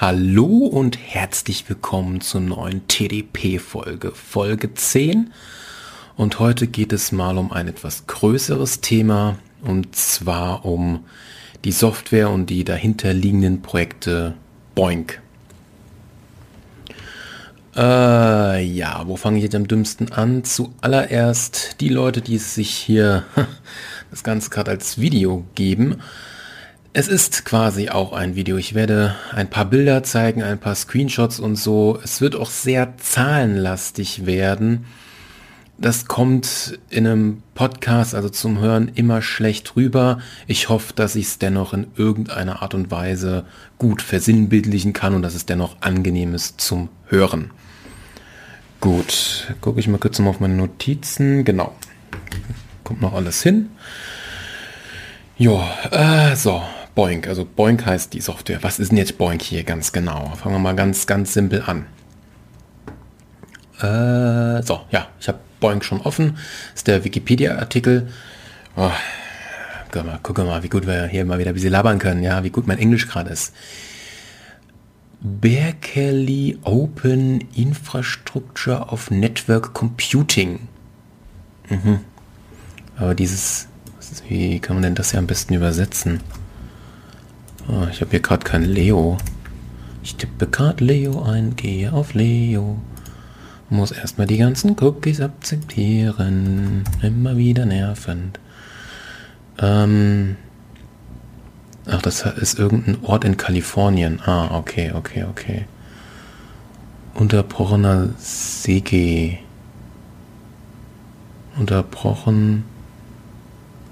Hallo und herzlich willkommen zur neuen TDP-Folge, Folge 10. Und heute geht es mal um ein etwas größeres Thema, und zwar um die Software und die dahinterliegenden Projekte Boink. Äh, ja, wo fange ich jetzt am dümmsten an? Zuallererst die Leute, die sich hier das Ganze gerade als Video geben. Es ist quasi auch ein Video. Ich werde ein paar Bilder zeigen, ein paar Screenshots und so. Es wird auch sehr zahlenlastig werden. Das kommt in einem Podcast, also zum Hören, immer schlecht rüber. Ich hoffe, dass ich es dennoch in irgendeiner Art und Weise gut versinnbildlichen kann und dass es dennoch angenehm ist zum Hören. Gut, gucke ich mal kurz mal auf meine Notizen. Genau. Kommt noch alles hin. Ja, äh, so. Boink. Also Boink heißt die Software. Was ist denn jetzt Boink hier ganz genau? Fangen wir mal ganz, ganz simpel an. Äh, so, ja, ich habe Boink schon offen. Ist der Wikipedia-Artikel. Oh, guck mal, guck mal, wie gut wir hier mal wieder ein bisschen labern können, ja, wie gut mein Englisch gerade ist. Berkeley Open Infrastructure of Network Computing. Mhm. Aber dieses, wie kann man denn das ja am besten übersetzen? Oh, ich habe hier gerade kein Leo. Ich tippe gerade Leo ein, gehe auf Leo. Muss erstmal die ganzen Cookies akzeptieren. Immer wieder nervend. Ähm. Ach, das ist irgendein Ort in Kalifornien. Ah, okay, okay, okay. Unterbrochener Sege. Unterbrochen.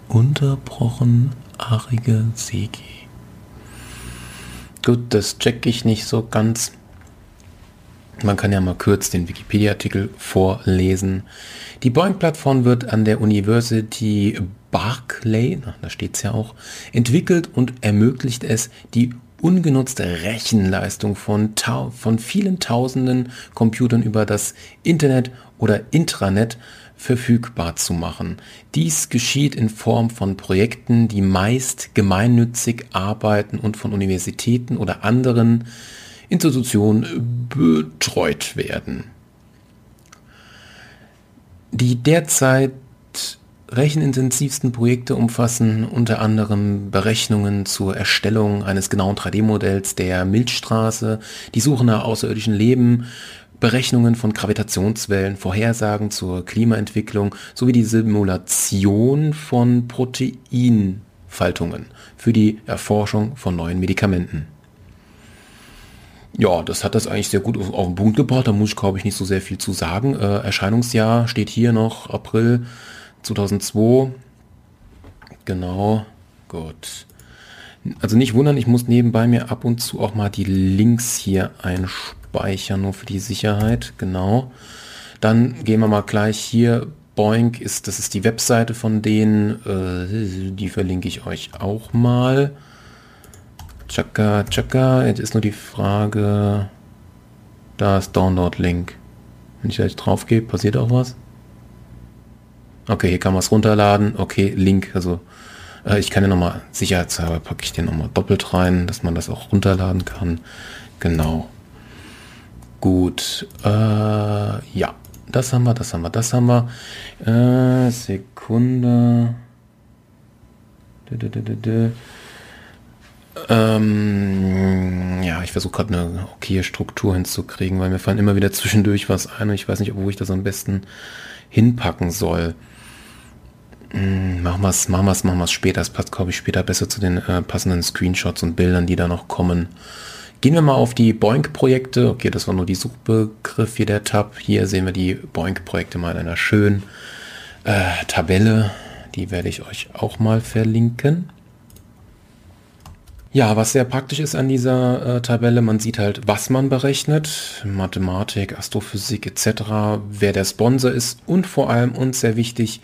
Unterbrochen arige Sege. Gut, das checke ich nicht so ganz. Man kann ja mal kurz den Wikipedia-Artikel vorlesen. Die Boeing-Plattform wird an der University Barclay, da steht es ja auch, entwickelt und ermöglicht es, die ungenutzte Rechenleistung von, von vielen tausenden Computern über das Internet oder Intranet verfügbar zu machen. Dies geschieht in Form von Projekten, die meist gemeinnützig arbeiten und von Universitäten oder anderen Institutionen betreut werden. Die derzeit rechenintensivsten Projekte umfassen unter anderem Berechnungen zur Erstellung eines genauen 3D-Modells der Milchstraße, die Suche nach außerirdischen Leben, Berechnungen von Gravitationswellen, Vorhersagen zur Klimaentwicklung sowie die Simulation von Proteinfaltungen für die Erforschung von neuen Medikamenten. Ja, das hat das eigentlich sehr gut auf, den Punkt gebracht. Da muss ich, glaube ich, nicht so sehr viel zu sagen. Äh, Erscheinungsjahr steht hier noch April 2002. Genau. Gut. Also nicht wundern, ich muss nebenbei mir ab und zu auch mal die Links hier einspeichern, nur für die Sicherheit. Genau. Dann gehen wir mal gleich hier. Boink ist, das ist die Webseite von denen. Äh, die verlinke ich euch auch mal. Chaka, Chaka. Jetzt ist nur die Frage. Da ist Download-Link. Wenn ich da jetzt drauf gehe, passiert auch was? Okay, hier kann man es runterladen. Okay, Link. Also äh, ich kann ja nochmal, sicherheitshalber packe ich den nochmal doppelt rein, dass man das auch runterladen kann. Genau. Gut. Äh, ja, das haben wir, das haben wir, das haben wir. Äh, Sekunde. Ähm, ja, ich versuche gerade eine okaye Struktur hinzukriegen, weil mir fallen immer wieder zwischendurch was ein und ich weiß nicht, wo ich das am besten hinpacken soll. Hm, machen wir es, machen wir es, machen wir es später. Das passt, glaube ich, später besser zu den äh, passenden Screenshots und Bildern, die da noch kommen. Gehen wir mal auf die Boink-Projekte. Okay, das war nur die Suchbegriff hier der Tab. Hier sehen wir die Boink-Projekte mal in einer schönen äh, Tabelle. Die werde ich euch auch mal verlinken. Ja, was sehr praktisch ist an dieser äh, Tabelle, man sieht halt, was man berechnet, Mathematik, Astrophysik etc., wer der Sponsor ist und vor allem uns sehr wichtig,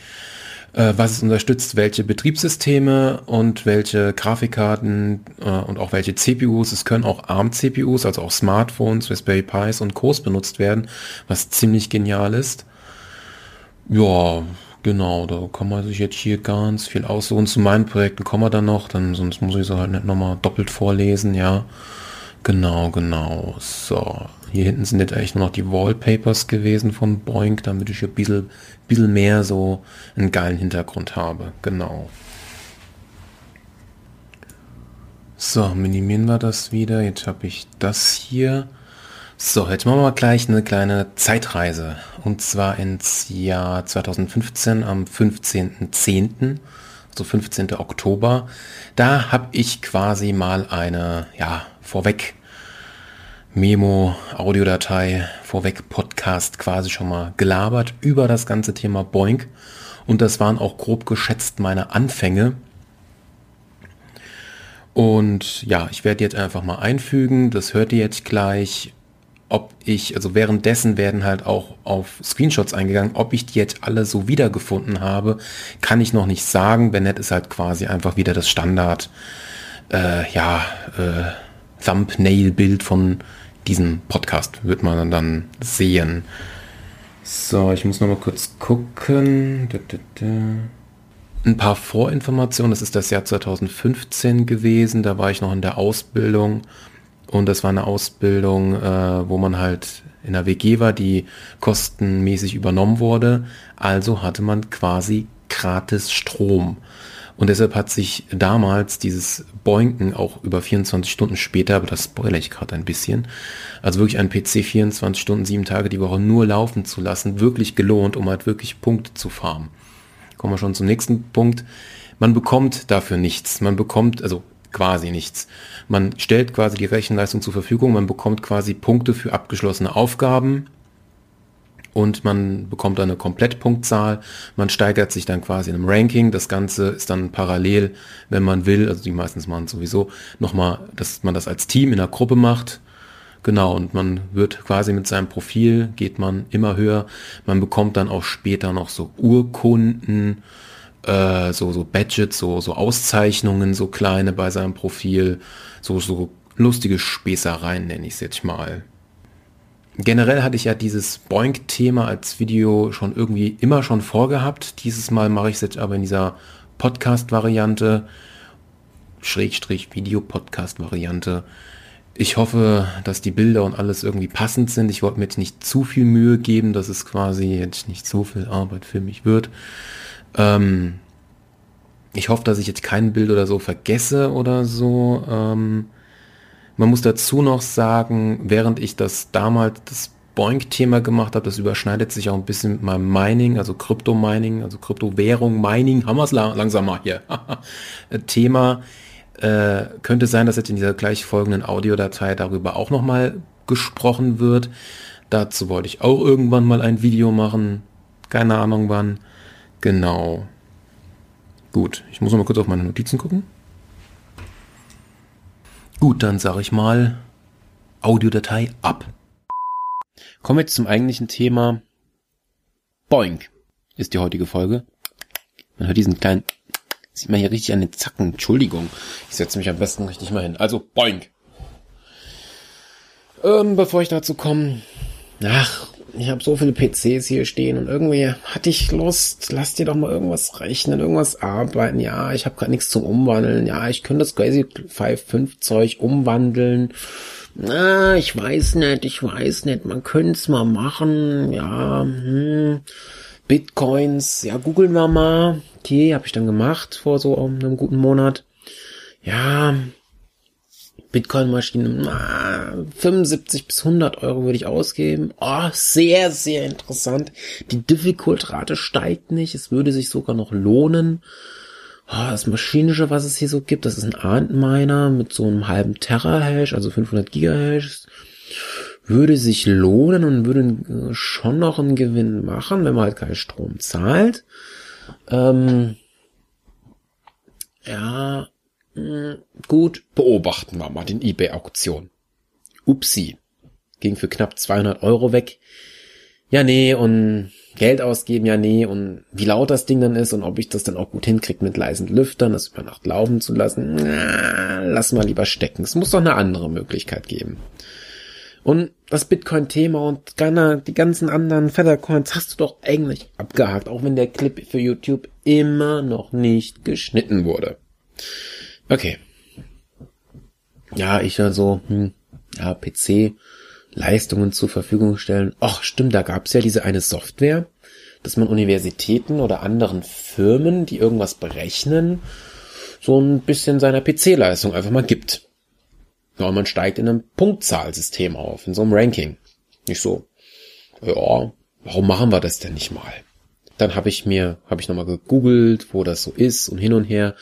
äh, was es unterstützt, welche Betriebssysteme und welche Grafikkarten äh, und auch welche CPUs. Es können auch ARM-CPUs, also auch Smartphones, Raspberry Pis und Co. benutzt werden, was ziemlich genial ist. Ja, Genau, da kann man sich jetzt hier ganz viel aussuchen. Zu meinen Projekten kommen wir dann noch, dann sonst muss ich so halt nicht nochmal doppelt vorlesen, ja. Genau, genau. So, hier hinten sind jetzt eigentlich nur noch die Wallpapers gewesen von Boink, damit ich ein bisschen, bisschen mehr so einen geilen Hintergrund habe. Genau. So, minimieren wir das wieder. Jetzt habe ich das hier. So, jetzt machen wir gleich eine kleine Zeitreise. Und zwar ins Jahr 2015 am 15.10., also 15. Oktober. Da habe ich quasi mal eine, ja, vorweg Memo, Audiodatei, vorweg Podcast quasi schon mal gelabert über das ganze Thema Boink. Und das waren auch grob geschätzt meine Anfänge. Und ja, ich werde jetzt einfach mal einfügen. Das hört ihr jetzt gleich ob ich, also währenddessen werden halt auch auf Screenshots eingegangen, ob ich die jetzt alle so wiedergefunden habe, kann ich noch nicht sagen. Nicht, ist halt quasi einfach wieder das Standard, äh, ja, äh, Thumbnail-Bild von diesem Podcast, wird man dann sehen. So, ich muss noch mal kurz gucken. Ein paar Vorinformationen. Das ist das Jahr 2015 gewesen. Da war ich noch in der Ausbildung und das war eine Ausbildung, äh, wo man halt in der WG war, die kostenmäßig übernommen wurde. Also hatte man quasi gratis Strom. Und deshalb hat sich damals dieses Boinken auch über 24 Stunden später, aber das spoilere ich gerade ein bisschen, also wirklich einen PC 24 Stunden, sieben Tage die Woche nur laufen zu lassen, wirklich gelohnt, um halt wirklich Punkte zu farmen. Kommen wir schon zum nächsten Punkt. Man bekommt dafür nichts. Man bekommt, also quasi nichts. Man stellt quasi die Rechenleistung zur Verfügung, man bekommt quasi Punkte für abgeschlossene Aufgaben und man bekommt eine Komplettpunktzahl. Man steigert sich dann quasi in einem Ranking. Das Ganze ist dann parallel, wenn man will, also die meistens machen sowieso, nochmal, dass man das als Team in der Gruppe macht. Genau, und man wird quasi mit seinem Profil, geht man immer höher. Man bekommt dann auch später noch so Urkunden, äh, so, so Badgets, so, so Auszeichnungen, so kleine bei seinem Profil, so, so lustige Späßereien nenne ich es jetzt mal. Generell hatte ich ja dieses Boink-Thema als Video schon irgendwie immer schon vorgehabt. Dieses Mal mache ich es jetzt aber in dieser Podcast-Variante, Schrägstrich Video-Podcast-Variante. Ich hoffe, dass die Bilder und alles irgendwie passend sind. Ich wollte mir jetzt nicht zu viel Mühe geben, dass es quasi jetzt nicht so viel Arbeit für mich wird. Ähm, ich hoffe, dass ich jetzt kein Bild oder so vergesse oder so. Ähm, man muss dazu noch sagen, während ich das damals das Boink-Thema gemacht habe, das überschneidet sich auch ein bisschen mit meinem Mining, also Krypto-Mining, also Kryptowährung, Mining, haben wir es langsam mal hier. Thema äh, könnte sein, dass jetzt in dieser gleich folgenden Audiodatei darüber auch nochmal gesprochen wird. Dazu wollte ich auch irgendwann mal ein Video machen. Keine Ahnung wann. Genau. Gut, ich muss noch mal kurz auf meine Notizen gucken. Gut, dann sage ich mal Audiodatei ab. Kommen wir jetzt zum eigentlichen Thema. Boink ist die heutige Folge. Man hört diesen kleinen, sieht man hier richtig an den Zacken. Entschuldigung, ich setze mich am besten richtig mal hin. Also Boink. Ähm, bevor ich dazu komme, ach, ich habe so viele PCs hier stehen und irgendwie hatte ich Lust, lass dir doch mal irgendwas rechnen, irgendwas arbeiten. Ja, ich habe gerade nichts zum Umwandeln. Ja, ich könnte das Crazy 5 5 Zeug umwandeln. Na, ich weiß nicht, ich weiß nicht. Man könnte es mal machen. Ja, hm. Bitcoins, ja, googeln wir mal. Okay, habe ich dann gemacht vor so einem guten Monat. Ja, Bitcoin-Maschine, 75 bis 100 Euro würde ich ausgeben. Oh, sehr, sehr interessant. Die Difficult-Rate steigt nicht. Es würde sich sogar noch lohnen. Oh, das Maschinische, was es hier so gibt, das ist ein Antminer mit so einem halben Terahash, also 500 Gigahash. Würde sich lohnen und würde schon noch einen Gewinn machen, wenn man halt keinen Strom zahlt. Ähm, ja, gut, beobachten wir mal den eBay-Auktion. Upsi. Ging für knapp 200 Euro weg. Ja, nee, und Geld ausgeben, ja, nee, und wie laut das Ding dann ist und ob ich das dann auch gut hinkrieg mit leisen Lüftern, das über Nacht laufen zu lassen, na, lass mal lieber stecken. Es muss doch eine andere Möglichkeit geben. Und das Bitcoin-Thema und die ganzen anderen Feathercoins hast du doch eigentlich abgehakt, auch wenn der Clip für YouTube immer noch nicht geschnitten wurde. Okay. Ja, ich also, hm, ja, PC-Leistungen zur Verfügung stellen. Ach, stimmt, da gab es ja diese eine Software, dass man Universitäten oder anderen Firmen, die irgendwas berechnen, so ein bisschen seiner PC-Leistung einfach mal gibt. Ja, und man steigt in einem Punktzahlsystem auf, in so einem Ranking. Nicht so, ja, warum machen wir das denn nicht mal? Dann habe ich mir, habe ich nochmal gegoogelt, wo das so ist und hin und her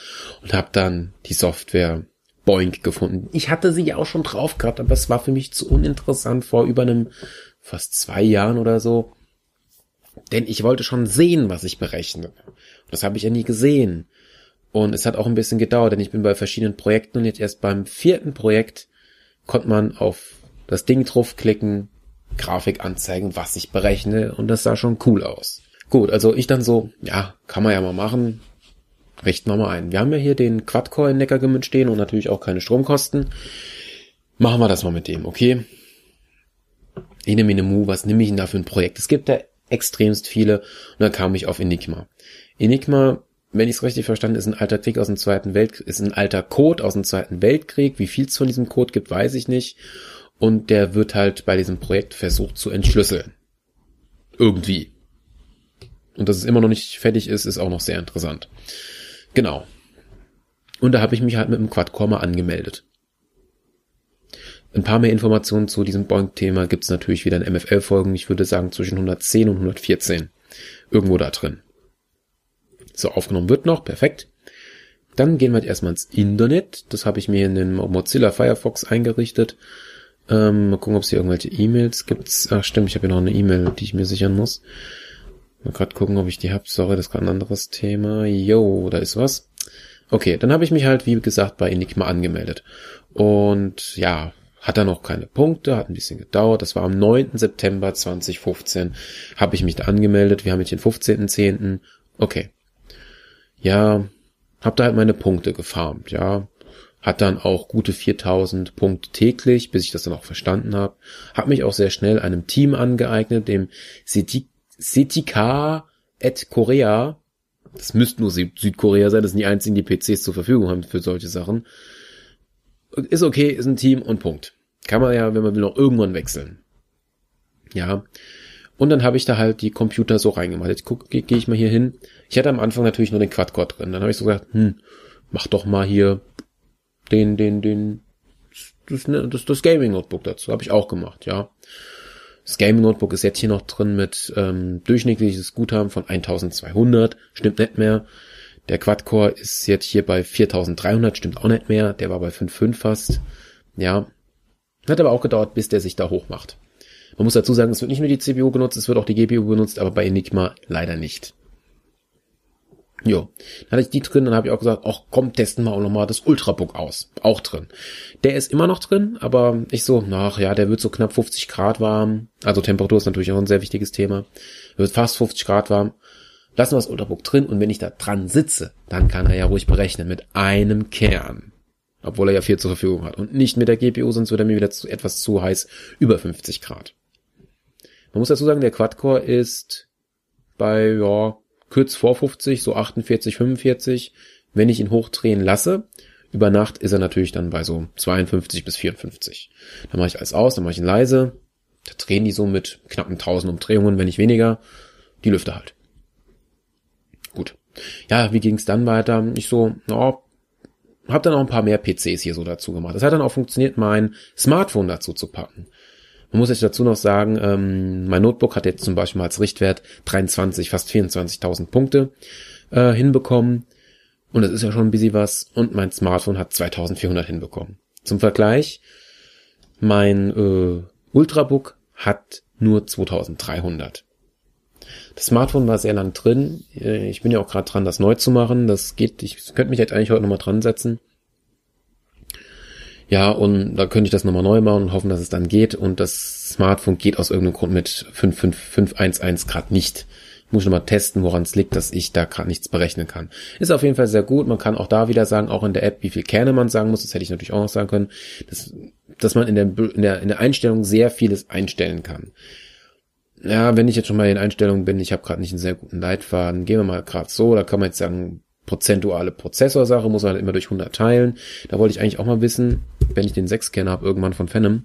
und habe dann die Software Boink gefunden. Ich hatte sie ja auch schon drauf gehabt, aber es war für mich zu uninteressant vor über einem fast zwei Jahren oder so. Denn ich wollte schon sehen, was ich berechne. Und das habe ich ja nie gesehen. Und es hat auch ein bisschen gedauert, denn ich bin bei verschiedenen Projekten und jetzt erst beim vierten Projekt konnte man auf das Ding draufklicken, Grafik anzeigen, was ich berechne und das sah schon cool aus. Gut, also ich dann so, ja, kann man ja mal machen, richten wir mal ein. Wir haben ja hier den Quad-Core in Neckargemünd stehen und natürlich auch keine Stromkosten. Machen wir das mal mit dem, okay? Ine Mine Mu, was nehme ich denn da für ein Projekt? Es gibt da extremst viele und dann kam ich auf Enigma. Enigma, wenn ich es richtig verstanden, ist ein alter Krieg aus dem Zweiten Weltkrieg, ist ein alter Code aus dem Zweiten Weltkrieg. Wie viel es von diesem Code gibt, weiß ich nicht. Und der wird halt bei diesem Projekt versucht zu entschlüsseln. Irgendwie. Und dass es immer noch nicht fertig ist, ist auch noch sehr interessant. Genau. Und da habe ich mich halt mit dem Quadcore angemeldet. Ein paar mehr Informationen zu diesem Boink-Thema gibt's natürlich wieder in MFL-Folgen. Ich würde sagen zwischen 110 und 114. Irgendwo da drin. So, aufgenommen wird noch. Perfekt. Dann gehen wir jetzt erstmal ins Internet. Das habe ich mir in den Mozilla Firefox eingerichtet. Ähm, mal gucken, ob es hier irgendwelche E-Mails gibt. Ach stimmt, ich habe hier noch eine E-Mail, die ich mir sichern muss. Mal gerade gucken, ob ich die hab. Sorry, das ist gerade ein anderes Thema. Yo, da ist was. Okay, dann habe ich mich halt, wie gesagt, bei Enigma angemeldet. Und ja, hat er noch keine Punkte, hat ein bisschen gedauert. Das war am 9. September 2015, habe ich mich da angemeldet. Wir haben jetzt den 15.10. Okay. Ja, hab da halt meine Punkte gefarmt, ja. Hat dann auch gute 4000 Punkte täglich, bis ich das dann auch verstanden habe. Hab mich auch sehr schnell einem Team angeeignet, dem Sidik Setika et Korea. Das müsste nur Südkorea sein, das sind die einzigen, die PCs zur Verfügung haben für solche Sachen. Ist okay, ist ein Team und Punkt. Kann man ja, wenn man will, noch irgendwann wechseln. Ja. Und dann habe ich da halt die Computer so reingemacht. Jetzt guck, gehe geh ich mal hier hin. Ich hatte am Anfang natürlich nur den Quad-Core drin. Dann habe ich so gesagt, hm, mach doch mal hier den, den, den, das, das, das Gaming-Notebook dazu. Habe ich auch gemacht, ja. Das Gaming Notebook ist jetzt hier noch drin mit ähm, durchschnittliches Guthaben von 1200, stimmt nicht mehr. Der Quad-Core ist jetzt hier bei 4300, stimmt auch nicht mehr. Der war bei 5.5 fast. Ja. Hat aber auch gedauert, bis der sich da hochmacht. Man muss dazu sagen, es wird nicht nur die CPU genutzt, es wird auch die GPU benutzt, aber bei Enigma leider nicht. Jo, dann hatte ich die drin, dann habe ich auch gesagt, ach komm, testen wir auch nochmal das Ultrabook aus. Auch drin. Der ist immer noch drin, aber ich so, ach ja, der wird so knapp 50 Grad warm. Also Temperatur ist natürlich auch ein sehr wichtiges Thema. Wird fast 50 Grad warm. Lassen wir das Ultrabook drin und wenn ich da dran sitze, dann kann er ja ruhig berechnen mit einem Kern. Obwohl er ja viel zur Verfügung hat. Und nicht mit der GPU, sonst wird er mir wieder zu, etwas zu heiß über 50 Grad. Man muss dazu sagen, der Quad-Core ist bei, ja, kurz vor 50, so 48, 45. Wenn ich ihn hochdrehen lasse, über Nacht ist er natürlich dann bei so 52 bis 54. Dann mache ich alles aus, dann mache ich ihn leise. Da drehen die so mit knappen 1000 Umdrehungen, wenn nicht weniger. Die Lüfte halt. Gut. Ja, wie ging's dann weiter? Ich so, oh, hab dann auch ein paar mehr PCs hier so dazu gemacht. Das hat dann auch funktioniert, mein Smartphone dazu zu packen. Man muss jetzt dazu noch sagen, ähm, mein Notebook hat jetzt zum Beispiel mal als Richtwert 23, fast 24.000 Punkte äh, hinbekommen. Und das ist ja schon ein bisschen was. Und mein Smartphone hat 2400 hinbekommen. Zum Vergleich, mein äh, Ultrabook hat nur 2300. Das Smartphone war sehr lang drin. Äh, ich bin ja auch gerade dran, das neu zu machen. Das geht, ich könnte mich jetzt eigentlich heute nochmal dran setzen. Ja, und da könnte ich das nochmal neu machen und hoffen, dass es dann geht. Und das Smartphone geht aus irgendeinem Grund mit 55511 Grad nicht. Ich muss nochmal testen, woran es liegt, dass ich da gerade nichts berechnen kann. Ist auf jeden Fall sehr gut. Man kann auch da wieder sagen, auch in der App, wie viel Kerne man sagen muss. Das hätte ich natürlich auch noch sagen können. Dass, dass man in der, in der, in der Einstellung sehr vieles einstellen kann. Ja, wenn ich jetzt schon mal in Einstellungen bin, ich habe gerade nicht einen sehr guten Leitfaden, gehen wir mal gerade so, da kann man jetzt sagen, prozentuale Prozessorsache, muss man halt immer durch 100 teilen. Da wollte ich eigentlich auch mal wissen, wenn ich den 6-Kern habe, irgendwann von Phenom.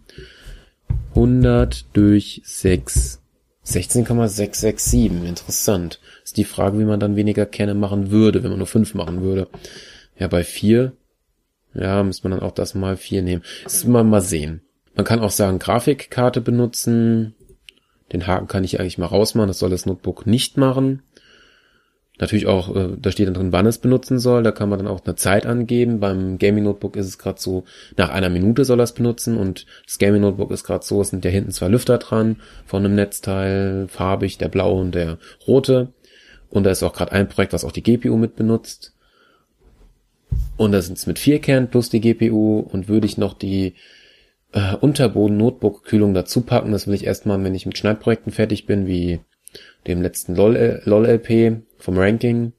100 durch 6. 16,667. Interessant. Ist die Frage, wie man dann weniger Kerne machen würde, wenn man nur 5 machen würde. Ja, bei 4, ja, müsste man dann auch das mal 4 nehmen. Das man mal sehen. Man kann auch sagen, Grafikkarte benutzen. Den Haken kann ich eigentlich mal rausmachen. Das soll das Notebook nicht machen. Natürlich auch, äh, da steht dann drin, wann es benutzen soll. Da kann man dann auch eine Zeit angeben. Beim Gaming Notebook ist es gerade so, nach einer Minute soll es benutzen. Und das Gaming Notebook ist gerade so, es sind ja hinten zwei Lüfter dran von einem Netzteil, farbig, der blaue und der rote. Und da ist auch gerade ein Projekt, was auch die GPU mit benutzt. Und da sind es mit vier Kernen plus die GPU. Und würde ich noch die äh, Unterboden-Notebook-Kühlung dazu packen, das will ich erstmal, wenn ich mit Schneidprojekten fertig bin, wie dem letzten LOL-LP LOL vom Ranking.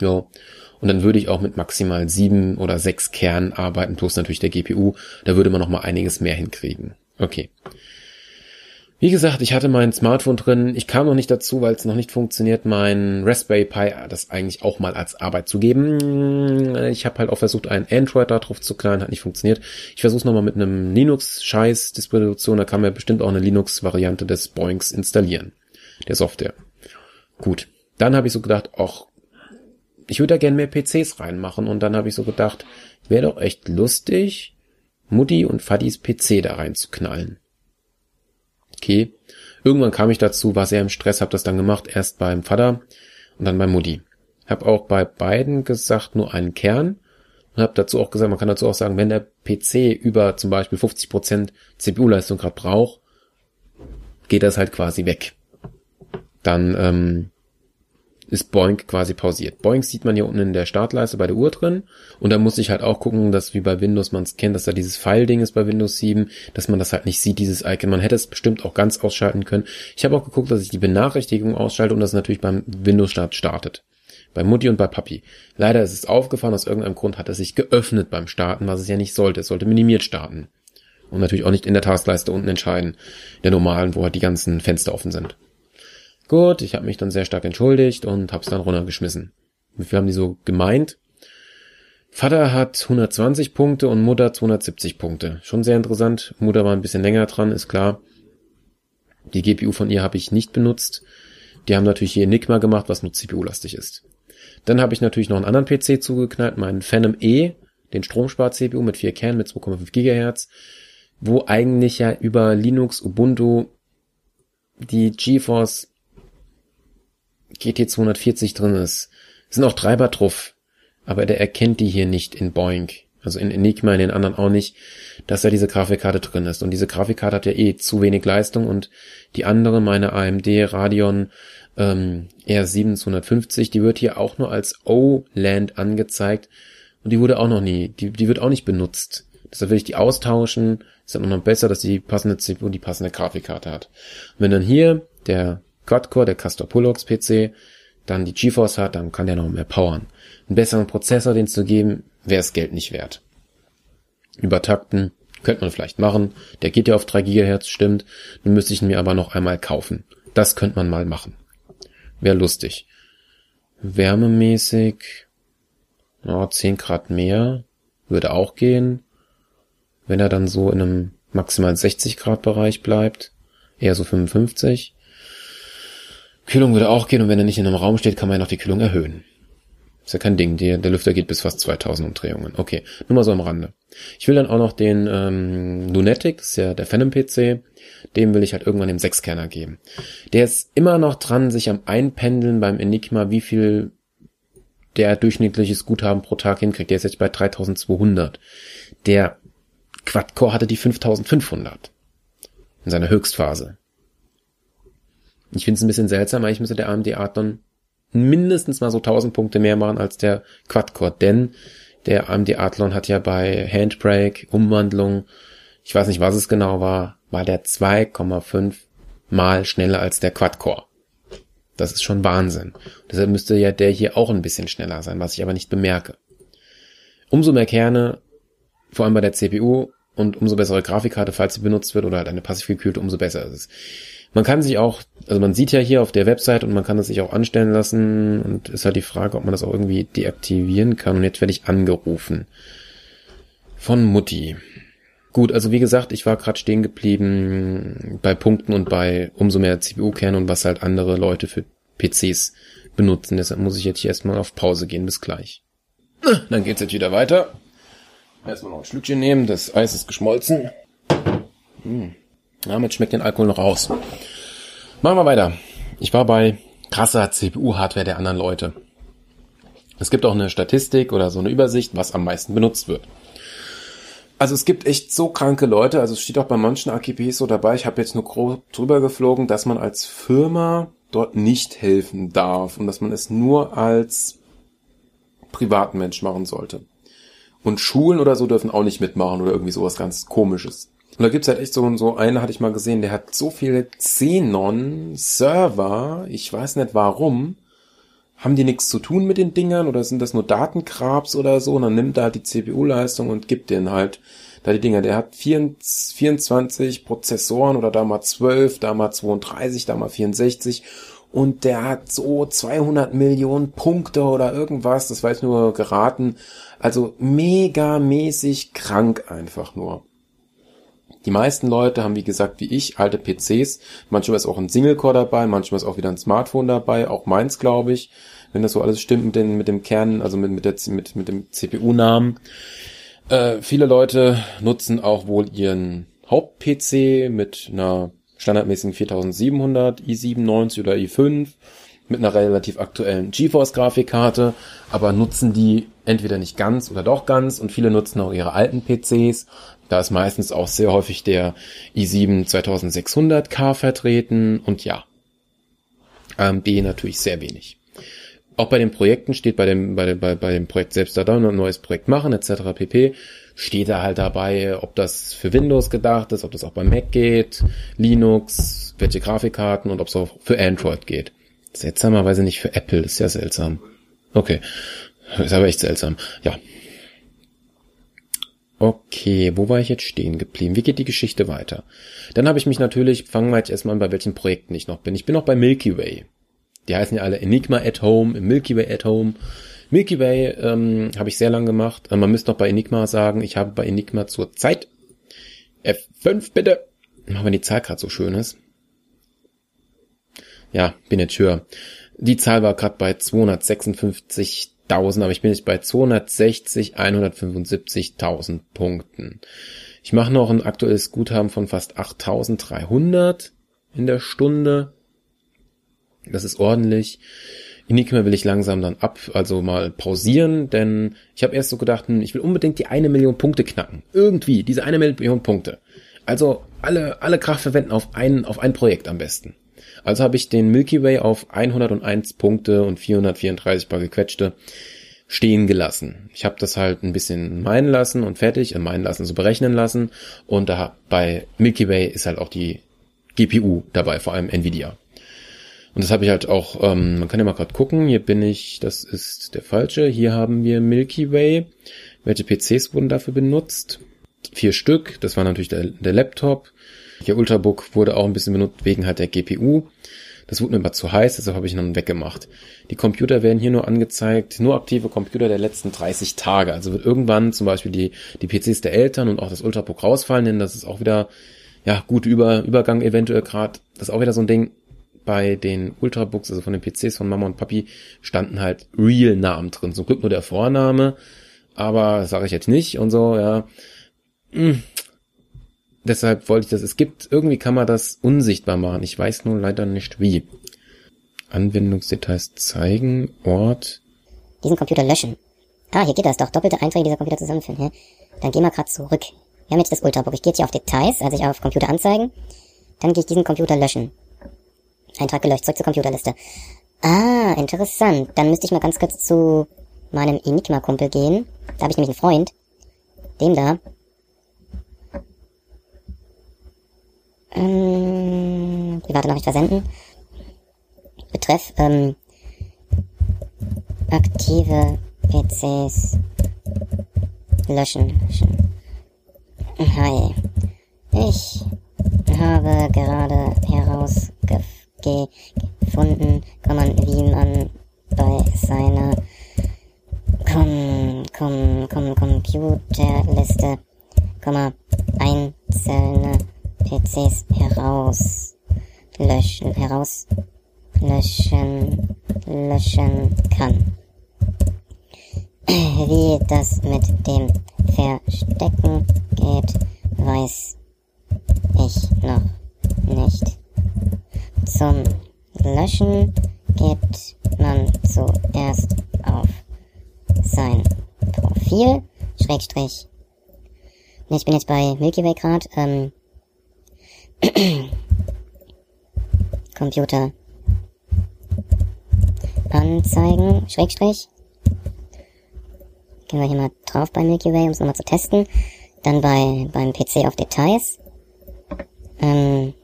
Ja. Und dann würde ich auch mit maximal sieben oder sechs Kernen arbeiten, plus natürlich der GPU. Da würde man noch mal einiges mehr hinkriegen. Okay. Wie gesagt, ich hatte mein Smartphone drin. Ich kam noch nicht dazu, weil es noch nicht funktioniert, mein Raspberry Pi das eigentlich auch mal als Arbeit zu geben. Ich habe halt auch versucht, ein Android da drauf zu klein, hat nicht funktioniert. Ich versuche es nochmal mit einem Linux-Scheiß-Distribution. Da kann man bestimmt auch eine Linux-Variante des Boinks installieren, der Software. Gut, dann habe ich so gedacht, ach, ich würde da gerne mehr PCs reinmachen. Und dann habe ich so gedacht, wäre doch echt lustig, Mutti und Fadis PC da reinzuknallen okay. Irgendwann kam ich dazu, war sehr im Stress, habe das dann gemacht, erst beim Vater und dann beim Mutti. Hab auch bei beiden gesagt, nur einen Kern. Und habe dazu auch gesagt, man kann dazu auch sagen, wenn der PC über zum Beispiel 50% CPU-Leistung gerade braucht, geht das halt quasi weg. Dann ähm, ist Boink quasi pausiert. Boink sieht man hier unten in der Startleiste bei der Uhr drin. Und da muss ich halt auch gucken, dass wie bei Windows man es kennt, dass da dieses Pfeil-Ding ist bei Windows 7, dass man das halt nicht sieht, dieses Icon. Man hätte es bestimmt auch ganz ausschalten können. Ich habe auch geguckt, dass ich die Benachrichtigung ausschalte und das natürlich beim Windows-Start startet. Bei Mutti und bei Papi. Leider ist es aufgefallen, aus irgendeinem Grund hat es sich geöffnet beim Starten, was es ja nicht sollte. Es sollte minimiert starten. Und natürlich auch nicht in der Taskleiste unten entscheiden, der normalen, wo halt die ganzen Fenster offen sind. Gut, ich habe mich dann sehr stark entschuldigt und hab's dann runtergeschmissen. Wir haben die so gemeint. Vater hat 120 Punkte und Mutter 270 Punkte. Schon sehr interessant. Mutter war ein bisschen länger dran, ist klar. Die GPU von ihr habe ich nicht benutzt. Die haben natürlich hier Enigma gemacht, was nur CPU-lastig ist. Dann habe ich natürlich noch einen anderen PC zugeknallt, meinen Phantom E, den Stromspar-CPU mit vier Kernen mit 2,5 Gigahertz, wo eigentlich ja über Linux, Ubuntu die GeForce GT 240 drin ist. Es sind auch Treiber drauf, aber der erkennt die hier nicht in Boeing, also in Enigma, in den anderen auch nicht, dass da diese Grafikkarte drin ist. Und diese Grafikkarte hat ja eh zu wenig Leistung und die andere, meine AMD Radeon ähm, R7 250, die wird hier auch nur als O-Land angezeigt und die wurde auch noch nie, die, die wird auch nicht benutzt. Deshalb will ich die austauschen. Ist dann noch besser, dass die passende CPU die passende Grafikkarte hat. Und wenn dann hier der Quad-Core, der Castor Pulox PC, dann die GeForce hat, dann kann der noch mehr powern. Einen besseren Prozessor, den zu geben, wäre es Geld nicht wert. Übertakten könnte man vielleicht machen. Der geht ja auf 3 GHz, stimmt. Dann müsste ich ihn mir aber noch einmal kaufen. Das könnte man mal machen. Wäre lustig. Wärmemäßig, oh, 10 Grad mehr, würde auch gehen. Wenn er dann so in einem maximal 60 Grad Bereich bleibt, eher so 55. Kühlung würde auch gehen und wenn er nicht in einem Raum steht, kann man ja noch die Kühlung erhöhen. Ist ja kein Ding, der, der Lüfter geht bis fast 2000 Umdrehungen. Okay, nur mal so am Rande. Ich will dann auch noch den ähm, Lunatic, das ist ja der Phantom PC, dem will ich halt irgendwann den Sechskerner geben. Der ist immer noch dran, sich am Einpendeln beim Enigma, wie viel der durchschnittliches Guthaben pro Tag hinkriegt. Der ist jetzt bei 3200. Der Quad-Core hatte die 5500 in seiner Höchstphase. Ich finde es ein bisschen seltsam, eigentlich müsste der AMD Athlon mindestens mal so 1000 Punkte mehr machen als der Quad-Core, denn der AMD Athlon hat ja bei Handbrake, Umwandlung, ich weiß nicht, was es genau war, war der 2,5 mal schneller als der Quad-Core. Das ist schon Wahnsinn. Deshalb müsste ja der hier auch ein bisschen schneller sein, was ich aber nicht bemerke. Umso mehr Kerne, vor allem bei der CPU, und umso bessere Grafikkarte, falls sie benutzt wird, oder halt eine passiv gekühlte, umso besser ist es. Man kann sich auch, also man sieht ja hier auf der Website und man kann das sich auch anstellen lassen und ist halt die Frage, ob man das auch irgendwie deaktivieren kann. Und jetzt werde ich angerufen. Von Mutti. Gut, also wie gesagt, ich war gerade stehen geblieben bei Punkten und bei umso mehr CPU-Kerne und was halt andere Leute für PCs benutzen. Deshalb muss ich jetzt hier erstmal auf Pause gehen. Bis gleich. Dann geht's jetzt wieder weiter. Erstmal noch ein Schlückchen nehmen. Das Eis ist geschmolzen. Hm. Damit schmeckt den Alkohol noch raus. Machen wir weiter. Ich war bei krasser CPU-Hardware der anderen Leute. Es gibt auch eine Statistik oder so eine Übersicht, was am meisten benutzt wird. Also es gibt echt so kranke Leute, also es steht auch bei manchen AKPs so dabei, ich habe jetzt nur grob drüber geflogen, dass man als Firma dort nicht helfen darf und dass man es nur als Privatmensch machen sollte. Und Schulen oder so dürfen auch nicht mitmachen oder irgendwie sowas ganz komisches. Und da gibt's halt echt so, so eine hatte ich mal gesehen, der hat so viele Xenon-Server, ich weiß nicht warum, haben die nichts zu tun mit den Dingern oder sind das nur Datenkrabs oder so? Und dann nimmt er halt die CPU-Leistung und gibt den halt da die Dinger. Der hat 24 Prozessoren oder da mal 12, da mal 32, da mal 64 und der hat so 200 Millionen Punkte oder irgendwas, das weiß nur geraten. Also mega mäßig krank einfach nur. Die meisten Leute haben, wie gesagt, wie ich, alte PCs. Manchmal ist auch ein Single-Core dabei, manchmal ist auch wieder ein Smartphone dabei, auch meins, glaube ich, wenn das so alles stimmt mit, den, mit dem Kern, also mit, mit, der, mit, mit dem CPU-Namen. Äh, viele Leute nutzen auch wohl ihren Haupt-PC mit einer standardmäßigen 4700 i97 oder i5 mit einer relativ aktuellen GeForce-Grafikkarte, aber nutzen die entweder nicht ganz oder doch ganz und viele nutzen auch ihre alten PCs. Da ist meistens auch sehr häufig der i7 2600K vertreten und ja, AMD natürlich sehr wenig. Auch bei den Projekten steht bei dem, bei bei, bei dem Projekt selbst da ein neues Projekt machen, etc. pp. Steht da halt dabei, ob das für Windows gedacht ist, ob das auch bei Mac geht, Linux, welche Grafikkarten und ob es auch für Android geht. Seltsamerweise nicht für Apple, ist ja seltsam. Okay. Ist aber echt seltsam. Ja. Okay, wo war ich jetzt stehen geblieben? Wie geht die Geschichte weiter? Dann habe ich mich natürlich, fangen wir jetzt erstmal an, bei welchen Projekten ich noch bin. Ich bin noch bei Milky Way. Die heißen ja alle Enigma at Home, Milky Way at Home. Milky Way ähm, habe ich sehr lang gemacht. Äh, man müsste noch bei Enigma sagen, ich habe bei Enigma zur Zeit F5 bitte. Machen wir die Zahl gerade so schön ist. Ja, bin jetzt höher. Die Zahl war gerade bei 256.000, aber ich bin jetzt bei 260, 175.000 Punkten. Ich mache noch ein aktuelles Guthaben von fast 8.300 in der Stunde. Das ist ordentlich. Enigma will ich langsam dann ab, also mal pausieren, denn ich habe erst so gedacht, hm, ich will unbedingt die eine Million Punkte knacken. Irgendwie, diese eine Million Punkte. Also alle, alle Kraft verwenden auf ein, auf ein Projekt am besten. Also habe ich den Milky Way auf 101 Punkte und 434 paar gequetschte stehen gelassen. Ich habe das halt ein bisschen meinen lassen und fertig, in meinen lassen so berechnen lassen. Und da bei Milky Way ist halt auch die GPU dabei, vor allem Nvidia. Und das habe ich halt auch, ähm, man kann ja mal gerade gucken, hier bin ich, das ist der falsche, hier haben wir Milky Way. Welche PCs wurden dafür benutzt? Vier Stück, das war natürlich der, der Laptop. Der Ultrabook wurde auch ein bisschen benutzt wegen halt der GPU. Das wurde mir aber zu heiß, deshalb habe ich dann weggemacht. Die Computer werden hier nur angezeigt, nur aktive Computer der letzten 30 Tage. Also wird irgendwann zum Beispiel die, die PCs der Eltern und auch das Ultrabook rausfallen, denn das ist auch wieder, ja, gut Über, Übergang eventuell gerade. Das ist auch wieder so ein Ding bei den Ultrabooks, also von den PCs von Mama und Papi, standen halt Real-Namen drin. Zum Glück nur der Vorname, aber sage ich jetzt nicht und so, ja. Hm. Deshalb wollte ich das. Es gibt, irgendwie kann man das unsichtbar machen. Ich weiß nur leider nicht wie. Anwendungsdetails zeigen, Ort. Diesen Computer löschen. Ah, hier geht das doch. Doppelte Einträge dieser Computer zusammenführen. Hä? Dann gehen wir gerade zurück. Wir haben jetzt das Ultrabook. Ich gehe jetzt hier auf Details, also ich auf Computer anzeigen. Dann gehe ich diesen Computer löschen. Eintrag gelöscht, zurück zur Computerliste. Ah, interessant. Dann müsste ich mal ganz kurz zu meinem Enigma-Kumpel gehen. Da habe ich nämlich einen Freund. Dem da. Ähm, private Nachricht versenden. Betreff, ähm, aktive PCs löschen. Hi. Ich habe gerade herausgefunden, wie man bei seiner Com Com Com Computerliste, einzelne PCs herauslöschen, herauslöschen, löschen kann. Wie das mit dem Verstecken geht, weiß ich noch nicht. Zum Löschen geht man zuerst auf sein Profil, Schrägstrich. Ich bin jetzt bei Milky Way gerade, ähm, Computer anzeigen, Schrägstrich. Gehen wir hier mal drauf bei Milky Way, um es nochmal zu testen. Dann bei, beim PC auf Details. Ähm,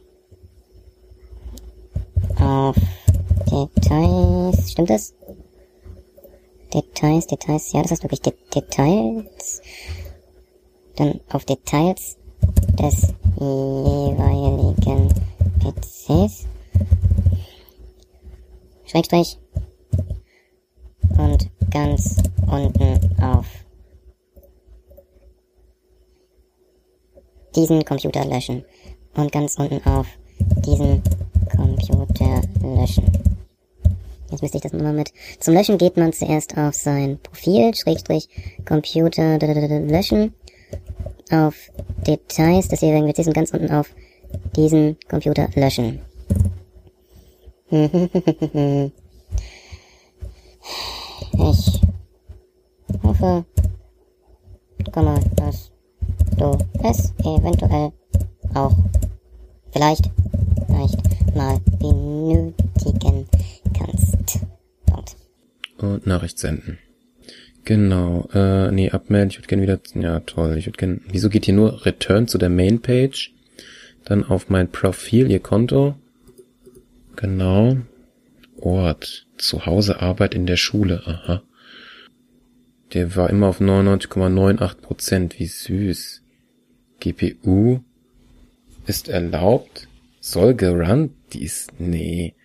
auf Details, stimmt das? Details, Details, ja, das ist wirklich De Details. Dann auf Details des jeweiligen PCs. Schrägstrich. Und ganz unten auf diesen Computer löschen. Und ganz unten auf diesen Computer löschen. Jetzt müsste ich das nochmal mit. Zum Löschen geht man zuerst auf sein Profil, Schrägstrich, Computer löschen auf Details des jeweiligen PCs ganz unten auf diesen Computer löschen. ich hoffe, komme, dass du es eventuell auch vielleicht, vielleicht mal benötigen kannst. Punkt. Und Nachricht senden. Genau, äh, nee, abmelden, ich würde gerne wieder, ja toll, ich würde gerne, wieso geht hier nur Return zu der Mainpage? Dann auf mein Profil, ihr Konto. Genau. Ort, Zuhause, Arbeit in der Schule, aha. Der war immer auf 99,98 Prozent, wie süß. GPU ist erlaubt, soll gerannt, die ist, nee.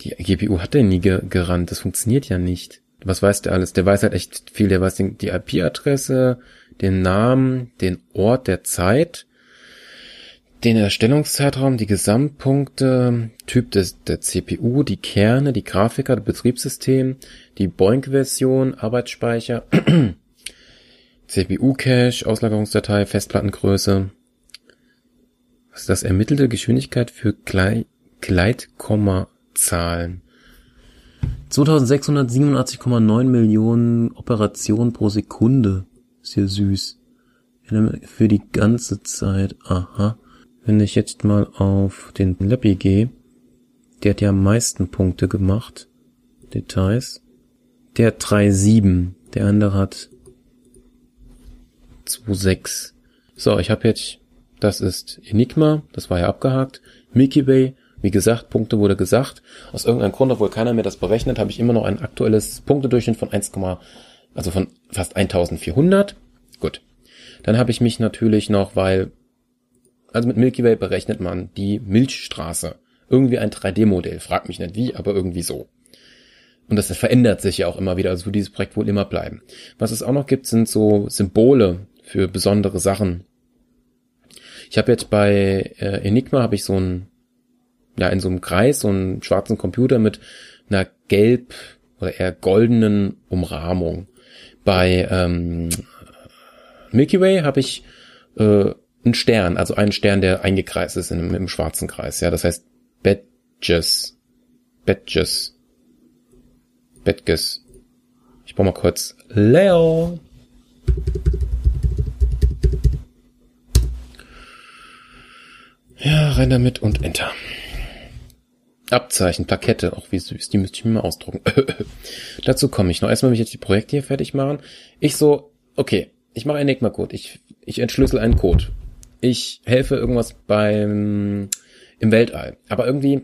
Die GPU hat er nie gerannt, das funktioniert ja nicht was weiß der alles? Der weiß halt echt viel. Der weiß die IP-Adresse, den Namen, den Ort der Zeit, den Erstellungszeitraum, die Gesamtpunkte, Typ des, der CPU, die Kerne, die Grafiker, das Betriebssystem, die Boink-Version, Arbeitsspeicher, CPU-Cache, Auslagerungsdatei, Festplattengröße. Was ist das? Ermittelte Geschwindigkeit für Gleit Gleitkommazahlen. 2687,9 Millionen Operationen pro Sekunde. Ist ja süß. Für die ganze Zeit. Aha. Wenn ich jetzt mal auf den Lappy gehe, der hat ja am meisten Punkte gemacht. Details. Der hat 3,7. Der andere hat 2,6. So, ich habe jetzt, das ist Enigma, das war ja abgehakt. Milky Way, wie gesagt, Punkte wurde gesagt. Aus irgendeinem Grund, obwohl keiner mehr das berechnet, habe ich immer noch ein aktuelles Punktedurchschnitt von 1, also von fast 1400. Gut. Dann habe ich mich natürlich noch, weil, also mit Milky Way berechnet man die Milchstraße. Irgendwie ein 3D-Modell. Frag mich nicht wie, aber irgendwie so. Und das verändert sich ja auch immer wieder, also wird dieses Projekt wohl immer bleiben. Was es auch noch gibt, sind so Symbole für besondere Sachen. Ich habe jetzt bei äh, Enigma habe ich so ein ja, in so einem Kreis, so einen schwarzen Computer mit einer gelb oder eher goldenen Umrahmung. Bei ähm, Milky Way habe ich äh, einen Stern, also einen Stern, der eingekreist ist in, einem, im schwarzen Kreis. Ja, das heißt Badges. Badges. Badges. Ich brauche mal kurz Leo. Ja, rein damit und Enter. Abzeichen, Plakette, auch wie süß, die müsste ich mir mal ausdrucken. Dazu komme ich noch. Erstmal will ich jetzt die Projekte hier fertig machen. Ich so, okay, ich mache Enigma-Code. Ich, ich entschlüssel einen Code. Ich helfe irgendwas beim, im Weltall. Aber irgendwie,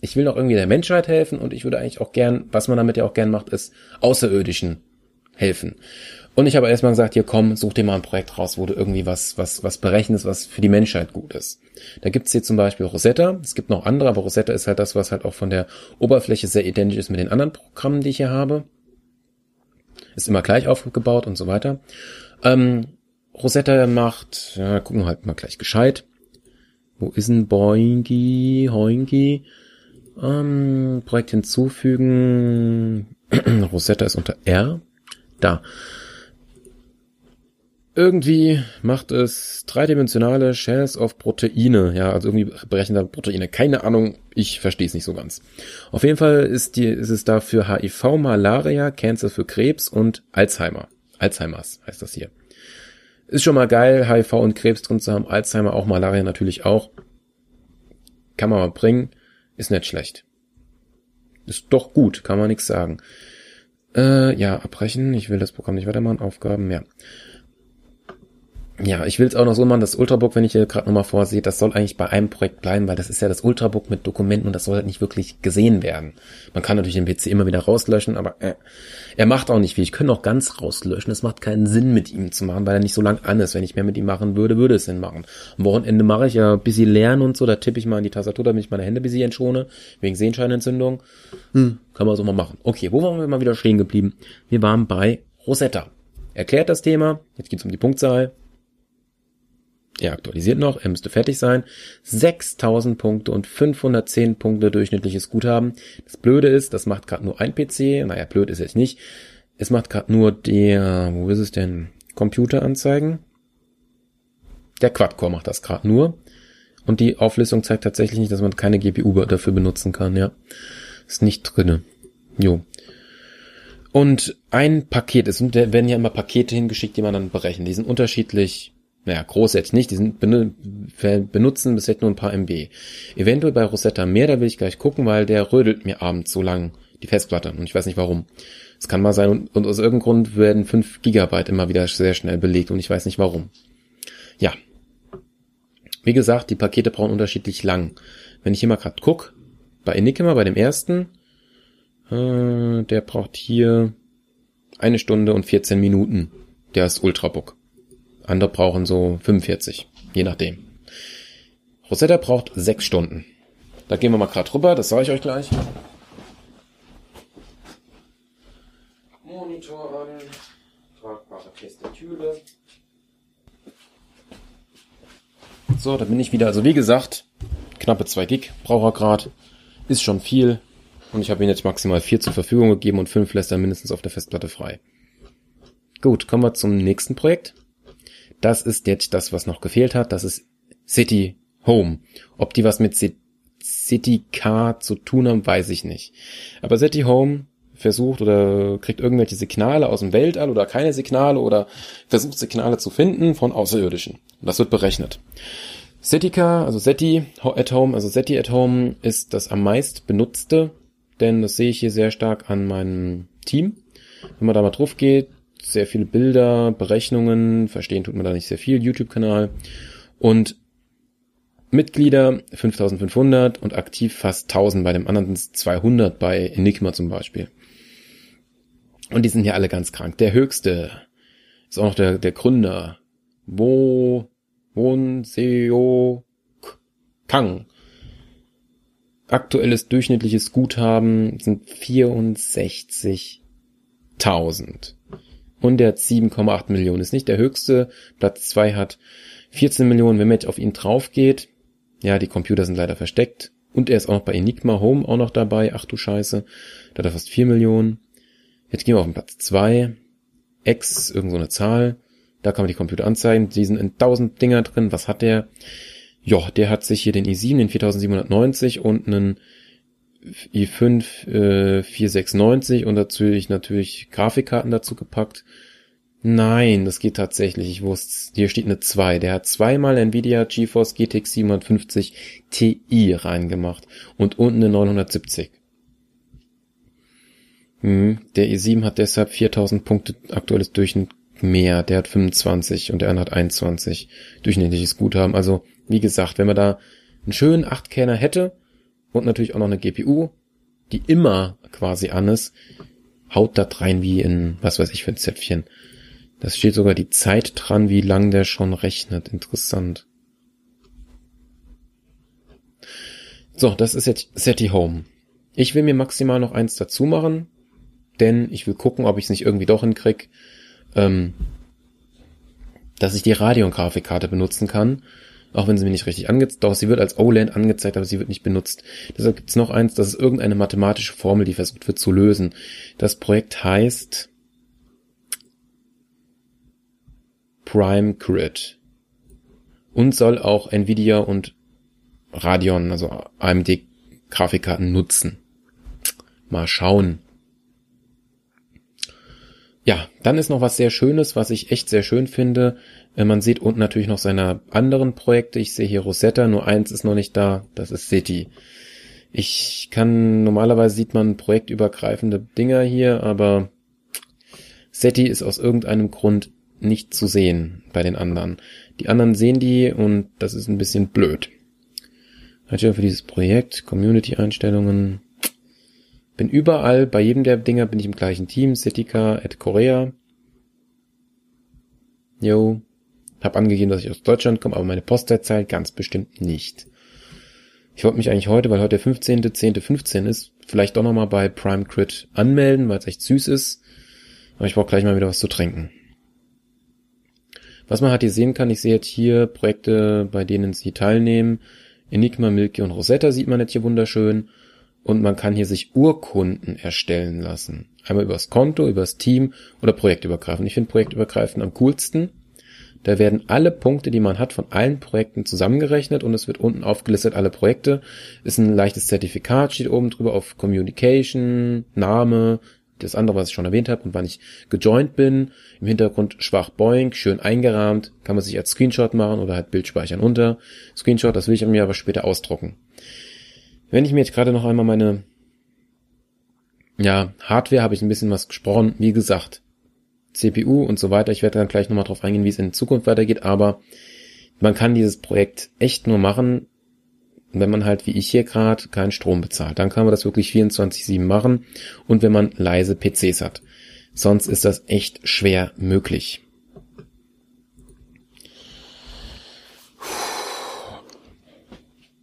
ich will noch irgendwie der Menschheit helfen und ich würde eigentlich auch gern, was man damit ja auch gern macht, ist Außerirdischen helfen. Und ich habe erstmal gesagt, hier komm, such dir mal ein Projekt raus, wo du irgendwie was, was, was berechnest, was für die Menschheit gut ist. Da gibt's hier zum Beispiel Rosetta. Es gibt noch andere, aber Rosetta ist halt das, was halt auch von der Oberfläche sehr identisch ist mit den anderen Programmen, die ich hier habe. Ist immer gleich aufgebaut und so weiter. Ähm, Rosetta macht, ja, gucken wir halt mal gleich gescheit. Wo ist ein Boingi, Hoingi? Ähm, Projekt hinzufügen. Rosetta ist unter R. Da. Irgendwie macht es dreidimensionale Shells of Proteine. Ja, also irgendwie berechnet er Proteine. Keine Ahnung, ich verstehe es nicht so ganz. Auf jeden Fall ist, die, ist es da für HIV, Malaria, Cancer für Krebs und Alzheimer. Alzheimers heißt das hier. Ist schon mal geil, HIV und Krebs drin zu haben, Alzheimer auch, Malaria natürlich auch. Kann man mal bringen, ist nicht schlecht. Ist doch gut, kann man nichts sagen. Äh, ja, abbrechen, ich will das Programm nicht weitermachen, Aufgaben, ja. Ja, ich will es auch noch so machen, das Ultrabook, wenn ich hier gerade nochmal vorsehe, das soll eigentlich bei einem Projekt bleiben, weil das ist ja das Ultrabook mit Dokumenten und das soll halt nicht wirklich gesehen werden. Man kann natürlich den PC immer wieder rauslöschen, aber äh, er macht auch nicht viel. Ich könnte auch ganz rauslöschen. Es macht keinen Sinn, mit ihm zu machen, weil er nicht so lang an ist. Wenn ich mehr mit ihm machen würde, würde es Sinn machen. Am Wochenende mache ich ja ein bisschen lernen und so, da tippe ich mal in die Tastatur, damit ich meine Hände ein bisschen entschone, wegen Sehenscheinentzündung. Hm, kann man so mal machen. Okay, wo waren wir mal wieder stehen geblieben? Wir waren bei Rosetta. Erklärt das Thema, jetzt geht's um die Punktzahl, er aktualisiert noch, er müsste fertig sein. 6000 Punkte und 510 Punkte durchschnittliches Guthaben. Das Blöde ist, das macht gerade nur ein PC. Naja, blöd ist jetzt nicht. Es macht gerade nur der, wo ist es denn? Computeranzeigen. Der Quad-Core macht das gerade nur. Und die Auflistung zeigt tatsächlich nicht, dass man keine GPU dafür benutzen kann, ja. Ist nicht drinne. Jo. Und ein Paket, es werden ja immer Pakete hingeschickt, die man dann berechnet. Die sind unterschiedlich naja, groß jetzt nicht, die sind, benutzen bis jetzt nur ein paar MB. Eventuell bei Rosetta mehr, da will ich gleich gucken, weil der rödelt mir abends so lang die Festplatte und ich weiß nicht warum. Es kann mal sein und, aus irgendeinem Grund werden 5 Gigabyte immer wieder sehr schnell belegt und ich weiß nicht warum. Ja. Wie gesagt, die Pakete brauchen unterschiedlich lang. Wenn ich hier mal gerade guck, bei Enigma, bei dem ersten, äh, der braucht hier eine Stunde und 14 Minuten. Der ist Ultrabook. Andere brauchen so 45, je nachdem. Rosetta braucht sechs Stunden. Da gehen wir mal gerade rüber, das sage ich euch gleich. Monitor an, tragbare Tastatüre. So, da bin ich wieder. Also wie gesagt, knappe 2 Gig braucht er gerade. Ist schon viel. Und ich habe ihm jetzt maximal 4 zur Verfügung gegeben und 5 lässt er mindestens auf der Festplatte frei. Gut, kommen wir zum nächsten Projekt. Das ist jetzt das, was noch gefehlt hat. Das ist City Home. Ob die was mit City Car zu tun haben, weiß ich nicht. Aber City Home versucht oder kriegt irgendwelche Signale aus dem Weltall oder keine Signale oder versucht Signale zu finden von Außerirdischen. Das wird berechnet. Setica, also SETI at Home, also SETI at Home ist das am meist benutzte, denn das sehe ich hier sehr stark an meinem Team. Wenn man da mal drauf geht, sehr viele Bilder, Berechnungen, verstehen tut man da nicht sehr viel, YouTube-Kanal und Mitglieder 5500 und aktiv fast 1000, bei dem anderen 200 bei Enigma zum Beispiel. Und die sind hier alle ganz krank. Der höchste ist auch noch der, der Gründer. Wo, Won Seo Kang. Aktuelles durchschnittliches Guthaben sind 64.000 und der hat 7,8 Millionen. Ist nicht der höchste. Platz 2 hat 14 Millionen. Wenn man jetzt auf ihn drauf geht, ja, die Computer sind leider versteckt. Und er ist auch noch bei Enigma Home auch noch dabei. Ach du Scheiße. Da hat er fast 4 Millionen. Jetzt gehen wir auf den Platz 2. X, irgend so eine Zahl. Da kann man die Computer anzeigen. Die sind in 1000 Dinger drin. Was hat der? Ja, der hat sich hier den i7, den 4790 und einen i5 äh, 4690 und natürlich natürlich Grafikkarten dazu gepackt. Nein, das geht tatsächlich. Ich wusste, hier steht eine 2. Der hat zweimal Nvidia GeForce GTX 750 Ti reingemacht und unten eine 970. Hm, der i7 hat deshalb 4000 Punkte aktuelles Durchschnitt mehr. Der hat 25 und der andere hat 21 durchschnittliches Guthaben. Also, wie gesagt, wenn man da einen schönen 8-Kerner hätte, und natürlich auch noch eine GPU, die immer quasi an ist, haut da rein wie in, was weiß ich für ein Zäpfchen. Das steht sogar die Zeit dran, wie lang der schon rechnet. Interessant. So, das ist jetzt SETI Home. Ich will mir maximal noch eins dazu machen, denn ich will gucken, ob ich es nicht irgendwie doch hinkrieg, ähm, dass ich die Radeon-Grafikkarte benutzen kann, auch wenn sie mir nicht richtig angezeigt, doch sie wird als OLED angezeigt, aber sie wird nicht benutzt. Deshalb gibt's noch eins, das ist irgendeine mathematische Formel, die versucht wird zu lösen. Das Projekt heißt Prime Grid und soll auch Nvidia und Radeon, also AMD Grafikkarten nutzen. Mal schauen. Ja, dann ist noch was sehr Schönes, was ich echt sehr schön finde. Äh, man sieht unten natürlich noch seine anderen Projekte. Ich sehe hier Rosetta, nur eins ist noch nicht da. Das ist City. Ich kann, normalerweise sieht man projektübergreifende Dinger hier, aber SETI ist aus irgendeinem Grund nicht zu sehen bei den anderen. Die anderen sehen die und das ist ein bisschen blöd. Hatte für dieses Projekt, Community-Einstellungen. Bin überall, bei jedem der Dinger bin ich im gleichen Team, Setika at Korea. Jo. Hab angegeben, dass ich aus Deutschland komme, aber meine Postleitzahl ganz bestimmt nicht. Ich wollte mich eigentlich heute, weil heute der 15.10.15 .15 ist, vielleicht doch nochmal bei Prime Crit anmelden, weil es echt süß ist. Aber ich brauche gleich mal wieder was zu trinken. Was man halt hier sehen kann, ich sehe jetzt hier Projekte, bei denen Sie teilnehmen. Enigma, Milky und Rosetta sieht man jetzt hier wunderschön. Und man kann hier sich Urkunden erstellen lassen. Einmal übers Konto, übers Team oder projektübergreifend. Ich finde projektübergreifend am coolsten. Da werden alle Punkte, die man hat, von allen Projekten zusammengerechnet und es wird unten aufgelistet, alle Projekte. Ist ein leichtes Zertifikat, steht oben drüber auf Communication, Name, das andere, was ich schon erwähnt habe und wann ich gejoint bin. Im Hintergrund schwach Boing, schön eingerahmt, kann man sich als Screenshot machen oder halt Bild speichern unter. Screenshot, das will ich mir aber später ausdrucken. Wenn ich mir jetzt gerade noch einmal meine ja, Hardware habe ich ein bisschen was gesprochen, wie gesagt, CPU und so weiter. Ich werde dann gleich nochmal drauf eingehen, wie es in Zukunft weitergeht, aber man kann dieses Projekt echt nur machen, wenn man halt wie ich hier gerade keinen Strom bezahlt. Dann kann man das wirklich 24/7 machen und wenn man leise PCs hat. Sonst ist das echt schwer möglich.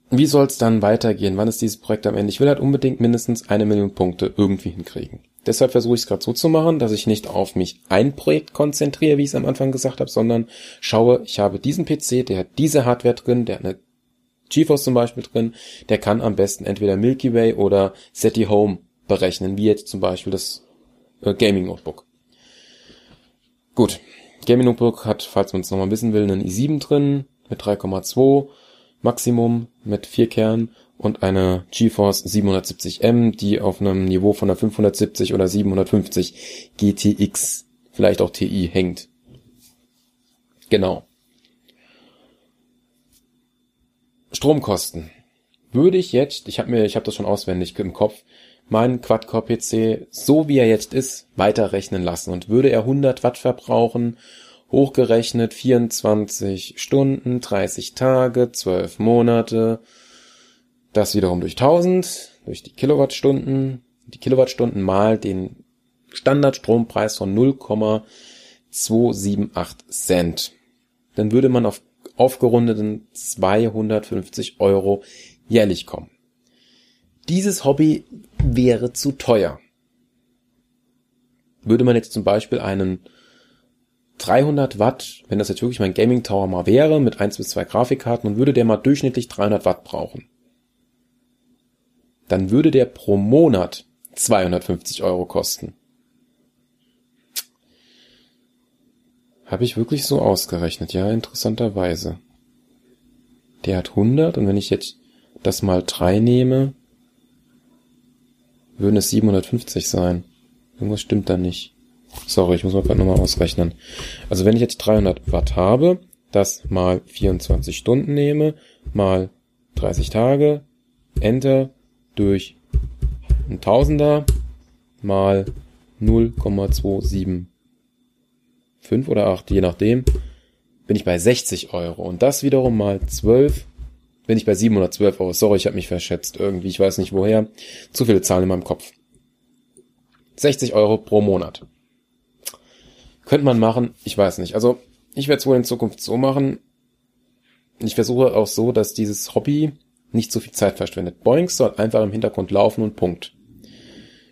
Wie soll es dann weitergehen? Wann ist dieses Projekt am Ende? Ich will halt unbedingt mindestens eine Million Punkte irgendwie hinkriegen. Deshalb versuche ich es gerade so zu machen, dass ich nicht auf mich ein Projekt konzentriere, wie ich es am Anfang gesagt habe, sondern schaue, ich habe diesen PC, der hat diese Hardware drin, der hat eine GeForce zum Beispiel drin, der kann am besten entweder Milky Way oder SETI Home berechnen, wie jetzt zum Beispiel das äh, Gaming Notebook. Gut, Gaming Notebook hat, falls man es nochmal wissen will, einen i7 drin mit 3,2 Maximum mit vier Kernen und eine GeForce 770M, die auf einem Niveau von einer 570 oder 750 GTX, vielleicht auch TI hängt. Genau. Stromkosten. Würde ich jetzt, ich habe mir, ich habe das schon auswendig im Kopf, meinen Quad-Core-PC, so wie er jetzt ist, weiterrechnen lassen und würde er 100 Watt verbrauchen, hochgerechnet 24 Stunden, 30 Tage, 12 Monate, das wiederum durch 1000, durch die Kilowattstunden, die Kilowattstunden mal den Standardstrompreis von 0,278 Cent. Dann würde man auf aufgerundeten 250 Euro jährlich kommen. Dieses Hobby wäre zu teuer. Würde man jetzt zum Beispiel einen 300 Watt, wenn das jetzt wirklich mein Gaming Tower mal wäre, mit 1 bis 2 Grafikkarten und würde der mal durchschnittlich 300 Watt brauchen, dann würde der pro Monat 250 Euro kosten. Habe ich wirklich so ausgerechnet, ja, interessanterweise. Der hat 100 und wenn ich jetzt das mal 3 nehme, würden es 750 sein. Irgendwas stimmt da nicht. Sorry, ich muss mal gerade nochmal ausrechnen. Also wenn ich jetzt 300 Watt habe, das mal 24 Stunden nehme, mal 30 Tage, Enter durch ein Tausender mal 0,275 oder 8, je nachdem, bin ich bei 60 Euro. Und das wiederum mal 12 bin ich bei 712 Euro. Sorry, ich habe mich verschätzt irgendwie. Ich weiß nicht woher. Zu viele Zahlen in meinem Kopf. 60 Euro pro Monat. Könnte man machen, ich weiß nicht. Also ich werde es wohl in Zukunft so machen. Ich versuche auch so, dass dieses Hobby nicht so viel Zeit verschwendet. Boinks soll einfach im Hintergrund laufen und Punkt.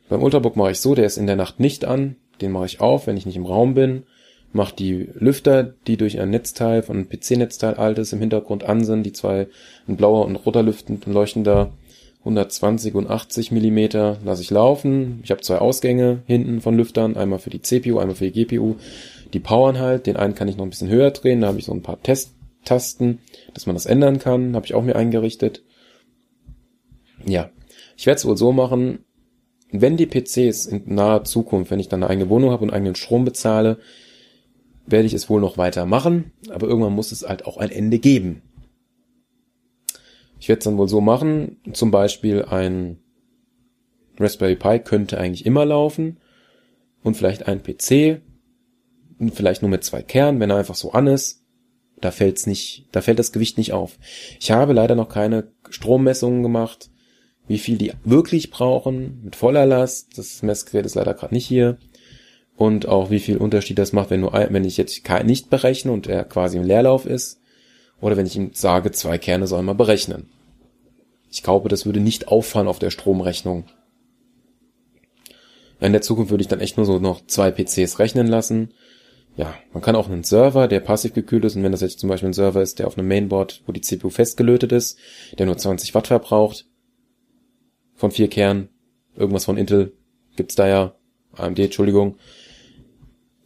Beim Ultrabook mache ich so, der ist in der Nacht nicht an. Den mache ich auf, wenn ich nicht im Raum bin. Mache die Lüfter, die durch ein Netzteil von einem PC-Netzteil altes im Hintergrund an sind. Die zwei, ein blauer und roter lüftend, leuchtender 120 und 80 Millimeter lasse ich laufen. Ich habe zwei Ausgänge hinten von Lüftern, einmal für die CPU, einmal für die GPU. Die powern halt, den einen kann ich noch ein bisschen höher drehen, da habe ich so ein paar Testtasten, dass man das ändern kann, habe ich auch mir eingerichtet. Ja, ich werde es wohl so machen, wenn die PCs in naher Zukunft, wenn ich dann eine eigene Wohnung habe und eigenen Strom bezahle, werde ich es wohl noch weiter machen, aber irgendwann muss es halt auch ein Ende geben. Ich werde es dann wohl so machen, zum Beispiel ein Raspberry Pi könnte eigentlich immer laufen und vielleicht ein PC, vielleicht nur mit zwei Kernen, wenn er einfach so an ist. Da fällt's nicht, da fällt das Gewicht nicht auf. Ich habe leider noch keine Strommessungen gemacht, wie viel die wirklich brauchen mit voller Last. Das Messgerät ist leider gerade nicht hier. Und auch wie viel Unterschied das macht, wenn nur, wenn ich jetzt nicht berechne und er quasi im Leerlauf ist oder wenn ich ihm sage, zwei Kerne soll man berechnen. Ich glaube, das würde nicht auffallen auf der Stromrechnung. In der Zukunft würde ich dann echt nur so noch zwei PCs rechnen lassen. Ja, man kann auch einen Server, der passiv gekühlt ist, und wenn das jetzt zum Beispiel ein Server ist, der auf einem Mainboard, wo die CPU festgelötet ist, der nur 20 Watt verbraucht, von vier Kernen, irgendwas von Intel, gibt's da ja, AMD, Entschuldigung,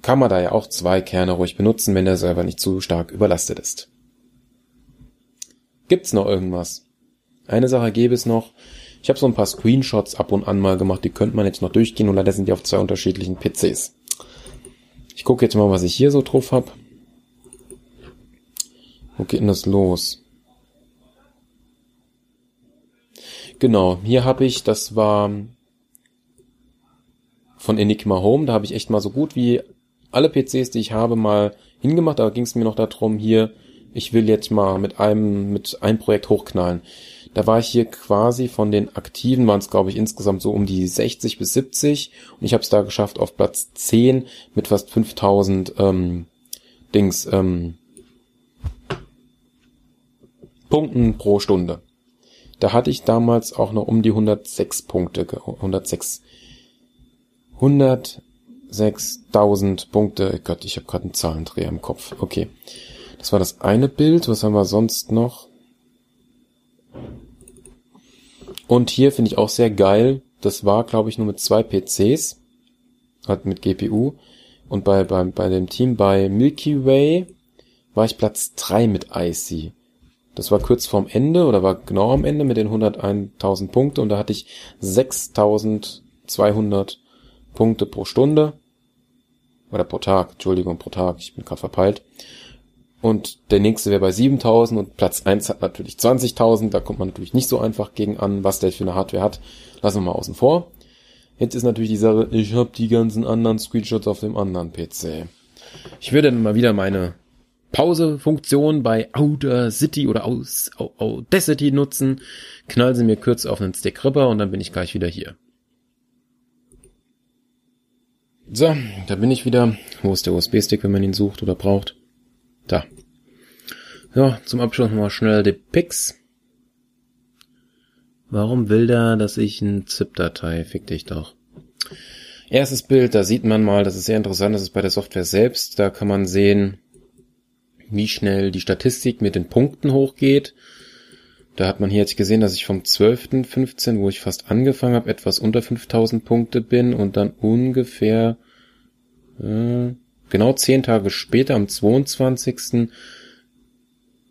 kann man da ja auch zwei Kerne ruhig benutzen, wenn der Server nicht zu stark überlastet ist. Gibt's noch irgendwas? Eine Sache gäbe es noch. Ich habe so ein paar Screenshots ab und an mal gemacht, die könnte man jetzt noch durchgehen und leider sind die auf zwei unterschiedlichen PCs. Ich gucke jetzt mal, was ich hier so drauf habe. Wo geht denn das los? Genau, hier habe ich, das war von Enigma Home, da habe ich echt mal so gut wie alle PCs, die ich habe, mal hingemacht. Da ging es mir noch darum, hier, ich will jetzt mal mit einem, mit einem Projekt hochknallen. Da war ich hier quasi von den Aktiven, waren es glaube ich insgesamt so um die 60 bis 70 und ich habe es da geschafft auf Platz 10 mit fast 5000 ähm, Dings ähm, Punkten pro Stunde. Da hatte ich damals auch noch um die 106 Punkte, 106 100 6000 Punkte. Gott, ich habe gerade einen Zahlendreher im Kopf. Okay. Das war das eine Bild. Was haben wir sonst noch? Und hier finde ich auch sehr geil. Das war, glaube ich, nur mit zwei PCs. Halt mit GPU. Und bei, bei, bei dem Team bei Milky Way war ich Platz drei mit IC. Das war kurz vorm Ende oder war genau am Ende mit den 101.000 Punkte und da hatte ich 6.200 Punkte pro Stunde. Oder pro Tag, Entschuldigung, pro Tag, ich bin gerade verpeilt. Und der nächste wäre bei 7000 und Platz 1 hat natürlich 20.000. Da kommt man natürlich nicht so einfach gegen an, was der für eine Hardware hat. Lassen wir mal außen vor. Jetzt ist natürlich die Sache, ich habe die ganzen anderen Screenshots auf dem anderen PC. Ich würde dann mal wieder meine Pause-Funktion bei Outer City oder Audacity nutzen. Knall sie mir kurz auf einen Stick rüber und dann bin ich gleich wieder hier. So, da bin ich wieder. Wo ist der USB-Stick, wenn man ihn sucht oder braucht? Da. Ja, zum Abschluss nochmal schnell die Pix. Warum will der, dass ich ein ZIP-Datei? Fick dich doch. Erstes Bild, da sieht man mal, das ist sehr interessant, das ist bei der Software selbst. Da kann man sehen, wie schnell die Statistik mit den Punkten hochgeht. Da hat man hier jetzt gesehen, dass ich vom 12.15, wo ich fast angefangen habe, etwas unter 5000 Punkte bin und dann ungefähr äh, genau zehn Tage später, am 22.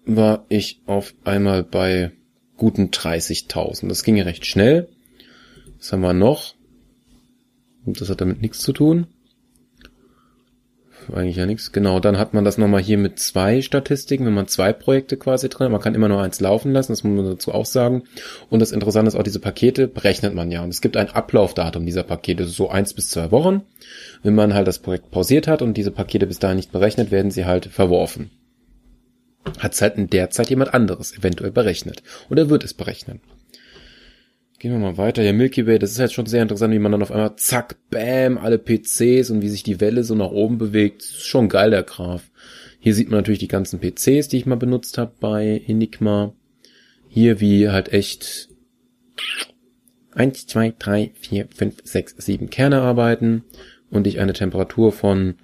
war ich auf einmal bei guten 30.000. Das ging ja recht schnell. Was haben wir noch? Und das hat damit nichts zu tun eigentlich ja nichts. Genau, dann hat man das nochmal hier mit zwei Statistiken, wenn man zwei Projekte quasi drin hat. Man kann immer nur eins laufen lassen, das muss man dazu auch sagen. Und das Interessante ist auch, diese Pakete berechnet man ja. Und es gibt ein Ablaufdatum dieser Pakete, so eins bis zwei Wochen. Wenn man halt das Projekt pausiert hat und diese Pakete bis dahin nicht berechnet, werden sie halt verworfen. Hat es halt in der Zeit jemand anderes eventuell berechnet. Oder wird es berechnen. Gehen wir mal weiter. Ja, Milky Way, das ist halt schon sehr interessant, wie man dann auf einmal zack, bam, alle PCs und wie sich die Welle so nach oben bewegt. Das ist schon geil, der Graf. Hier sieht man natürlich die ganzen PCs, die ich mal benutzt habe bei Enigma. Hier wie halt echt eins, zwei, drei, vier, fünf, sechs, sieben Kerne arbeiten und ich eine Temperatur von,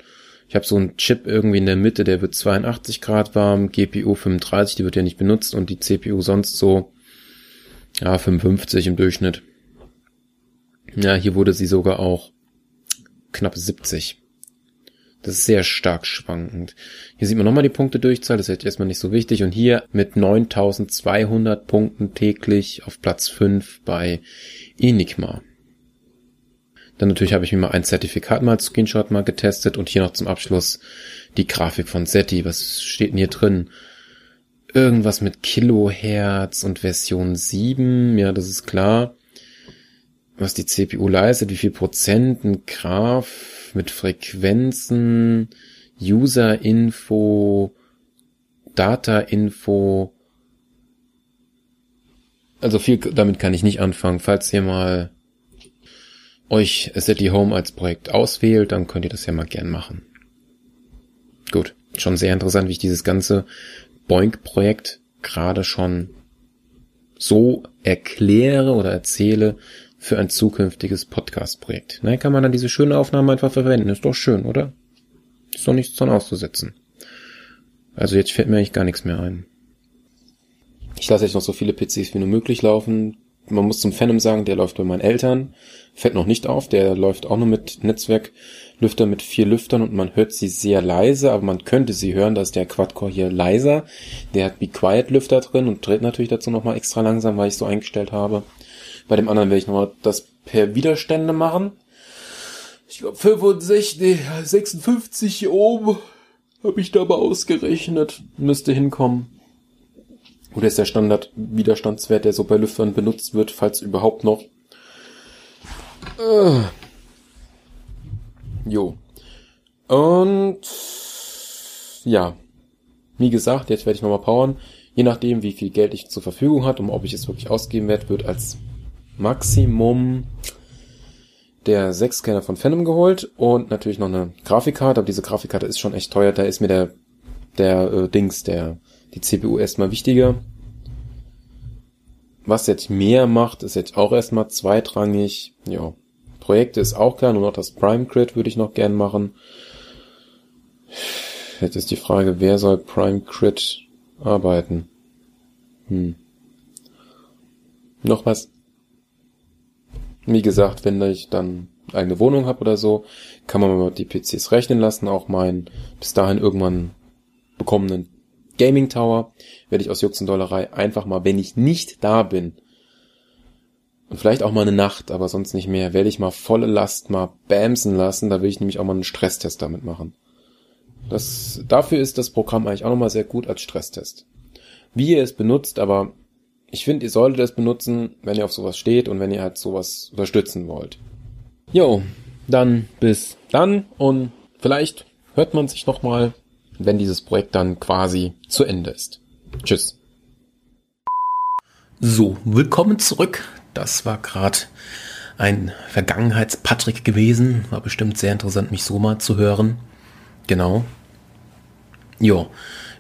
ich habe so einen Chip irgendwie in der Mitte, der wird 82 Grad warm, GPU 35, die wird ja nicht benutzt und die CPU sonst so ja, 55 im Durchschnitt. Ja, hier wurde sie sogar auch knapp 70. Das ist sehr stark schwankend. Hier sieht man nochmal die Punkte Durchzahl, das ist jetzt erstmal nicht so wichtig. Und hier mit 9200 Punkten täglich auf Platz 5 bei Enigma. Dann natürlich habe ich mir mal ein Zertifikat mal als Screenshot mal getestet und hier noch zum Abschluss die Grafik von SETI. Was steht denn hier drin? Irgendwas mit Kilohertz und Version 7, ja, das ist klar. Was die CPU leistet, wie viel Prozent, ein Graph mit Frequenzen, User-Info, Data-Info. Also viel damit kann ich nicht anfangen. Falls ihr mal euch SETI Home als Projekt auswählt, dann könnt ihr das ja mal gern machen. Gut, schon sehr interessant, wie ich dieses ganze Boink-Projekt gerade schon so erkläre oder erzähle für ein zukünftiges Podcast-Projekt. Na, kann man dann diese schöne Aufnahme einfach verwenden. Ist doch schön, oder? Ist doch nichts dran auszusetzen. Also jetzt fällt mir eigentlich gar nichts mehr ein. Ich lasse jetzt noch so viele PCs wie nur möglich laufen. Man muss zum Phantom sagen, der läuft bei meinen Eltern. Fällt noch nicht auf, der läuft auch nur mit Netzwerk Lüfter mit vier Lüftern und man hört sie sehr leise, aber man könnte sie hören, da ist der Quadcore hier leiser. Der hat Be Quiet Lüfter drin und dreht natürlich dazu nochmal extra langsam, weil ich so eingestellt habe. Bei dem anderen werde ich nochmal das per Widerstände machen. Ich glaube 65, nee, 56 hier oben habe ich dabei ausgerechnet. Müsste hinkommen. Oder ist der Standard-Widerstandswert, der so bei Lüftern benutzt wird, falls überhaupt noch. Äh. Jo. Und ja, wie gesagt, jetzt werde ich nochmal powern. Je nachdem, wie viel Geld ich zur Verfügung hat und ob ich es wirklich ausgeben werde, wird als Maximum der 6-Scanner von Phantom geholt und natürlich noch eine Grafikkarte, aber diese Grafikkarte ist schon echt teuer, da ist mir der der äh, Dings, der die CPU erstmal wichtiger. Was jetzt mehr macht, ist jetzt auch erstmal zweitrangig. Ja, Projekte ist auch klar, nur noch das Prime Crit würde ich noch gern machen. Jetzt ist die Frage, wer soll Prime Crit arbeiten? Hm. Noch was? Wie gesagt, wenn ich dann eigene Wohnung habe oder so, kann man mal die PCs rechnen lassen. Auch meinen bis dahin irgendwann bekommenen Gaming Tower werde ich aus Jux und Dollerei einfach mal, wenn ich nicht da bin, und vielleicht auch mal eine Nacht, aber sonst nicht mehr, werde ich mal volle Last mal bamsen lassen. Da will ich nämlich auch mal einen Stresstest damit machen. Das, dafür ist das Programm eigentlich auch nochmal sehr gut als Stresstest. Wie ihr es benutzt, aber ich finde, ihr solltet es benutzen, wenn ihr auf sowas steht und wenn ihr halt sowas unterstützen wollt. Jo, dann bis dann und vielleicht hört man sich nochmal, wenn dieses Projekt dann quasi zu Ende ist. Tschüss. So, willkommen zurück das war gerade ein Vergangenheits-Patrick gewesen. War bestimmt sehr interessant, mich so mal zu hören. Genau. Jo.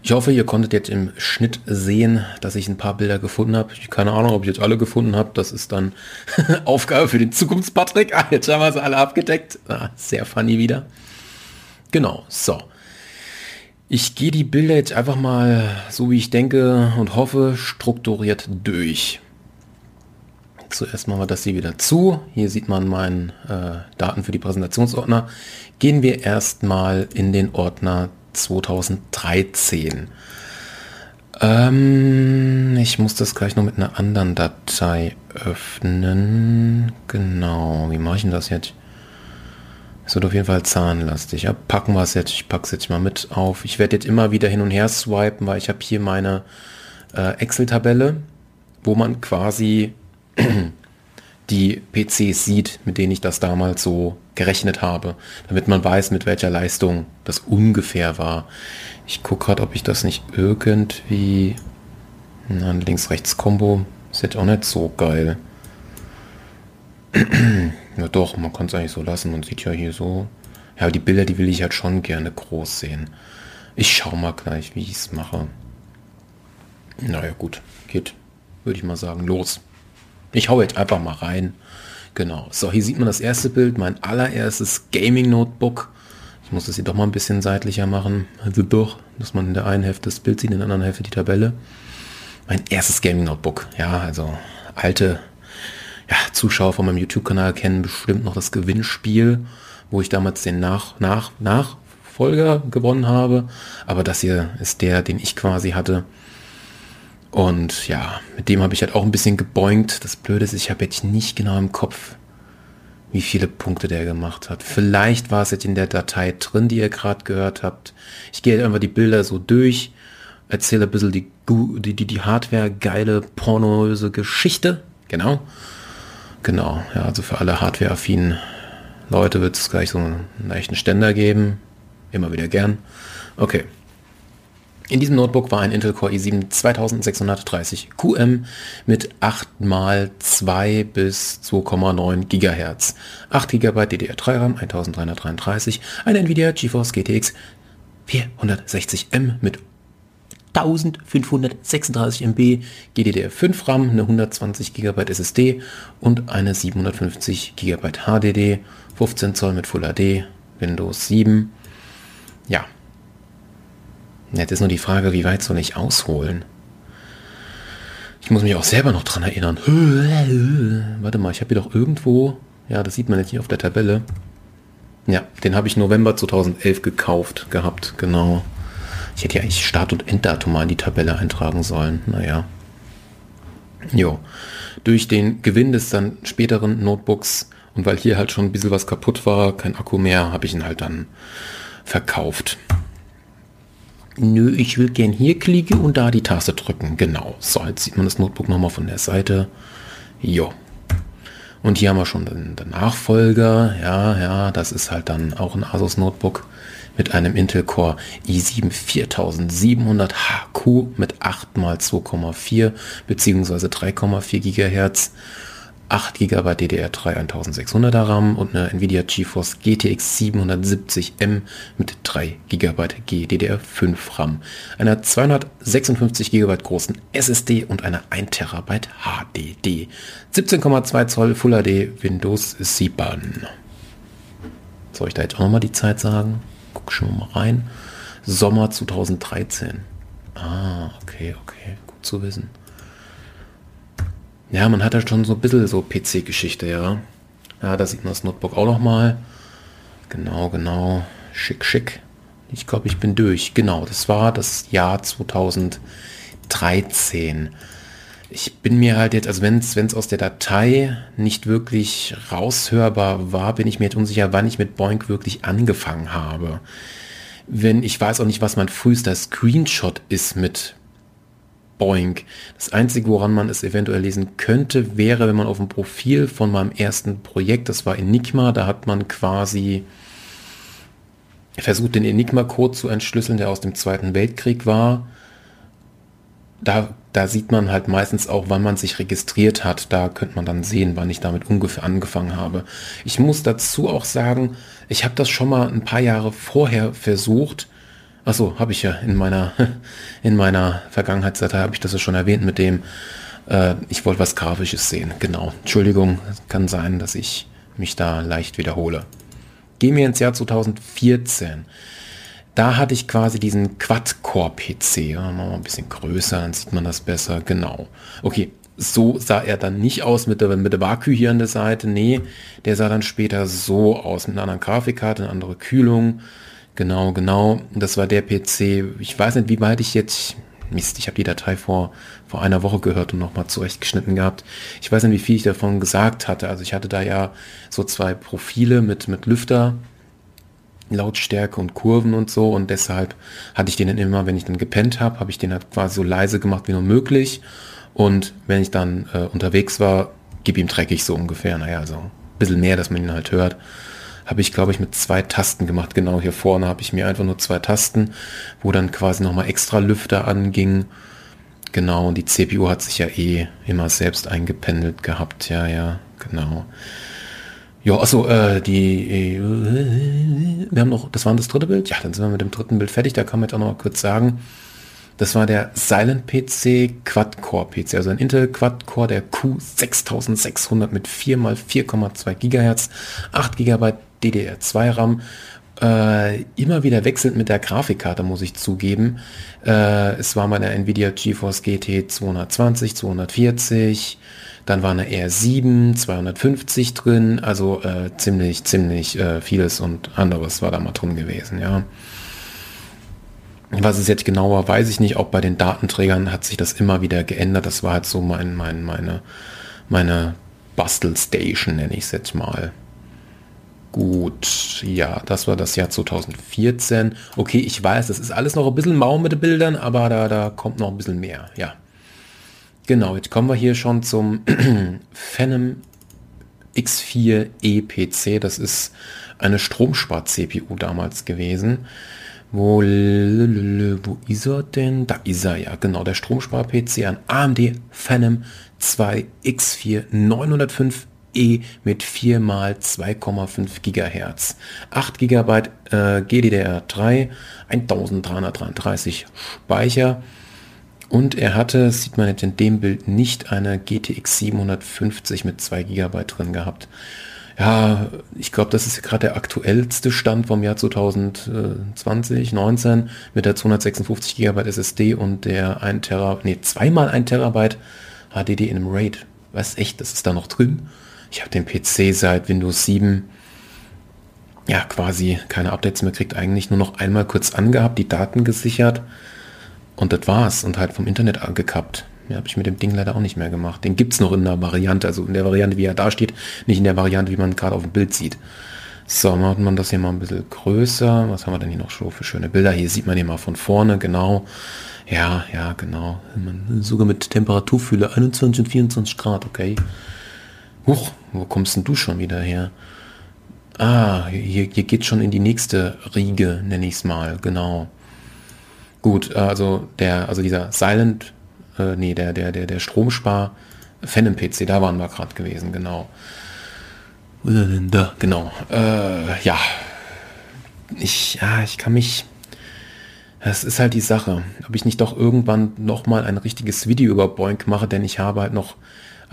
Ich hoffe, ihr konntet jetzt im Schnitt sehen, dass ich ein paar Bilder gefunden habe. Keine Ahnung, ob ich jetzt alle gefunden habe. Das ist dann Aufgabe für den Zukunftspatrick. Ah, jetzt haben wir sie alle abgedeckt. Ah, sehr funny wieder. Genau, so. Ich gehe die Bilder jetzt einfach mal, so wie ich denke und hoffe, strukturiert durch. Zuerst machen wir das hier wieder zu. Hier sieht man meinen äh, Daten für die Präsentationsordner. Gehen wir erstmal in den Ordner 2013. Ähm, ich muss das gleich noch mit einer anderen Datei öffnen. Genau, wie mache ich denn das jetzt? Es wird auf jeden Fall zahnlastig. Ja, packen wir es jetzt. Ich packe es jetzt mal mit auf. Ich werde jetzt immer wieder hin und her swipen, weil ich habe hier meine äh, Excel-Tabelle, wo man quasi die PCs sieht, mit denen ich das damals so gerechnet habe, damit man weiß, mit welcher Leistung das ungefähr war. Ich gucke gerade, ob ich das nicht irgendwie... Na, Links-Rechts-Kombo ist jetzt auch nicht so geil. ja doch, man kann es eigentlich so lassen. Man sieht ja hier so. Ja, die Bilder, die will ich halt schon gerne groß sehen. Ich schau mal gleich, wie ich es mache. Naja, gut. Geht, würde ich mal sagen, los. Ich hau jetzt einfach mal rein. Genau. So, hier sieht man das erste Bild, mein allererstes Gaming-Notebook. Ich muss das hier doch mal ein bisschen seitlicher machen. Also doch, dass man in der einen Hälfte das Bild sieht, in der anderen Hälfte die Tabelle. Mein erstes Gaming-Notebook. Ja, also alte ja, Zuschauer von meinem YouTube-Kanal kennen bestimmt noch das Gewinnspiel, wo ich damals den Nach, Nach, Nachfolger gewonnen habe. Aber das hier ist der, den ich quasi hatte. Und ja, mit dem habe ich halt auch ein bisschen geboingt. Das Blöde ist, ich habe jetzt nicht genau im Kopf, wie viele Punkte der gemacht hat. Vielleicht war es jetzt in der Datei drin, die ihr gerade gehört habt. Ich gehe einfach die Bilder so durch, erzähle ein bisschen die, die, die, die Hardware, geile, pornöse Geschichte. Genau. Genau, ja, also für alle Hardware-affinen Leute wird es gleich so einen leichten Ständer geben. Immer wieder gern. Okay, in diesem Notebook war ein Intel Core i7 2630 QM mit 8 x 2 bis 2,9 GHz, 8 GB DDR3 RAM 1333, eine Nvidia GeForce GTX 460M mit 1536 MB, GDDR5 RAM, eine 120 GB SSD und eine 750 GB HDD, 15 Zoll mit Full HD, Windows 7. Jetzt ist nur die Frage, wie weit soll ich ausholen? Ich muss mich auch selber noch dran erinnern. Warte mal, ich habe hier doch irgendwo... Ja, das sieht man jetzt hier auf der Tabelle. Ja, den habe ich November 2011 gekauft gehabt, genau. Ich hätte ja eigentlich Start- und Enddatum mal in die Tabelle eintragen sollen. Naja. Jo. Durch den Gewinn des dann späteren Notebooks und weil hier halt schon ein bisschen was kaputt war, kein Akku mehr, habe ich ihn halt dann verkauft. Nö, ich will gern hier klicken und da die Taste drücken. Genau. So, jetzt sieht man das Notebook nochmal von der Seite. Jo. Und hier haben wir schon den, den, Nachfolger. Ja, ja, das ist halt dann auch ein Asus Notebook mit einem Intel Core i7 4700 HQ mit 8 x 2,4 bzw. 3,4 GHz 8 GB DDR3 1600er RAM und eine Nvidia GeForce GTX 770M mit 3 GB GDDR5 RAM, einer 256 GB großen SSD und einer 1 TB HDD. 17,2 Zoll Full HD Windows 7. Soll ich da jetzt auch nochmal die Zeit sagen? Guck schon mal rein. Sommer 2013. Ah, okay, okay, gut zu wissen. Ja, man hat ja schon so ein bisschen so PC-Geschichte, ja. Ja, da sieht man das Notebook auch nochmal. Genau, genau. Schick, schick. Ich glaube, ich bin durch. Genau, das war das Jahr 2013. Ich bin mir halt jetzt, also wenn es aus der Datei nicht wirklich raushörbar war, bin ich mir jetzt unsicher, wann ich mit Boink wirklich angefangen habe. Wenn ich weiß auch nicht, was mein frühester Screenshot ist mit Boink. Das Einzige, woran man es eventuell lesen könnte, wäre, wenn man auf dem Profil von meinem ersten Projekt, das war Enigma, da hat man quasi versucht, den Enigma-Code zu entschlüsseln, der aus dem Zweiten Weltkrieg war. Da, da sieht man halt meistens auch, wann man sich registriert hat. Da könnte man dann sehen, wann ich damit ungefähr angefangen habe. Ich muss dazu auch sagen, ich habe das schon mal ein paar Jahre vorher versucht, Achso, habe ich ja in meiner, in meiner Vergangenheitsdatei habe ich das ja schon erwähnt mit dem, äh, ich wollte was Grafisches sehen. Genau. Entschuldigung, kann sein, dass ich mich da leicht wiederhole. Gehen wir ins Jahr 2014. Da hatte ich quasi diesen Quad-Core-PC. Ja, wir ein bisschen größer, dann sieht man das besser. Genau. Okay, so sah er dann nicht aus mit der, mit der Vaku hier an der Seite. Nee, der sah dann später so aus mit einer anderen Grafikkarte, eine andere Kühlung. Genau, genau. Das war der PC. Ich weiß nicht, wie weit ich jetzt. Mist, ich habe die Datei vor, vor einer Woche gehört und nochmal zurechtgeschnitten gehabt. Ich weiß nicht, wie viel ich davon gesagt hatte. Also ich hatte da ja so zwei Profile mit, mit Lüfter, Lautstärke und Kurven und so. Und deshalb hatte ich den dann immer, wenn ich dann gepennt habe, habe ich den halt quasi so leise gemacht wie nur möglich. Und wenn ich dann äh, unterwegs war, gib ihm dreckig so ungefähr. Naja, so ein bisschen mehr, dass man ihn halt hört habe ich, glaube ich, mit zwei Tasten gemacht. Genau hier vorne habe ich mir einfach nur zwei Tasten, wo dann quasi nochmal extra Lüfter anging. Genau, und die CPU hat sich ja eh immer selbst eingependelt gehabt. Ja, ja, genau. Ja, achso, äh, die, äh, wir haben noch, das war das dritte Bild? Ja, dann sind wir mit dem dritten Bild fertig. Da kann man jetzt auch noch mal kurz sagen, das war der Silent PC Quad-Core PC, also ein Intel Quad-Core, der Q6600 mit 4 x 4,2 GHz, 8 GB DDR2 RAM, äh, immer wieder wechselnd mit der Grafikkarte, muss ich zugeben. Äh, es war meine Nvidia GeForce GT 220, 240, dann war eine R7, 250 drin, also äh, ziemlich, ziemlich äh, vieles und anderes war da mal drin gewesen, ja. Was es jetzt genauer weiß ich nicht, auch bei den Datenträgern hat sich das immer wieder geändert. Das war halt so mein, mein, meine, meine Bastelstation, nenne ich es jetzt mal. Gut, ja, das war das Jahr 2014. Okay, ich weiß, das ist alles noch ein bisschen mau mit den Bildern, aber da, da kommt noch ein bisschen mehr, ja. Genau, jetzt kommen wir hier schon zum Phenom X4 EPC. Das ist eine Stromspar-CPU damals gewesen. Wo, wo ist er denn? Da ist er ja, genau, der Stromspar-PC, ein AMD Phenom 2 X4 905E mit 4 x 2,5 GHz, 8 GB äh, GDDR3, 1333 Speicher und er hatte, sieht man jetzt in dem Bild nicht, eine GTX 750 mit 2 GB drin gehabt ja, ich glaube, das ist gerade der aktuellste Stand vom Jahr 2020, 19 mit der 256 GB SSD und der 1 Terabyte, nee, zweimal 1 Terabyte HDD in einem RAID. Was echt, das ist da noch drin? Ich habe den PC seit Windows 7 ja quasi keine Updates mehr kriegt, eigentlich nur noch einmal kurz angehabt, die Daten gesichert und das war's und halt vom Internet angekappt. Ja, habe ich mit dem Ding leider auch nicht mehr gemacht. Den gibt es noch in der Variante, also in der Variante, wie er da steht, nicht in der Variante, wie man gerade auf dem Bild sieht. So, macht man das hier mal ein bisschen größer. Was haben wir denn hier noch schon für schöne Bilder? Hier sieht man hier mal von vorne, genau. Ja, ja, genau. Sogar mit Temperaturfühle 21 und 24 Grad, okay. Huch, wo kommst denn du schon wieder her? Ah, hier, hier geht schon in die nächste Riege, nenne ich es mal, genau. Gut, also der, also dieser Silent äh, nee, der, der, der, der Stromspar Phantom PC, da waren wir gerade gewesen, genau. Genau. Äh, ja. Ich, ja, ich kann mich. Das ist halt die Sache, ob ich nicht doch irgendwann nochmal ein richtiges Video über Boink mache, denn ich habe halt noch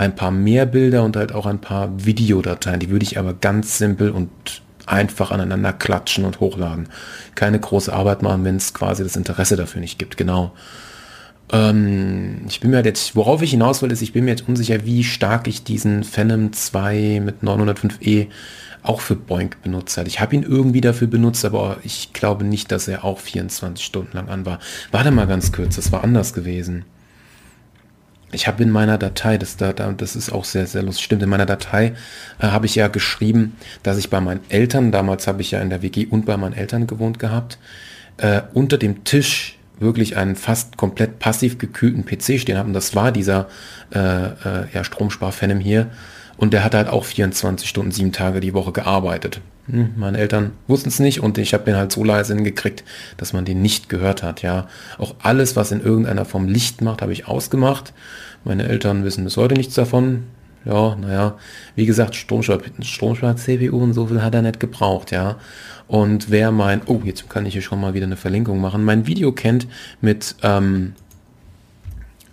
ein paar mehr Bilder und halt auch ein paar Videodateien. Die würde ich aber ganz simpel und einfach aneinander klatschen und hochladen. Keine große Arbeit machen, wenn es quasi das Interesse dafür nicht gibt. Genau. Ähm, ich bin mir jetzt, worauf ich hinaus will, ist, ich bin mir jetzt unsicher, wie stark ich diesen Phenom 2 mit 905E auch für Boink benutzt hat. Ich habe ihn irgendwie dafür benutzt, aber ich glaube nicht, dass er auch 24 Stunden lang an war. Warte mal ganz kurz, das war anders gewesen. Ich habe in meiner Datei, das, da, das ist auch sehr, sehr lustig, stimmt, in meiner Datei äh, habe ich ja geschrieben, dass ich bei meinen Eltern, damals habe ich ja in der WG und bei meinen Eltern gewohnt gehabt, äh, unter dem Tisch wirklich einen fast komplett passiv gekühlten PC stehen habe. Und das war dieser äh, äh, ja, Stromspar-Phenom hier. Und der hat halt auch 24 Stunden, sieben Tage die Woche gearbeitet. Hm, meine Eltern wussten es nicht und ich habe den halt so leise hingekriegt, dass man den nicht gehört hat. Ja, auch alles, was in irgendeiner Form Licht macht, habe ich ausgemacht. Meine Eltern wissen bis heute nichts davon. Ja, naja, wie gesagt, Stromspar-CPU und so viel hat er nicht gebraucht, ja. Und wer mein, oh, jetzt kann ich hier schon mal wieder eine Verlinkung machen, mein Video kennt mit ähm,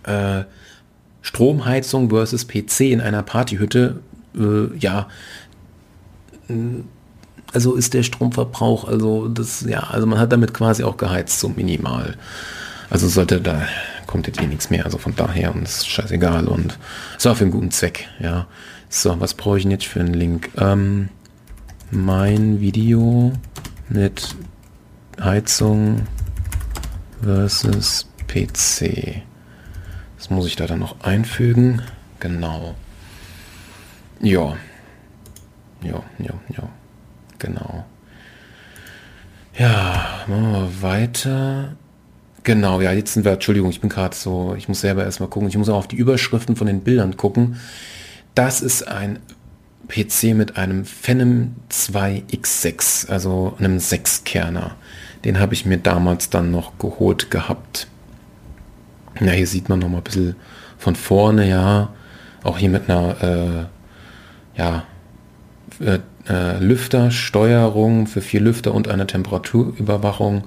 äh, Stromheizung versus PC in einer Partyhütte, äh, ja, also ist der Stromverbrauch, also das, ja, also man hat damit quasi auch geheizt, so minimal. Also sollte da, kommt jetzt eh nichts mehr, also von daher und ist scheißegal und ist auch für einen guten Zweck, ja. So, was brauche ich denn jetzt für einen Link? Ähm, mein Video mit Heizung versus PC. Muss ich da dann noch einfügen. Genau. Ja. Ja, ja, ja. Genau. Ja, machen wir weiter. Genau, ja, jetzt sind wir, Entschuldigung, ich bin gerade so, ich muss selber erstmal gucken, ich muss auch auf die Überschriften von den Bildern gucken. Das ist ein PC mit einem Phenom 2X6, also einem 6-Kerner. Den habe ich mir damals dann noch geholt gehabt. Ja, hier sieht man noch mal ein bisschen von vorne, ja. Auch hier mit einer, äh, ja, äh, äh, Lüftersteuerung für vier Lüfter und eine Temperaturüberwachung.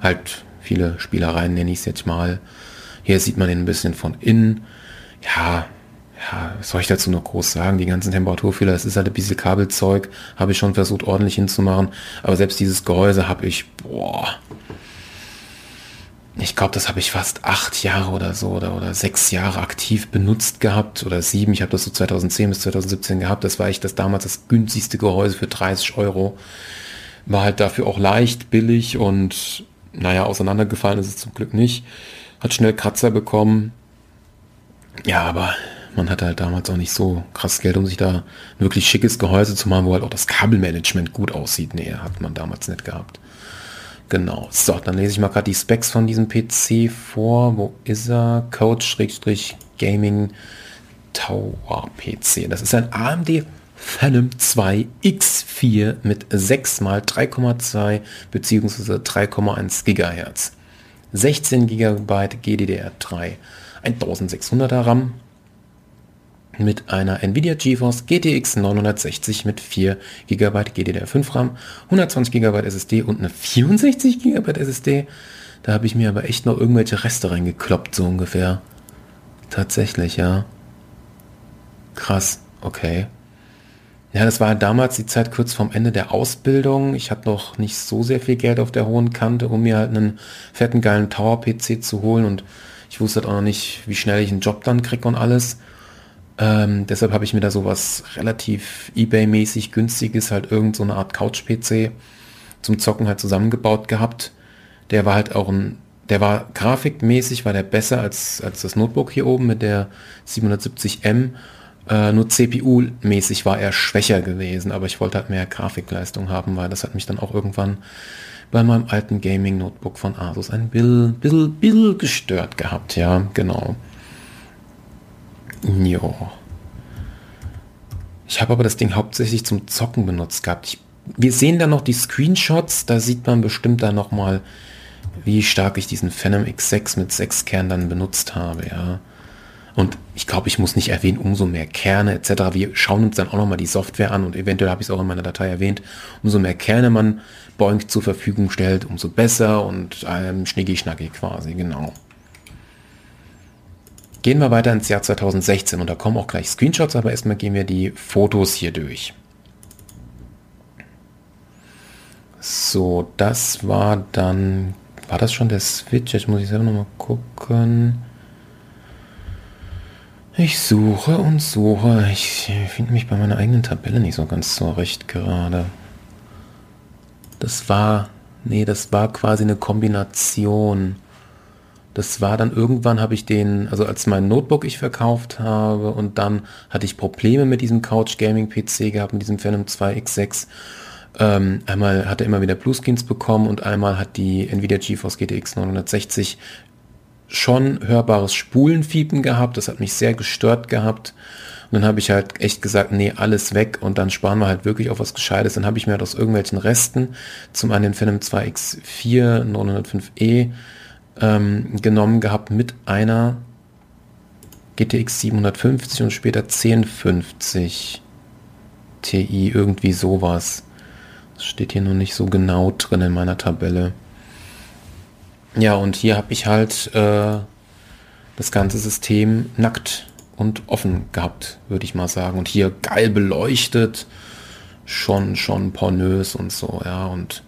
Halt viele Spielereien nenne ich es jetzt mal. Hier sieht man ihn ein bisschen von innen. Ja, ja, was soll ich dazu noch groß sagen? Die ganzen Temperaturfehler, das ist halt ein bisschen Kabelzeug, habe ich schon versucht ordentlich hinzumachen. Aber selbst dieses Gehäuse habe ich, boah, ich glaube, das habe ich fast acht Jahre oder so oder, oder sechs Jahre aktiv benutzt gehabt oder sieben. Ich habe das so 2010 bis 2017 gehabt. Das war ich das damals das günstigste Gehäuse für 30 Euro. War halt dafür auch leicht, billig und naja, auseinandergefallen ist es zum Glück nicht. Hat schnell Kratzer bekommen. Ja, aber man hatte halt damals auch nicht so krass Geld, um sich da ein wirklich schickes Gehäuse zu machen, wo halt auch das Kabelmanagement gut aussieht. Nee, hat man damals nicht gehabt. Genau. So, dann lese ich mal gerade die Specs von diesem PC vor. Wo ist er? Code-Gaming Tower PC. Das ist ein AMD Phantom 2 X4 mit 6 x 3,2 bzw. 3,1 GHz. 16 GB GDDR3, 1600er RAM, mit einer Nvidia GeForce GTX 960 mit 4 GB GDDR5 RAM, 120 GB SSD und eine 64 GB SSD. Da habe ich mir aber echt noch irgendwelche Reste reingekloppt, so ungefähr. Tatsächlich, ja. Krass, okay. Ja, das war damals die Zeit kurz vorm Ende der Ausbildung. Ich hatte noch nicht so sehr viel Geld auf der hohen Kante, um mir halt einen fetten, geilen Tower-PC zu holen. Und ich wusste halt auch noch nicht, wie schnell ich einen Job dann kriege und alles. Ähm, deshalb habe ich mir da sowas relativ Ebay-mäßig günstiges, halt irgend so eine Art Couch-PC zum Zocken halt zusammengebaut gehabt. Der war halt auch ein, der war grafikmäßig, war der besser als, als das Notebook hier oben mit der 770M. Äh, nur CPU-mäßig war er schwächer gewesen, aber ich wollte halt mehr Grafikleistung haben, weil das hat mich dann auch irgendwann bei meinem alten Gaming-Notebook von Asus ein bisschen, bisschen, bisschen gestört gehabt, ja, genau. Jo. Ich habe aber das Ding hauptsächlich zum Zocken benutzt gehabt. Ich, wir sehen da noch die Screenshots, da sieht man bestimmt dann nochmal, wie stark ich diesen Phantom X6 mit 6 Kernen dann benutzt habe, ja. Und ich glaube, ich muss nicht erwähnen, umso mehr Kerne etc. Wir schauen uns dann auch nochmal die Software an und eventuell habe ich es auch in meiner Datei erwähnt. Umso mehr Kerne man Boink zur Verfügung stellt, umso besser und ähm, schnicki-schnacki quasi, genau. Gehen wir weiter ins Jahr 2016 und da kommen auch gleich Screenshots, aber erstmal gehen wir die Fotos hier durch. So, das war dann, war das schon der Switch? Jetzt muss ich selber nochmal gucken. Ich suche und suche. Ich finde mich bei meiner eigenen Tabelle nicht so ganz zurecht gerade. Das war, nee, das war quasi eine Kombination. Das war dann irgendwann habe ich den, also als mein Notebook ich verkauft habe und dann hatte ich Probleme mit diesem Couch Gaming PC gehabt, mit diesem Phantom 2 X6. Ähm, einmal hat er immer wieder Blueskins bekommen und einmal hat die Nvidia GeForce GTX 960 schon hörbares Spulenfiepen gehabt. Das hat mich sehr gestört gehabt. Und dann habe ich halt echt gesagt, nee, alles weg und dann sparen wir halt wirklich auf was Gescheites. Dann habe ich mir halt aus irgendwelchen Resten zum einen den Phantom 2 X4 905E ähm, genommen gehabt mit einer GTX 750 und später 1050 Ti, irgendwie sowas. Das steht hier noch nicht so genau drin in meiner Tabelle. Ja, und hier habe ich halt äh, das ganze System nackt und offen gehabt, würde ich mal sagen. Und hier geil beleuchtet, schon, schon pornös und so, ja. Und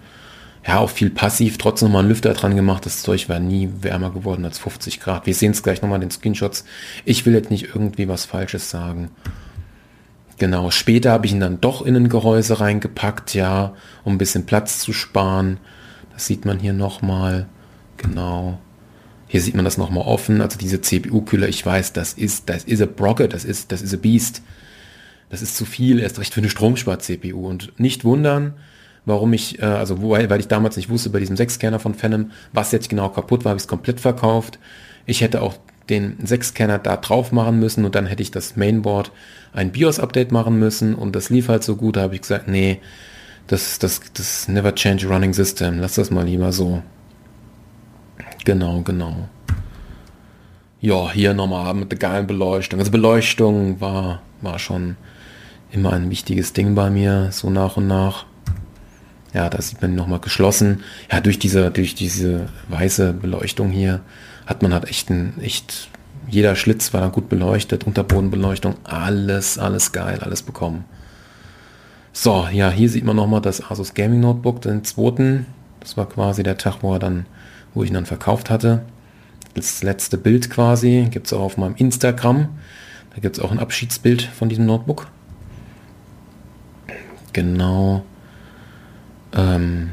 ja, auch viel passiv, trotzdem nochmal einen Lüfter dran gemacht. Das Zeug war nie wärmer geworden als 50 Grad. Wir sehen es gleich nochmal in den Screenshots. Ich will jetzt nicht irgendwie was Falsches sagen. Genau, später habe ich ihn dann doch in ein Gehäuse reingepackt, ja, um ein bisschen Platz zu sparen. Das sieht man hier nochmal. Genau. Hier sieht man das nochmal offen. Also diese CPU-Kühler, ich weiß, das ist, das ist a Brocket, das ist, das ist a Beast. Das ist zu viel, erst recht für eine Stromspar-CPU. Und nicht wundern, warum ich, äh, also weil, weil ich damals nicht wusste bei diesem Sechskerner von Phantom, was jetzt genau kaputt war, habe ich es komplett verkauft. Ich hätte auch den Sechskerner da drauf machen müssen und dann hätte ich das Mainboard ein BIOS-Update machen müssen und das lief halt so gut, da habe ich gesagt, nee, das, das, das never change running system, lass das mal lieber so. Genau, genau. Ja, hier nochmal mit der geilen Beleuchtung. Also Beleuchtung war, war schon immer ein wichtiges Ding bei mir, so nach und nach. Ja, da sieht man nochmal geschlossen. Ja, durch diese, durch diese weiße Beleuchtung hier hat man halt echt ein, echt, jeder Schlitz war dann gut beleuchtet, Unterbodenbeleuchtung, alles, alles geil, alles bekommen. So, ja, hier sieht man nochmal das Asus Gaming Notebook, den zweiten. Das war quasi der Tag, wo er dann, wo ich ihn dann verkauft hatte. Das letzte Bild quasi, gibt es auch auf meinem Instagram. Da gibt es auch ein Abschiedsbild von diesem Notebook. Genau. Ähm,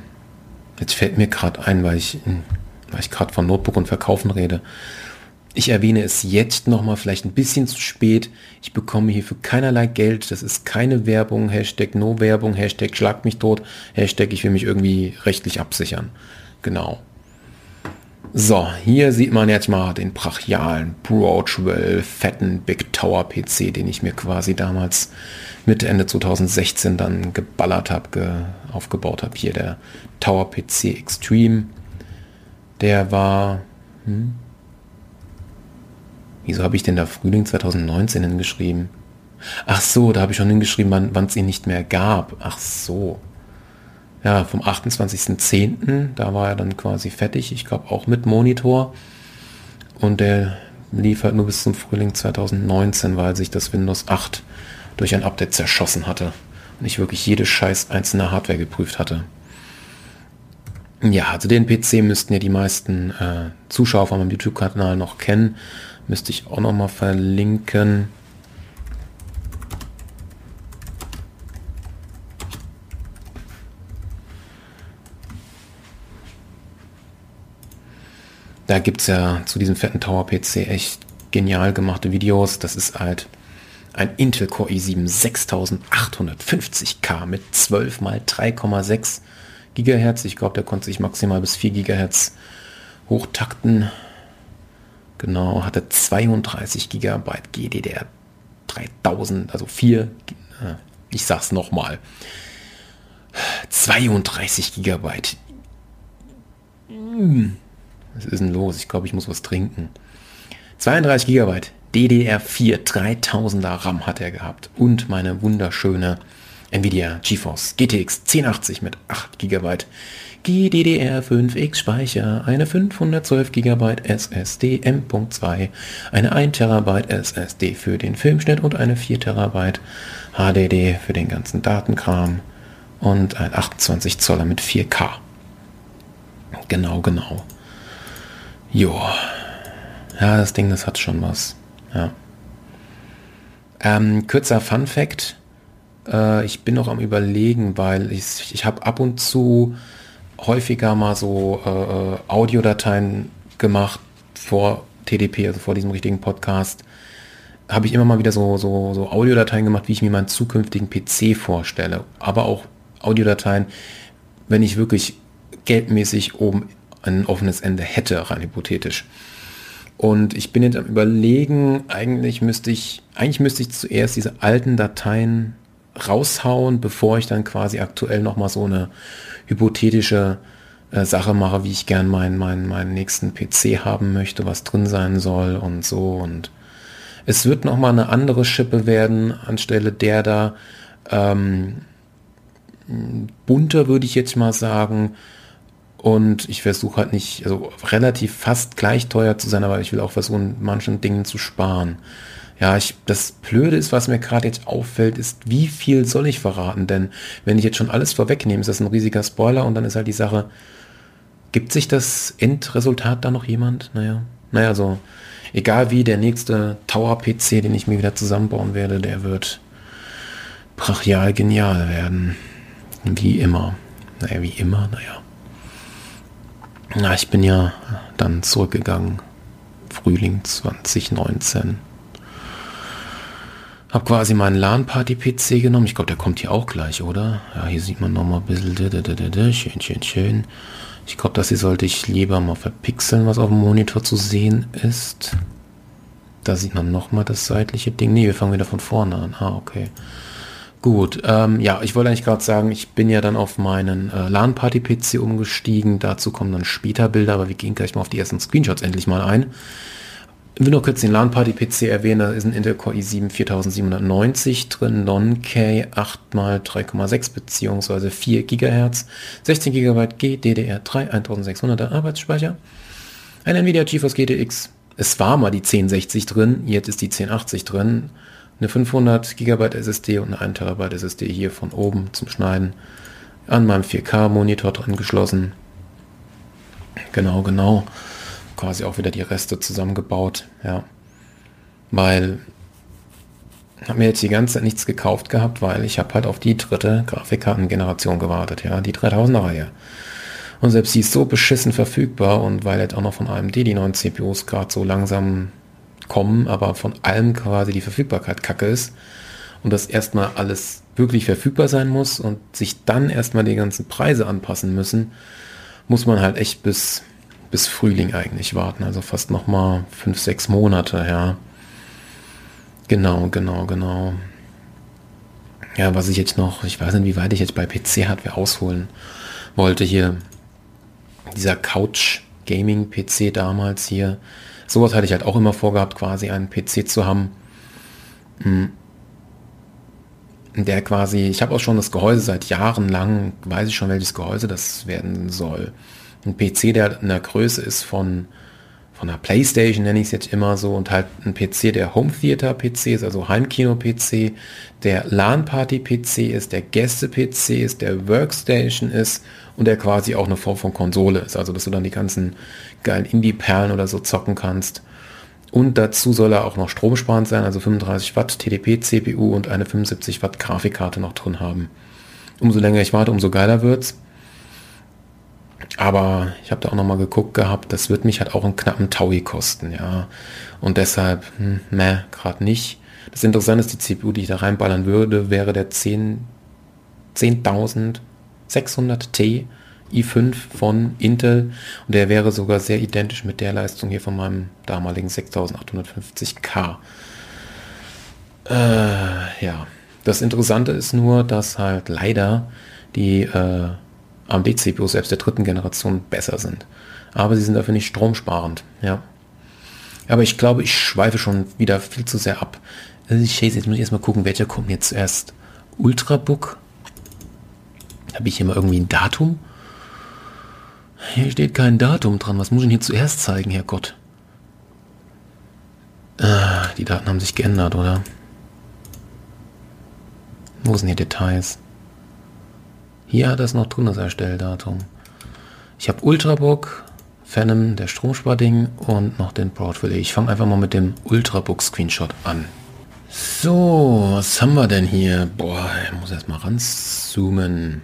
jetzt fällt mir gerade ein, weil ich, weil ich gerade von Notebook und Verkaufen rede. Ich erwähne es jetzt nochmal, vielleicht ein bisschen zu spät. Ich bekomme hierfür keinerlei Geld. Das ist keine Werbung. Hashtag No Werbung. Hashtag Schlag mich tot. Hashtag Ich will mich irgendwie rechtlich absichern. Genau. So, hier sieht man jetzt mal den brachialen Broadwell fetten Big Tower PC, den ich mir quasi damals Mitte Ende 2016 dann geballert habe, ge aufgebaut habe. Hier der Tower PC Extreme. Der war... Hm? Wieso habe ich denn da Frühling 2019 hingeschrieben? Ach so, da habe ich schon hingeschrieben, wann es ihn nicht mehr gab. Ach so ja, vom 28.10., da war er dann quasi fertig, ich glaube auch mit Monitor. Und der lief halt nur bis zum Frühling 2019, weil sich das Windows 8 durch ein Update zerschossen hatte. Und ich wirklich jede scheiß einzelne Hardware geprüft hatte. Ja, also den PC müssten ja die meisten äh, Zuschauer von meinem YouTube-Kanal noch kennen. Müsste ich auch noch mal verlinken. Da gibt es ja zu diesem fetten Tower-PC echt genial gemachte Videos. Das ist halt ein Intel Core i7 6850K mit 12 mal 3,6 Gigahertz. Ich glaube, der konnte sich maximal bis 4 Gigahertz hochtakten. Genau, hatte 32 Gigabyte GDDR 3000, also 4, äh, ich sag's nochmal, 32 Gigabyte. Was ist denn los? Ich glaube, ich muss was trinken. 32 GB DDR4 3000er RAM hat er gehabt und meine wunderschöne Nvidia GeForce GTX 1080 mit 8 GB GDDR5X Speicher, eine 512 GB SSD M.2, eine 1 TB SSD für den Filmschnitt und eine 4 TB HDD für den ganzen Datenkram und ein 28 Zoller mit 4K. Genau, genau. Jo. Ja, das Ding, das hat schon was. Ja. Ähm, kürzer Fun Fact. Äh, ich bin noch am überlegen, weil ich, ich habe ab und zu häufiger mal so äh, äh Audiodateien gemacht vor TDP, also vor diesem richtigen Podcast. Habe ich immer mal wieder so, so, so Audiodateien gemacht, wie ich mir meinen zukünftigen PC vorstelle. Aber auch Audiodateien, wenn ich wirklich geldmäßig oben ein offenes Ende hätte, rein hypothetisch. Und ich bin jetzt am überlegen, eigentlich müsste ich, eigentlich müsste ich zuerst diese alten Dateien raushauen, bevor ich dann quasi aktuell nochmal so eine hypothetische äh, Sache mache, wie ich gern meinen, meinen, meinen nächsten PC haben möchte, was drin sein soll und so. Und es wird nochmal eine andere Schippe werden, anstelle der da ähm, bunter, würde ich jetzt mal sagen, und ich versuche halt nicht, also relativ fast gleich teuer zu sein, aber ich will auch versuchen, manchen Dingen zu sparen. Ja, ich, das Blöde ist, was mir gerade jetzt auffällt, ist, wie viel soll ich verraten? Denn wenn ich jetzt schon alles vorwegnehme, ist das ein riesiger Spoiler und dann ist halt die Sache, gibt sich das Endresultat da noch jemand? Naja, naja, so, egal wie, der nächste Tower-PC, den ich mir wieder zusammenbauen werde, der wird brachial genial werden. Wie immer. Naja, wie immer, naja. Na, ich bin ja dann zurückgegangen. Frühling 2019. Hab quasi meinen LAN-Party-PC genommen. Ich glaube, der kommt hier auch gleich, oder? Ja, hier sieht man noch mal ein bisschen. Schön, schön, schön. Ich glaube, das hier sollte ich lieber mal verpixeln, was auf dem Monitor zu sehen ist. Da sieht man noch mal das seitliche Ding. Nee, wir fangen wieder von vorne an. Ah, okay. Gut, ähm, ja, ich wollte eigentlich gerade sagen, ich bin ja dann auf meinen äh, LAN-Party-PC umgestiegen. Dazu kommen dann später Bilder, aber wir gehen gleich mal auf die ersten Screenshots endlich mal ein. Ich will noch kurz den LAN-Party-PC erwähnen, da ist ein Intel Core i7 4790 drin, Non-K 8x3,6 bzw. 4 GHz, 16 GB GDDR3, 1600er Arbeitsspeicher, ein Nvidia GeForce GTX, es war mal die 1060 drin, jetzt ist die 1080 drin, eine 500 GB SSD und eine 1 TB SSD hier von oben zum Schneiden, an meinem 4K-Monitor dran geschlossen. Genau, genau quasi auch wieder die Reste zusammengebaut, ja. Weil habe mir jetzt die ganze Zeit nichts gekauft gehabt, weil ich habe halt auf die dritte Grafikkartengeneration gewartet, ja, die 3000er Reihe. Und selbst die ist so beschissen verfügbar und weil jetzt auch noch von AMD die neuen CPUs gerade so langsam kommen, aber von allem quasi die Verfügbarkeit kacke ist und das erstmal alles wirklich verfügbar sein muss und sich dann erstmal die ganzen Preise anpassen müssen, muss man halt echt bis bis Frühling eigentlich warten, also fast noch mal fünf, sechs Monate, ja. Genau, genau, genau. Ja, was ich jetzt noch, ich weiß nicht, wie weit ich jetzt bei PC-Hardware ausholen wollte hier. Dieser Couch-Gaming-PC damals hier. Sowas hatte ich halt auch immer vorgehabt, quasi einen PC zu haben. Hm. Der quasi, ich habe auch schon das Gehäuse seit Jahren lang, weiß ich schon, welches Gehäuse das werden soll ein PC, der in der Größe ist von, von einer Playstation, nenne ich es jetzt immer so, und halt ein PC, der Home Theater PC ist, also Heimkino-PC, der LAN-Party-PC ist, der Gäste-PC ist, der Workstation ist und der quasi auch eine Form von Konsole ist, also dass du dann die ganzen geilen Indie-Perlen oder so zocken kannst. Und dazu soll er auch noch stromsparend sein, also 35 Watt TDP-CPU und eine 75 Watt Grafikkarte noch drin haben. Umso länger ich warte, umso geiler wird's. Aber ich habe da auch nochmal geguckt gehabt, das wird mich halt auch einen knappen Taui kosten, ja. Und deshalb, hm, meh, gerade nicht. Das Interessante ist, die CPU, die ich da reinballern würde, wäre der 10, 10.600T i5 von Intel und der wäre sogar sehr identisch mit der Leistung hier von meinem damaligen 6850K. Äh, ja, das Interessante ist nur, dass halt leider die äh, AMD-CPUs selbst der dritten Generation besser sind. Aber sie sind dafür nicht stromsparend. Ja. Aber ich glaube, ich schweife schon wieder viel zu sehr ab. Also ich, jetzt muss ich erstmal gucken, welcher kommt jetzt zuerst. Ultrabook. Habe ich hier mal irgendwie ein Datum? Hier steht kein Datum dran. Was muss ich denn hier zuerst zeigen, Herrgott? Ah, die Daten haben sich geändert, oder? Wo sind hier Details? Hier hat es noch drin, das Erstelldatum. Ich habe Ultrabook, Phantom, der Stromsparding und noch den Broadwell. Ich fange einfach mal mit dem Ultrabook Screenshot an. So, was haben wir denn hier? Boah, ich muss erst mal ranzoomen.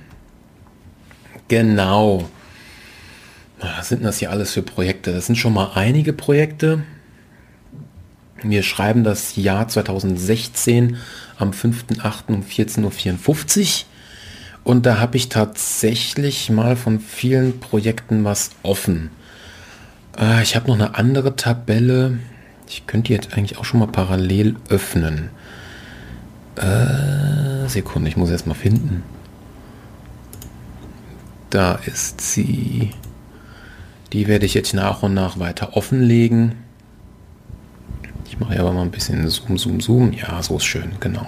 Genau. Was sind das hier alles für Projekte? Das sind schon mal einige Projekte. Wir schreiben das Jahr 2016 am 5.8. um 14.54 Uhr. Und da habe ich tatsächlich mal von vielen Projekten was offen. Äh, ich habe noch eine andere Tabelle. Ich könnte jetzt eigentlich auch schon mal parallel öffnen. Äh, Sekunde, ich muss erst mal finden. Da ist sie. Die werde ich jetzt nach und nach weiter offenlegen. Ich mache aber mal ein bisschen Zoom, Zoom, Zoom. Ja, so ist schön, genau.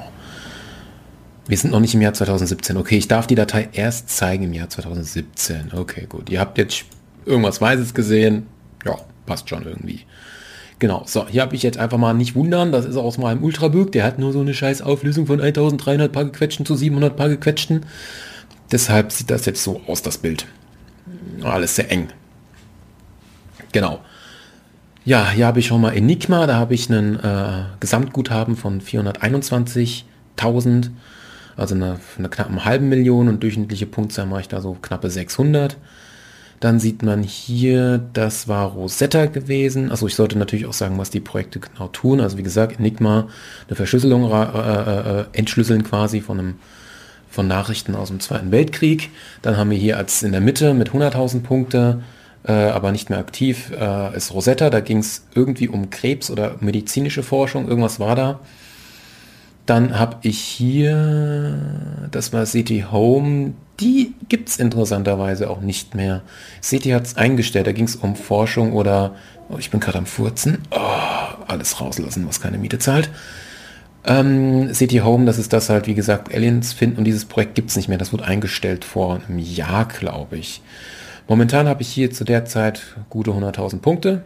Wir sind noch nicht im Jahr 2017. Okay, ich darf die Datei erst zeigen im Jahr 2017. Okay, gut. Ihr habt jetzt irgendwas Weißes gesehen. Ja, passt schon irgendwie. Genau, so, hier habe ich jetzt einfach mal nicht wundern, das ist aus meinem Ultrabook, der hat nur so eine scheiß Auflösung von 1300 Paar gequetschten zu 700 Paar gequetschten. Deshalb sieht das jetzt so aus, das Bild. Alles sehr eng. Genau. Ja, hier habe ich schon mal Enigma, da habe ich einen äh, Gesamtguthaben von 421.000 also eine, eine knappen halben Million und durchschnittliche Punktzahl mache ich da so knappe 600. Dann sieht man hier, das war Rosetta gewesen. Also ich sollte natürlich auch sagen, was die Projekte genau tun. Also wie gesagt, Enigma, eine Verschlüsselung, äh, äh, äh, entschlüsseln quasi von einem von Nachrichten aus dem Zweiten Weltkrieg. Dann haben wir hier als in der Mitte mit 100.000 Punkte, äh, aber nicht mehr aktiv, äh, ist Rosetta. Da ging es irgendwie um Krebs oder medizinische Forschung. Irgendwas war da. Dann habe ich hier, das war City Home, die gibt es interessanterweise auch nicht mehr. City hat es eingestellt, da ging es um Forschung oder, oh, ich bin gerade am Furzen, oh, alles rauslassen, was keine Miete zahlt. Ähm, City Home, das ist das halt, wie gesagt, Aliens finden und dieses Projekt gibt es nicht mehr. Das wurde eingestellt vor einem Jahr, glaube ich. Momentan habe ich hier zu der Zeit gute 100.000 Punkte.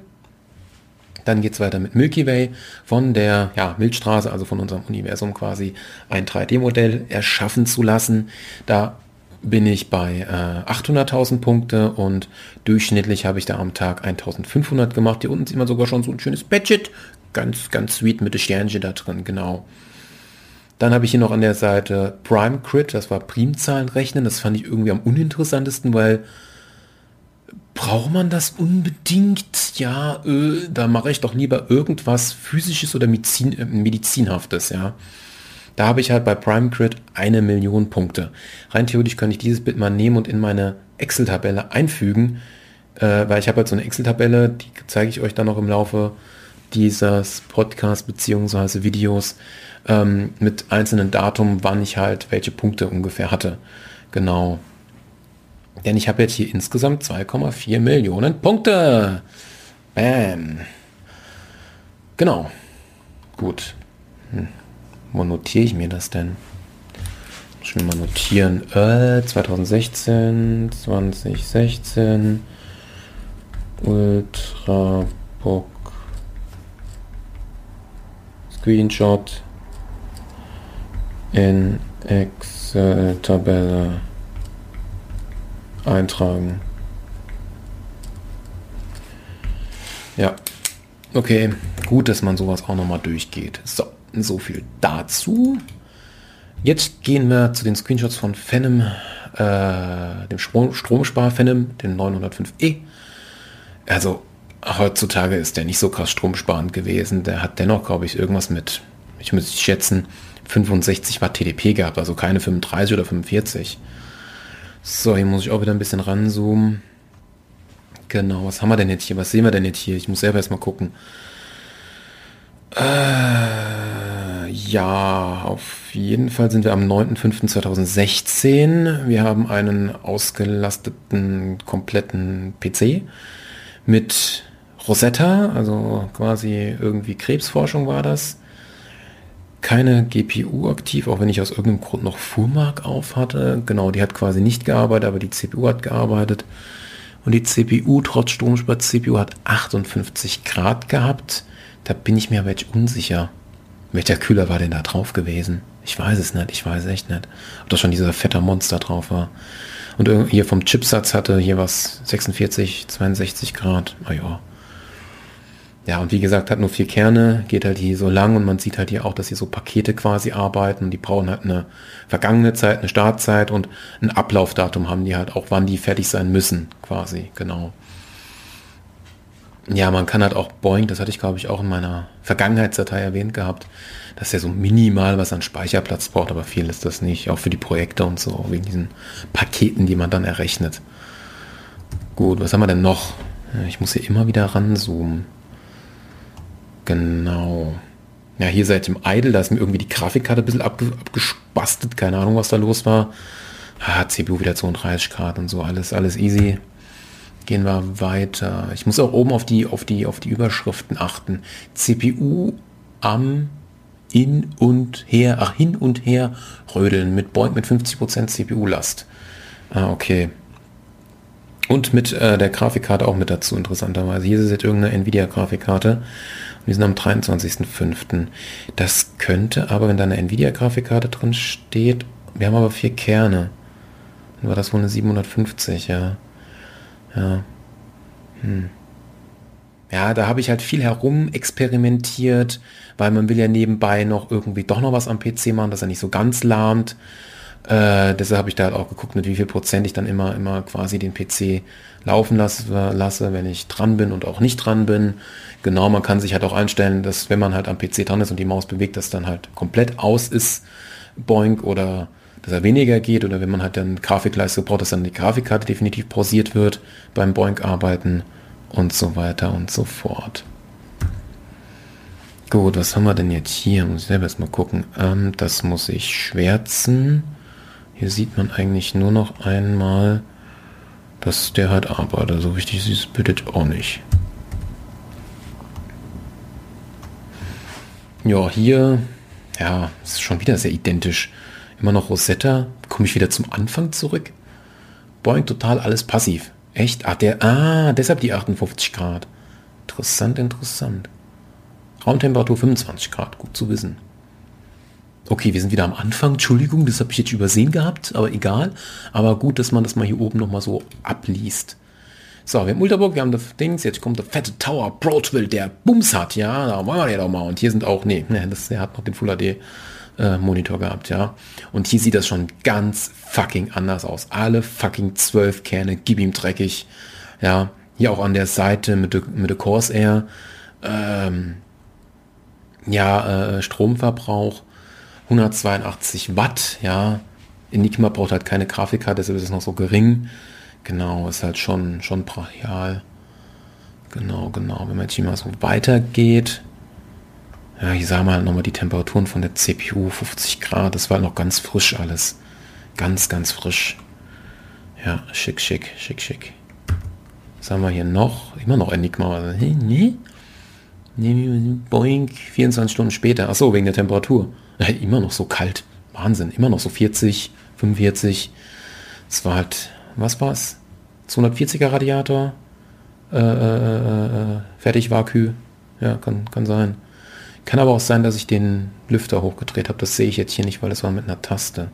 Dann geht es weiter mit Milky Way von der ja, Milchstraße, also von unserem Universum quasi ein 3D-Modell erschaffen zu lassen. Da bin ich bei äh, 800.000 Punkte und durchschnittlich habe ich da am Tag 1.500 gemacht. Hier unten sieht man sogar schon so ein schönes Budget. Ganz, ganz sweet mit dem Sternchen da drin, genau. Dann habe ich hier noch an der Seite Prime Crit, das war Primzahlen rechnen. Das fand ich irgendwie am uninteressantesten, weil braucht man das unbedingt? Ja, äh, da mache ich doch lieber irgendwas physisches oder Medizin, äh, medizinhaftes, ja. Da habe ich halt bei Prime Grid eine Million Punkte. Rein theoretisch könnte ich dieses Bild mal nehmen und in meine Excel-Tabelle einfügen, äh, weil ich habe halt so eine Excel-Tabelle, die zeige ich euch dann noch im Laufe dieses Podcast beziehungsweise Videos ähm, mit einzelnen Datum, wann ich halt welche Punkte ungefähr hatte. Genau. Denn ich habe jetzt hier insgesamt 2,4 Millionen Punkte. Bam. Genau. Gut. Hm. Wo notiere ich mir das denn? Schon mal notieren. Äh, 2016, 2016, Ultrabook, Screenshot in Excel-Tabelle eintragen. Ja, okay, gut, dass man sowas auch nochmal durchgeht. So, so viel dazu. Jetzt gehen wir zu den Screenshots von Phenom, äh, dem Stromspar Phenom, dem 905e. Also heutzutage ist der nicht so krass stromsparend gewesen. Der hat dennoch, glaube ich, irgendwas mit, ich müsste schätzen, 65 Watt TDP gehabt, also keine 35 oder 45. So, hier muss ich auch wieder ein bisschen ranzoomen. Genau, was haben wir denn jetzt hier? Was sehen wir denn jetzt hier? Ich muss selber erstmal gucken. Äh, ja, auf jeden Fall sind wir am 9.5.2016. Wir haben einen ausgelasteten, kompletten PC mit Rosetta, also quasi irgendwie Krebsforschung war das keine GPU aktiv, auch wenn ich aus irgendeinem Grund noch FUMAG auf hatte. Genau, die hat quasi nicht gearbeitet, aber die CPU hat gearbeitet. Und die CPU, trotz Stromspar-CPU, hat 58 Grad gehabt. Da bin ich mir aber jetzt unsicher. Welcher Kühler war denn da drauf gewesen? Ich weiß es nicht, ich weiß echt nicht. Ob das schon dieser fette Monster drauf war. Und hier vom Chipsatz hatte hier was 46, 62 Grad. Ah ja. Ja, und wie gesagt, hat nur vier Kerne, geht halt hier so lang und man sieht halt hier auch, dass hier so Pakete quasi arbeiten. Die brauchen halt eine vergangene Zeit, eine Startzeit und ein Ablaufdatum haben die halt auch, wann die fertig sein müssen, quasi, genau. Ja, man kann halt auch Boeing, das hatte ich glaube ich auch in meiner Vergangenheitsdatei erwähnt gehabt, dass er so minimal was an Speicherplatz braucht, aber viel ist das nicht, auch für die Projekte und so, wegen diesen Paketen, die man dann errechnet. Gut, was haben wir denn noch? Ich muss hier immer wieder ranzoomen. Genau. Ja, hier seit dem Idle, da ist mir irgendwie die Grafikkarte ein bisschen abge abgespastet. Keine Ahnung, was da los war. Ah, CPU wieder 32 Grad und so, alles, alles easy. Gehen wir weiter. Ich muss auch oben auf die, auf die, auf die Überschriften achten. CPU am in und her, ach, hin und her rödeln mit Boeing mit 50% CPU-Last. Ah, okay. Und mit äh, der Grafikkarte auch mit dazu, interessanterweise. Hier ist jetzt irgendeine Nvidia-Grafikkarte. Wir sind am 23.05. Das könnte aber, wenn da eine Nvidia-Grafikkarte drin steht, wir haben aber vier Kerne. Dann war das wohl eine 750, ja. Ja. Hm. Ja, da habe ich halt viel herum experimentiert, weil man will ja nebenbei noch irgendwie doch noch was am PC machen, dass er nicht so ganz lahmt. Äh, deshalb habe ich da halt auch geguckt, mit wie viel Prozent ich dann immer, immer quasi den PC laufen lasse, lasse, wenn ich dran bin und auch nicht dran bin. Genau, man kann sich halt auch einstellen, dass wenn man halt am PC dran ist und die Maus bewegt, dass dann halt komplett aus ist, Boink, oder dass er weniger geht, oder wenn man halt dann Grafikleistung braucht, dass dann die Grafikkarte definitiv pausiert wird beim Boink-Arbeiten und so weiter und so fort. Gut, was haben wir denn jetzt hier? Muss ich selber erstmal gucken. Ähm, das muss ich schwärzen. Hier sieht man eigentlich nur noch einmal, dass der halt arbeitet. So ist dieses Bild auch nicht. Ja, hier, ja, ist schon wieder sehr identisch. Immer noch Rosetta. Komme ich wieder zum Anfang zurück? Boing, total alles passiv. Echt? Ah, der, ah, deshalb die 58 Grad. Interessant, interessant. Raumtemperatur 25 Grad, gut zu wissen. Okay, wir sind wieder am Anfang. Entschuldigung, das habe ich jetzt übersehen gehabt, aber egal. Aber gut, dass man das mal hier oben nochmal so abliest. So, wir haben Ulterburg, wir haben das Dings, jetzt kommt der fette Tower Broadville, der Bums hat, ja, da wollen wir ja doch mal. Und hier sind auch, nee, nee das, der hat noch den Full HD äh, Monitor gehabt, ja. Und hier sieht das schon ganz fucking anders aus. Alle fucking zwölf Kerne, gib ihm dreckig, ja. Hier auch an der Seite mit der, mit der Corsair, ähm, ja, äh, Stromverbrauch 182 Watt, ja. Enigma braucht halt keine Grafikkarte, deshalb ist es noch so gering. Genau, ist halt schon, schon brachial. Genau, genau. Wenn man jetzt hier mal so weitergeht, ja, sagen wir halt nochmal die Temperaturen von der CPU, 50 Grad, das war noch ganz frisch alles. Ganz, ganz frisch. Ja, schick, schick, schick, schick. Was haben wir hier noch? Immer noch Enigma. Boeing, 24 Stunden später. Achso, wegen der Temperatur. Immer noch so kalt. Wahnsinn. Immer noch so 40, 45. Es war halt was war's? 240er Radiator, äh, äh, äh, fertig Vakü. Ja, kann, kann sein. Kann aber auch sein, dass ich den Lüfter hochgedreht habe. Das sehe ich jetzt hier nicht, weil das war mit einer Taste.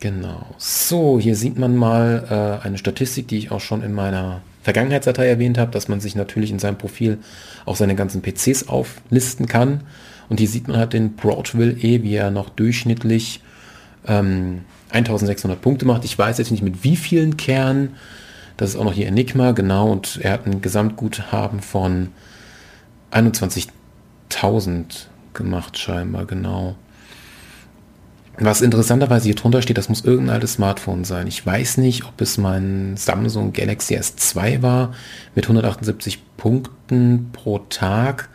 Genau. So, hier sieht man mal äh, eine Statistik, die ich auch schon in meiner Vergangenheitsdatei erwähnt habe, dass man sich natürlich in seinem Profil auch seine ganzen PCs auflisten kann. Und hier sieht man halt den Broadville E, wie er noch durchschnittlich ähm, 1600 Punkte macht. Ich weiß jetzt nicht mit wie vielen Kernen. Das ist auch noch hier Enigma, genau. Und er hat ein Gesamtguthaben von 21.000 gemacht, scheinbar, genau. Was interessanterweise hier drunter steht, das muss irgendein altes Smartphone sein. Ich weiß nicht, ob es mein Samsung Galaxy S2 war mit 178 Punkten pro Tag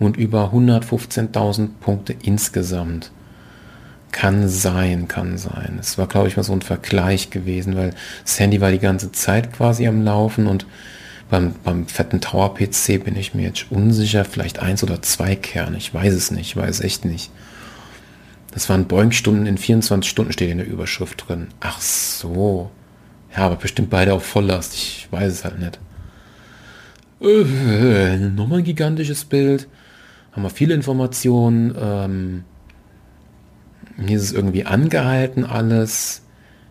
und über 115.000 Punkte insgesamt. Kann sein, kann sein. Es war, glaube ich, mal so ein Vergleich gewesen, weil das Handy war die ganze Zeit quasi am Laufen und beim, beim fetten Tower-PC bin ich mir jetzt unsicher, vielleicht eins oder zwei Kerne. Ich weiß es nicht, ich weiß echt nicht. Das waren Boeing-Stunden in 24 Stunden steht in der Überschrift drin. Ach so. Ja, aber bestimmt beide auf Volllast. Ich weiß es halt nicht. Äh, nochmal ein gigantisches Bild. Haben wir viele Informationen. Ähm, hier ist es irgendwie angehalten alles.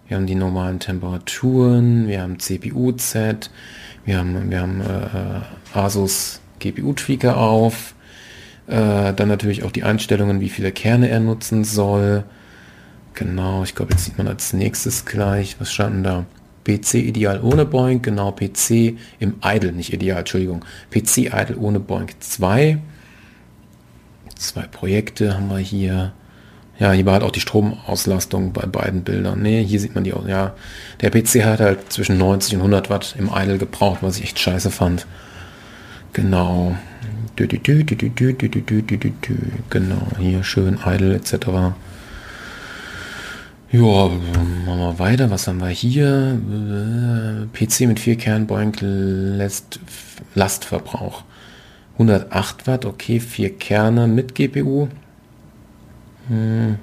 Wir haben die normalen Temperaturen, wir haben CPU-Z, wir haben, wir haben äh, Asus GPU-Tweaker auf. Äh, dann natürlich auch die Einstellungen, wie viele Kerne er nutzen soll. Genau, ich glaube, jetzt sieht man als nächstes gleich, was standen da? PC ideal ohne Boeing, genau, PC im Idle, nicht ideal, Entschuldigung. PC Idle ohne Boeing 2. Zwei Projekte haben wir hier. Ja, hier war halt auch die Stromauslastung bei beiden Bildern. Nee, hier sieht man die auch. Ja, der PC hat halt zwischen 90 und 100 Watt im Idle gebraucht, was ich echt scheiße fand. Genau. Genau, hier schön Idle etc. Ja, machen wir weiter. Was haben wir hier? PC mit vier Kernen Boeing lässt Lastverbrauch. 108 Watt, okay, vier Kerne mit GPU. Hm,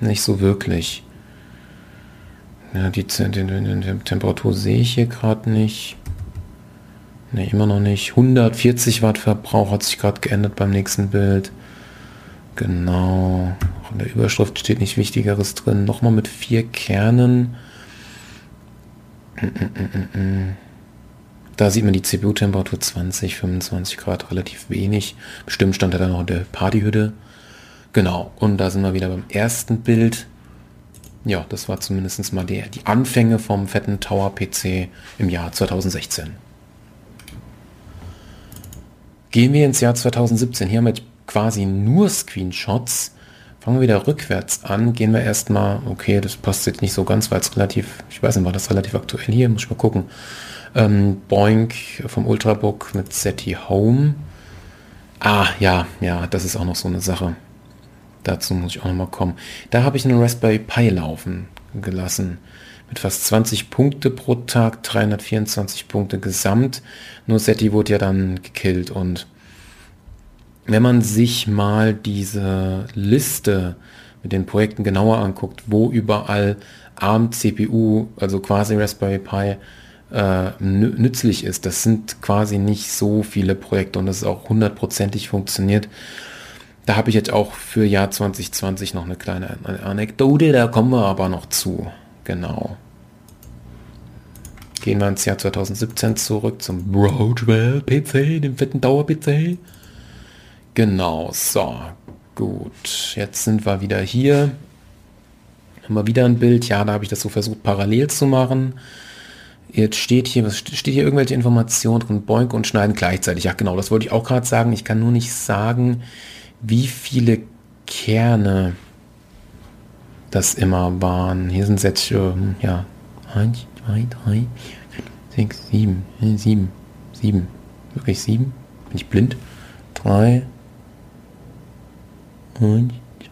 nicht so wirklich. Ja, die, die, die Temperatur sehe ich hier gerade nicht. Ne, immer noch nicht. 140 Watt Verbrauch hat sich gerade geändert beim nächsten Bild. Genau. Auch in der Überschrift steht nicht Wichtigeres drin. Nochmal mit vier Kernen. Da sieht man die CPU-Temperatur 20, 25 Grad, relativ wenig. Bestimmt stand er da noch in der Partyhütte. Genau, und da sind wir wieder beim ersten Bild. Ja, das war zumindest mal die, die Anfänge vom fetten Tower PC im Jahr 2016. Gehen wir ins Jahr 2017. Hier haben wir quasi nur Screenshots. Fangen wir wieder rückwärts an. Gehen wir erstmal, okay, das passt jetzt nicht so ganz, weil es relativ, ich weiß nicht, war das relativ aktuell hier, muss ich mal gucken. Ähm, Boink vom Ultrabook mit SETI Home. Ah, ja, ja, das ist auch noch so eine Sache. Dazu muss ich auch nochmal kommen. Da habe ich einen Raspberry Pi laufen gelassen. Mit fast 20 Punkte pro Tag, 324 Punkte gesamt. Nur SETI wurde ja dann gekillt. Und wenn man sich mal diese Liste mit den Projekten genauer anguckt, wo überall ARM CPU, also quasi Raspberry Pi, äh, nützlich ist. Das sind quasi nicht so viele Projekte und das ist auch hundertprozentig funktioniert. Da habe ich jetzt auch für Jahr 2020 noch eine kleine Anekdote, da kommen wir aber noch zu. Genau. Gehen wir ins Jahr 2017 zurück zum Broadwell PC, dem fetten Dauer-PC. Genau, so, gut. Jetzt sind wir wieder hier. Haben wir wieder ein Bild. Ja, da habe ich das so versucht parallel zu machen. Jetzt steht hier, was steht hier irgendwelche Informationen drin? Boink und schneiden gleichzeitig. Ja, genau, das wollte ich auch gerade sagen. Ich kann nur nicht sagen, wie viele Kerne das immer waren. Hier sind jetzt, ähm, ja, 1, 2, 3, 6, 7, 7, 7. Wirklich 7? Bin ich blind? 3, 1, 2,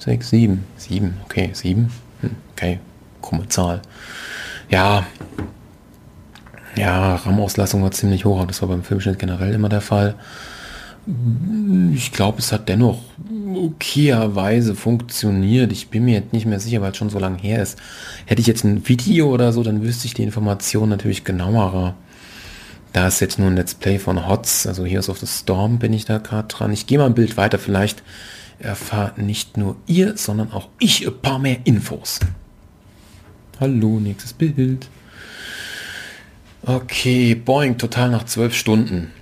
3, 6, 7. 7, okay, 7. Hm, okay, krumme Zahl. Ja, ja, RAM-Auslassung war ziemlich hoch, das war beim Filmschnitt generell immer der Fall. Ich glaube, es hat dennoch okayerweise funktioniert. Ich bin mir jetzt nicht mehr sicher, weil es schon so lange her ist. Hätte ich jetzt ein Video oder so, dann wüsste ich die Information natürlich genauerer. Da ist jetzt nur ein Let's Play von HOTS, also Heroes of the Storm bin ich da gerade dran. Ich gehe mal ein Bild weiter, vielleicht erfahrt nicht nur ihr, sondern auch ich ein paar mehr Infos. Hallo, nächstes Bild. Okay, Boeing, total nach zwölf Stunden.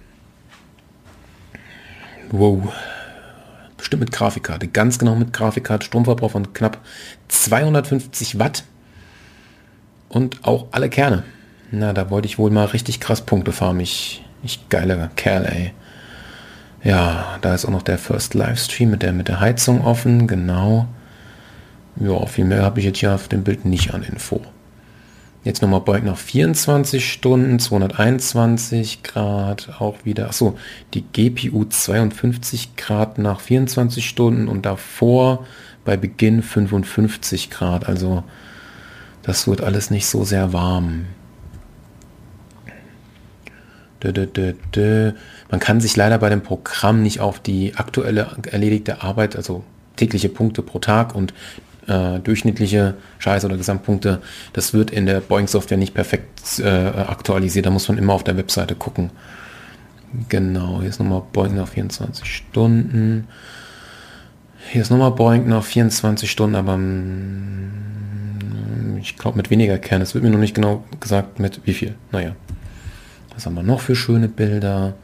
Wow. Bestimmt mit Grafikkarte. Ganz genau mit Grafikkarte. Stromverbrauch von knapp 250 Watt. Und auch alle Kerne. Na, da wollte ich wohl mal richtig krass Punkte farmen. Ich, ich geiler Kerl, ey. Ja, da ist auch noch der First Livestream mit der, mit der Heizung offen. Genau. Ja, viel mehr habe ich jetzt hier auf dem Bild nicht an Info. Jetzt nochmal Beug nach 24 Stunden, 221 Grad, auch wieder, achso, die GPU 52 Grad nach 24 Stunden und davor bei Beginn 55 Grad. Also das wird alles nicht so sehr warm. Man kann sich leider bei dem Programm nicht auf die aktuelle erledigte Arbeit, also tägliche Punkte pro Tag und äh, durchschnittliche Scheiße oder Gesamtpunkte, das wird in der Boeing-Software nicht perfekt äh, aktualisiert. Da muss man immer auf der Webseite gucken. Genau, hier ist nochmal Boeing nach 24 Stunden. Hier ist nochmal Boeing nach 24 Stunden, aber mm, ich glaube mit weniger Kern. Es wird mir noch nicht genau gesagt, mit wie viel. Naja. Was haben wir noch für schöne Bilder?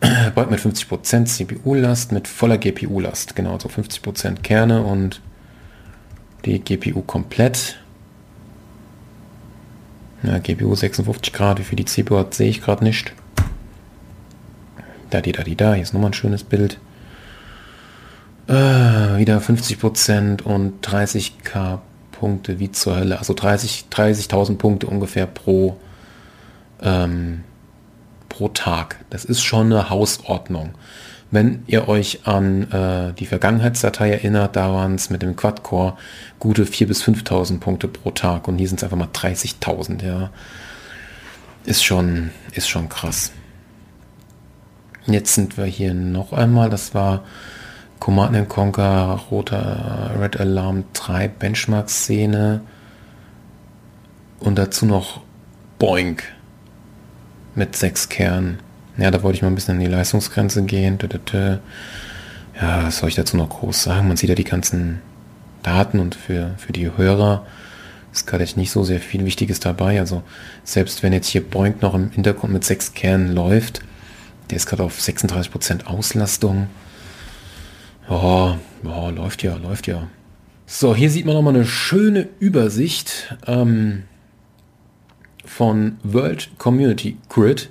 Boeing mit 50% CPU-Last, mit voller GPU-Last. Genau, so 50% Kerne und die GPU komplett. Ja, GPU 56 Grad, wie viel die CPU hat, sehe ich gerade nicht. Da, die, da, die, da. Hier ist nochmal ein schönes Bild. Äh, wieder 50% und 30k Punkte wie zur Hölle. Also 30.000 30 Punkte ungefähr pro, ähm, pro Tag. Das ist schon eine Hausordnung. Wenn ihr euch an äh, die Vergangenheitsdatei erinnert, da waren es mit dem Quad-Core gute 4.000 bis 5.000 Punkte pro Tag und hier sind es einfach mal 30.000, ja. Ist schon, ist schon krass. Jetzt sind wir hier noch einmal, das war Command Conquer, roter Red Alarm 3 Benchmark-Szene und dazu noch Boink mit sechs Kernen. Ja, da wollte ich mal ein bisschen an die Leistungsgrenze gehen. Ja, was soll ich dazu noch groß sagen? Man sieht ja die ganzen Daten und für, für die Hörer ist gerade nicht so sehr viel Wichtiges dabei. Also selbst wenn jetzt hier Boink noch im Hintergrund mit sechs Kernen läuft, der ist gerade auf 36% Auslastung. Ja, ja, läuft ja, läuft ja. So, hier sieht man nochmal eine schöne Übersicht ähm, von World Community Grid.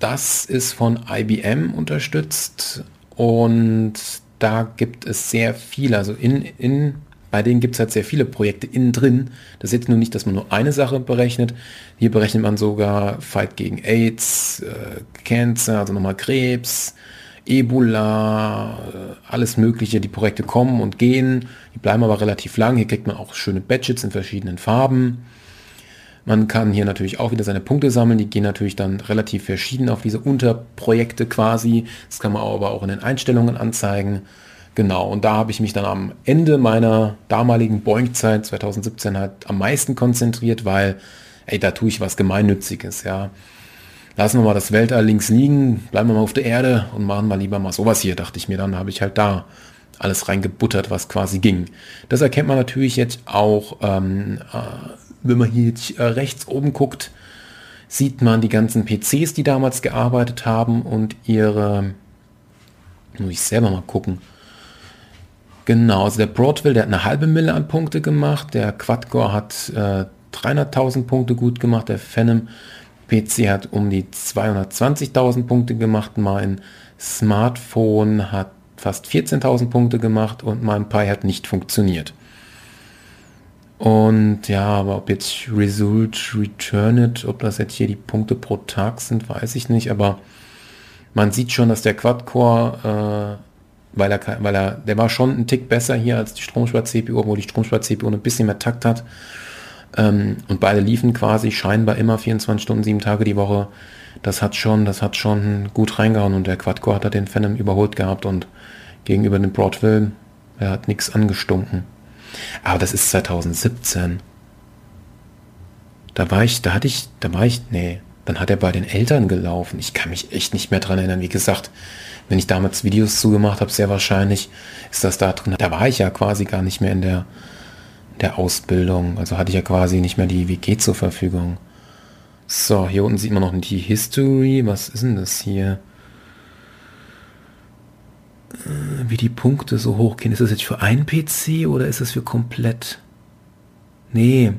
Das ist von IBM unterstützt und da gibt es sehr viele, also in, in bei denen gibt es halt sehr viele Projekte innen drin. Das ist jetzt nur nicht, dass man nur eine Sache berechnet. Hier berechnet man sogar Fight gegen AIDS, äh, Cancer, also nochmal Krebs, Ebola, äh, alles Mögliche. Die Projekte kommen und gehen, die bleiben aber relativ lang. Hier kriegt man auch schöne Badges in verschiedenen Farben. Man kann hier natürlich auch wieder seine Punkte sammeln. Die gehen natürlich dann relativ verschieden auf diese Unterprojekte quasi. Das kann man aber auch in den Einstellungen anzeigen. Genau, und da habe ich mich dann am Ende meiner damaligen Boeing-Zeit 2017 halt am meisten konzentriert, weil, ey, da tue ich was Gemeinnütziges, ja. Lassen wir mal das Weltall links liegen, bleiben wir mal auf der Erde und machen mal lieber mal sowas hier, dachte ich mir. Dann habe ich halt da alles reingebuttert, was quasi ging. Das erkennt man natürlich jetzt auch, ähm, äh, wenn man hier äh, rechts oben guckt, sieht man die ganzen PCs, die damals gearbeitet haben und ihre, muss ich selber mal gucken, Genau, also der Broadwell, der hat eine halbe Mille an Punkte gemacht, der Quadcore hat äh, 300.000 Punkte gut gemacht, der Phenom PC hat um die 220.000 Punkte gemacht, mein Smartphone hat fast 14.000 Punkte gemacht und mein Pi hat nicht funktioniert. Und ja, aber ob jetzt Result Returned, ob das jetzt hier die Punkte pro Tag sind, weiß ich nicht, aber man sieht schon, dass der Quad-Core äh, weil er, weil er, der war schon ein Tick besser hier als die Stromspar-CPU, obwohl die Stromspar-CPU ein bisschen mehr Takt hat. Ähm, und beide liefen quasi scheinbar immer 24 Stunden, sieben Tage die Woche. Das hat schon, das hat schon gut reingehauen und der Quadcore hat den Phenom überholt gehabt und gegenüber dem Broadville, er hat nichts angestunken. Aber das ist 2017. Da war ich, da hatte ich, da war ich, nee, dann hat er bei den Eltern gelaufen. Ich kann mich echt nicht mehr dran erinnern. Wie gesagt, wenn ich damals Videos zugemacht habe, sehr wahrscheinlich ist das da drin. Da war ich ja quasi gar nicht mehr in der, der Ausbildung. Also hatte ich ja quasi nicht mehr die WG zur Verfügung. So, hier unten sieht man noch die History. Was ist denn das hier? Äh, wie die Punkte so hochgehen. Ist das jetzt für ein PC oder ist das für komplett? Nee,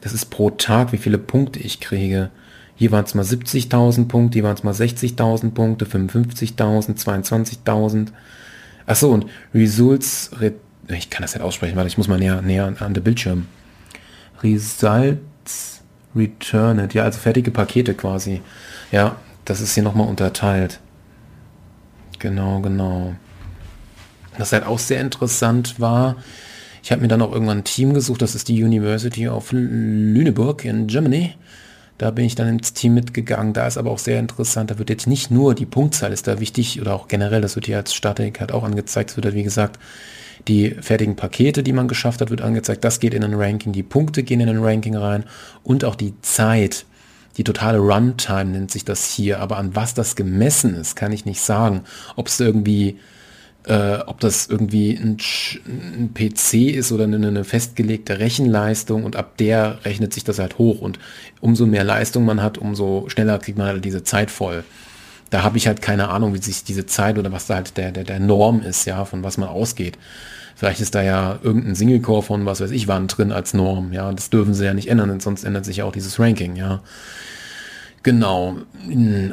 das ist pro Tag, wie viele Punkte ich kriege. Hier waren es mal 70.000 Punkte, hier waren es mal 60.000 Punkte, 55.000, 22.000. Achso, und Results, ich kann das nicht aussprechen, weil ich muss mal näher, näher an, an den Bildschirm. Results Returned, ja, also fertige Pakete quasi. Ja, das ist hier nochmal unterteilt. Genau, genau. Was halt auch sehr interessant war, ich habe mir dann auch irgendwann ein Team gesucht, das ist die University of Lüneburg in Germany. Da bin ich dann ins Team mitgegangen. Da ist aber auch sehr interessant. Da wird jetzt nicht nur die Punktzahl ist da wichtig oder auch generell, das wird hier als Statik halt auch angezeigt. Es wird halt, wie gesagt, die fertigen Pakete, die man geschafft hat, wird angezeigt. Das geht in ein Ranking. Die Punkte gehen in ein Ranking rein und auch die Zeit. Die totale Runtime nennt sich das hier. Aber an was das gemessen ist, kann ich nicht sagen. Ob es irgendwie äh, ob das irgendwie ein, ein, PC ist oder eine, eine festgelegte Rechenleistung und ab der rechnet sich das halt hoch und umso mehr Leistung man hat, umso schneller kriegt man halt diese Zeit voll. Da habe ich halt keine Ahnung, wie sich diese Zeit oder was da halt der, der, der Norm ist, ja, von was man ausgeht. Vielleicht ist da ja irgendein Single-Core von was weiß ich wann drin als Norm, ja. Das dürfen sie ja nicht ändern, sonst ändert sich ja auch dieses Ranking, ja. Genau.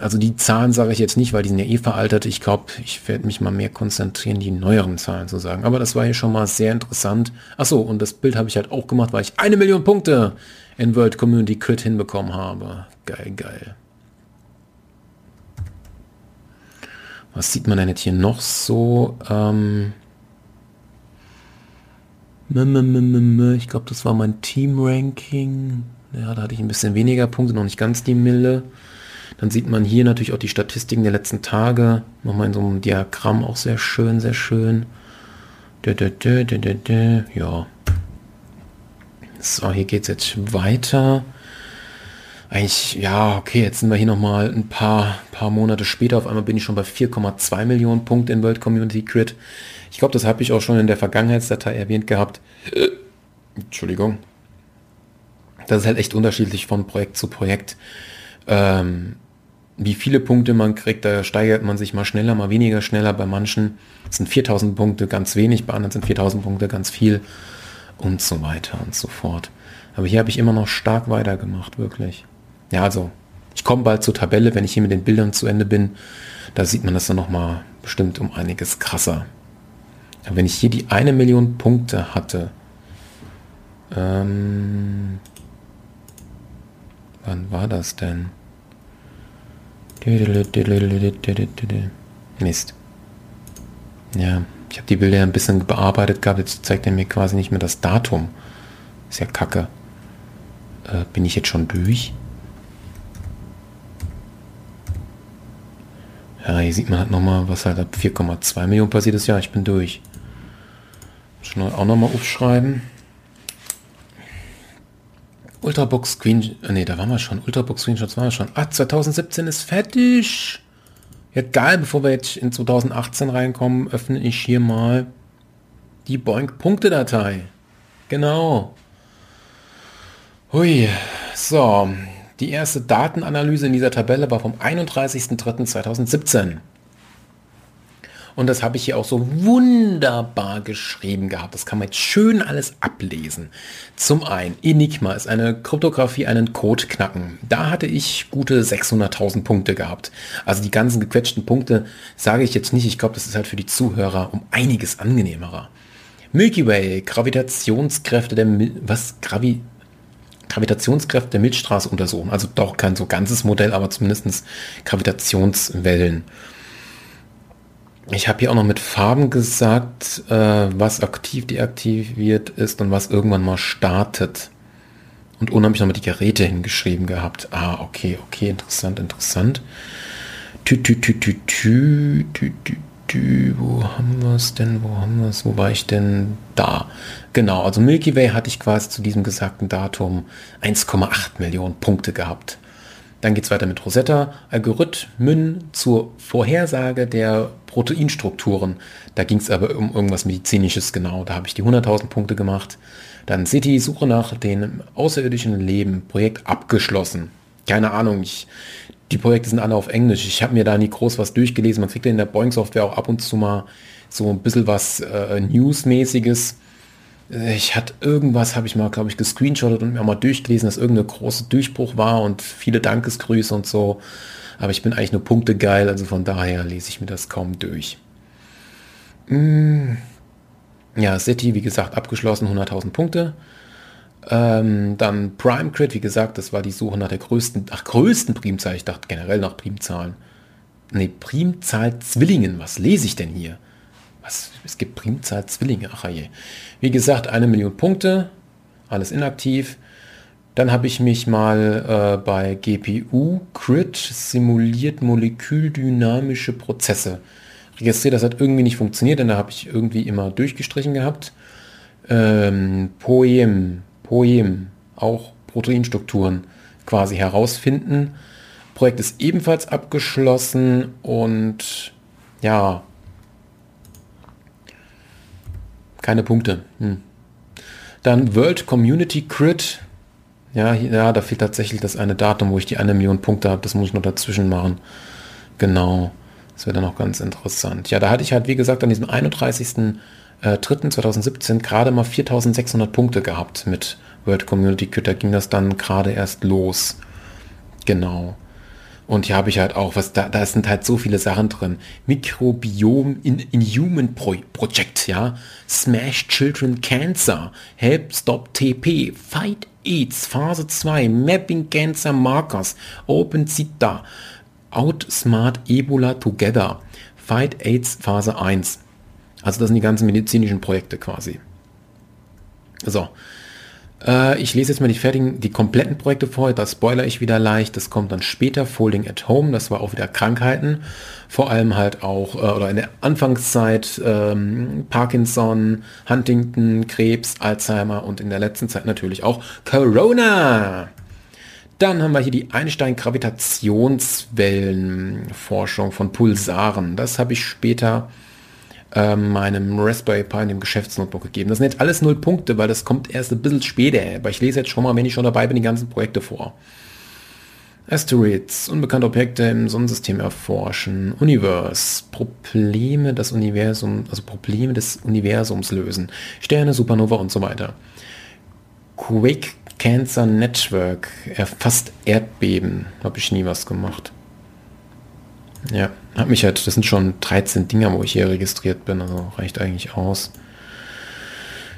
Also die Zahlen sage ich jetzt nicht, weil die sind ja eh veraltet. Ich glaube, ich werde mich mal mehr konzentrieren, die neueren Zahlen zu sagen. Aber das war hier schon mal sehr interessant. Achso, und das Bild habe ich halt auch gemacht, weil ich eine Million Punkte in World Community Crit hinbekommen habe. Geil, geil. Was sieht man denn jetzt hier noch so? Ähm ich glaube, das war mein Team-Ranking. Ja, da hatte ich ein bisschen weniger Punkte, noch nicht ganz die Mille. Dann sieht man hier natürlich auch die Statistiken der letzten Tage. Nochmal in so einem Diagramm auch sehr schön, sehr schön. Ja. So, hier geht es jetzt weiter. Eigentlich, ja, okay, jetzt sind wir hier nochmal ein paar, paar Monate später. Auf einmal bin ich schon bei 4,2 Millionen Punkte in World Community Crit. Ich glaube, das habe ich auch schon in der Vergangenheitsdatei erwähnt gehabt. Entschuldigung das ist halt echt unterschiedlich von Projekt zu Projekt. Ähm, wie viele Punkte man kriegt, da steigert man sich mal schneller, mal weniger schneller. Bei manchen sind 4000 Punkte ganz wenig, bei anderen sind 4000 Punkte ganz viel und so weiter und so fort. Aber hier habe ich immer noch stark weitergemacht, wirklich. Ja, also ich komme bald zur Tabelle, wenn ich hier mit den Bildern zu Ende bin. Da sieht man das dann nochmal bestimmt um einiges krasser. Wenn ich hier die eine Million Punkte hatte, ähm, Wann war das denn? Mist. Ja, ich habe die Bilder ein bisschen bearbeitet gehabt. Jetzt zeigt er mir quasi nicht mehr das Datum. Ist ja kacke. Äh, bin ich jetzt schon durch? Ja, hier sieht man halt nochmal, was halt ab 4,2 Millionen passiert ist. Ja, ich bin durch. Schon auch nochmal aufschreiben. Ultrabox Screen, ne, da waren wir schon. Ultrabox Screenshots waren wir schon. Ah, 2017 ist fertig. Ja, geil, bevor wir jetzt in 2018 reinkommen, öffne ich hier mal die Boink-Punkte-Datei. Genau. Hui. So, die erste Datenanalyse in dieser Tabelle war vom 31.03.2017. Und das habe ich hier auch so wunderbar geschrieben gehabt. Das kann man jetzt schön alles ablesen. Zum einen, Enigma ist eine Kryptographie, einen Code knacken. Da hatte ich gute 600.000 Punkte gehabt. Also die ganzen gequetschten Punkte sage ich jetzt nicht. Ich glaube, das ist halt für die Zuhörer um einiges angenehmerer. Milky Way, Gravitationskräfte der, Mil was, Gravi, Gravitationskräfte der Milchstraße untersuchen. Also doch kein so ganzes Modell, aber zumindest Gravitationswellen. Ich habe hier auch noch mit Farben gesagt, äh, was aktiv deaktiviert ist und was irgendwann mal startet. Und unten habe ich noch mal die Geräte hingeschrieben gehabt. Ah, okay, okay, interessant, interessant. Tü, tü, tü, tü, tü, tü, tü, tü. Wo haben wir es denn? Wo haben wir es? Wo war ich denn? Da. Genau, also Milky Way hatte ich quasi zu diesem gesagten Datum 1,8 Millionen Punkte gehabt. Dann geht es weiter mit Rosetta, Algorithmen zur Vorhersage der Proteinstrukturen. Da ging es aber um irgendwas Medizinisches genau. Da habe ich die 100.000 Punkte gemacht. Dann City, Suche nach dem außerirdischen Leben, Projekt abgeschlossen. Keine Ahnung, ich, die Projekte sind alle auf Englisch. Ich habe mir da nie groß was durchgelesen. Man kriegt ja in der Boeing-Software auch ab und zu mal so ein bisschen was äh, Newsmäßiges. Äh, ich hatte irgendwas, habe ich mal, glaube ich, gescreenshottet und mir mal durchgelesen, dass irgendein großer Durchbruch war und viele Dankesgrüße und so. Aber ich bin eigentlich nur Punkte geil, also von daher lese ich mir das kaum durch. Mm. Ja, City, wie gesagt, abgeschlossen, 100.000 Punkte. Ähm, dann Prime Crit, wie gesagt, das war die Suche nach der größten, ach, größten Primzahl. Ich dachte generell nach Primzahlen. Ne, Primzahl Zwillingen. Was lese ich denn hier? Was? Es gibt Primzahl Zwillinge. Ach je. Wie gesagt, eine Million Punkte, alles inaktiv. Dann habe ich mich mal äh, bei GPU Crit simuliert moleküldynamische Prozesse registriert. Das hat irgendwie nicht funktioniert, denn da habe ich irgendwie immer durchgestrichen gehabt. Ähm, Poem, Poem, auch Proteinstrukturen quasi herausfinden. Projekt ist ebenfalls abgeschlossen und ja, keine Punkte. Hm. Dann World Community Crit. Ja, ja, da fehlt tatsächlich das eine Datum, wo ich die eine Million Punkte habe. Das muss ich noch dazwischen machen. Genau. Das wäre dann auch ganz interessant. Ja, da hatte ich halt, wie gesagt, an diesem 31.03.2017 äh, gerade mal 4600 Punkte gehabt mit World Community Crit. Da ging das dann gerade erst los. Genau. Und hier habe ich halt auch, was da, da sind halt so viele Sachen drin. Mikrobiom in, in Human Pro Project, ja. Smash Children Cancer, Help Stop TP, Fight AIDS, Phase 2, Mapping Cancer Markers, Open CITA, Outsmart Ebola Together, Fight AIDS Phase 1. Also das sind die ganzen medizinischen Projekte quasi. So, äh, ich lese jetzt mal die fertigen, die kompletten Projekte vor. Da spoiler ich wieder leicht. Das kommt dann später. Folding at Home. Das war auch wieder Krankheiten. Vor allem halt auch, äh, oder in der Anfangszeit ähm, Parkinson, Huntington, Krebs, Alzheimer und in der letzten Zeit natürlich auch Corona. Dann haben wir hier die Einstein-Gravitationswellenforschung von Pulsaren. Das habe ich später ähm, meinem Raspberry Pi in dem Geschäftsnotebook gegeben. Das sind jetzt alles null Punkte, weil das kommt erst ein bisschen später. Aber ich lese jetzt schon mal, wenn ich schon dabei bin, die ganzen Projekte vor. Asteroids, unbekannte Objekte im Sonnensystem erforschen, Universe, Probleme des Universums, also Probleme des Universums lösen, Sterne, Supernova und so weiter. Quake Cancer Network erfasst Erdbeben, habe ich nie was gemacht. Ja, hat mich halt, das sind schon 13 Dinger, wo ich hier registriert bin, also reicht eigentlich aus.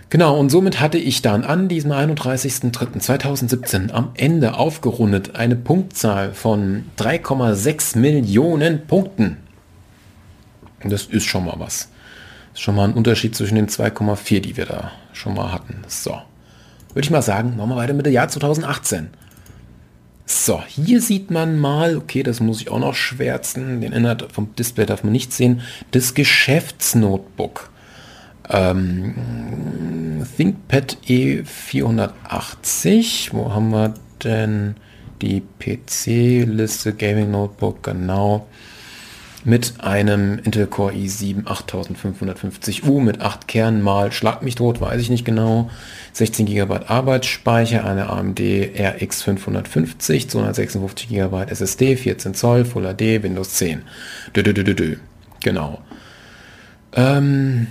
Genau, und somit hatte ich dann an diesem 31.03.2017 am Ende aufgerundet eine Punktzahl von 3,6 Millionen Punkten. Das ist schon mal was. Das ist schon mal ein Unterschied zwischen den 2,4, die wir da schon mal hatten. So. Würde ich mal sagen, machen wir weiter mit dem Jahr 2018. So, hier sieht man mal, okay, das muss ich auch noch schwärzen, den Inhalt vom Display darf man nicht sehen, das Geschäftsnotebook. Ähm, ThinkPad E480, wo haben wir denn die PC-Liste Gaming Notebook, genau mit einem Intel Core i7 8550U mit 8 Kernen mal, schlag mich tot, weiß ich nicht genau, 16 GB Arbeitsspeicher, eine AMD RX 550, 256 GB SSD, 14 Zoll, Full HD, Windows 10. Dö, dö, dö, dö. Genau. Ähm,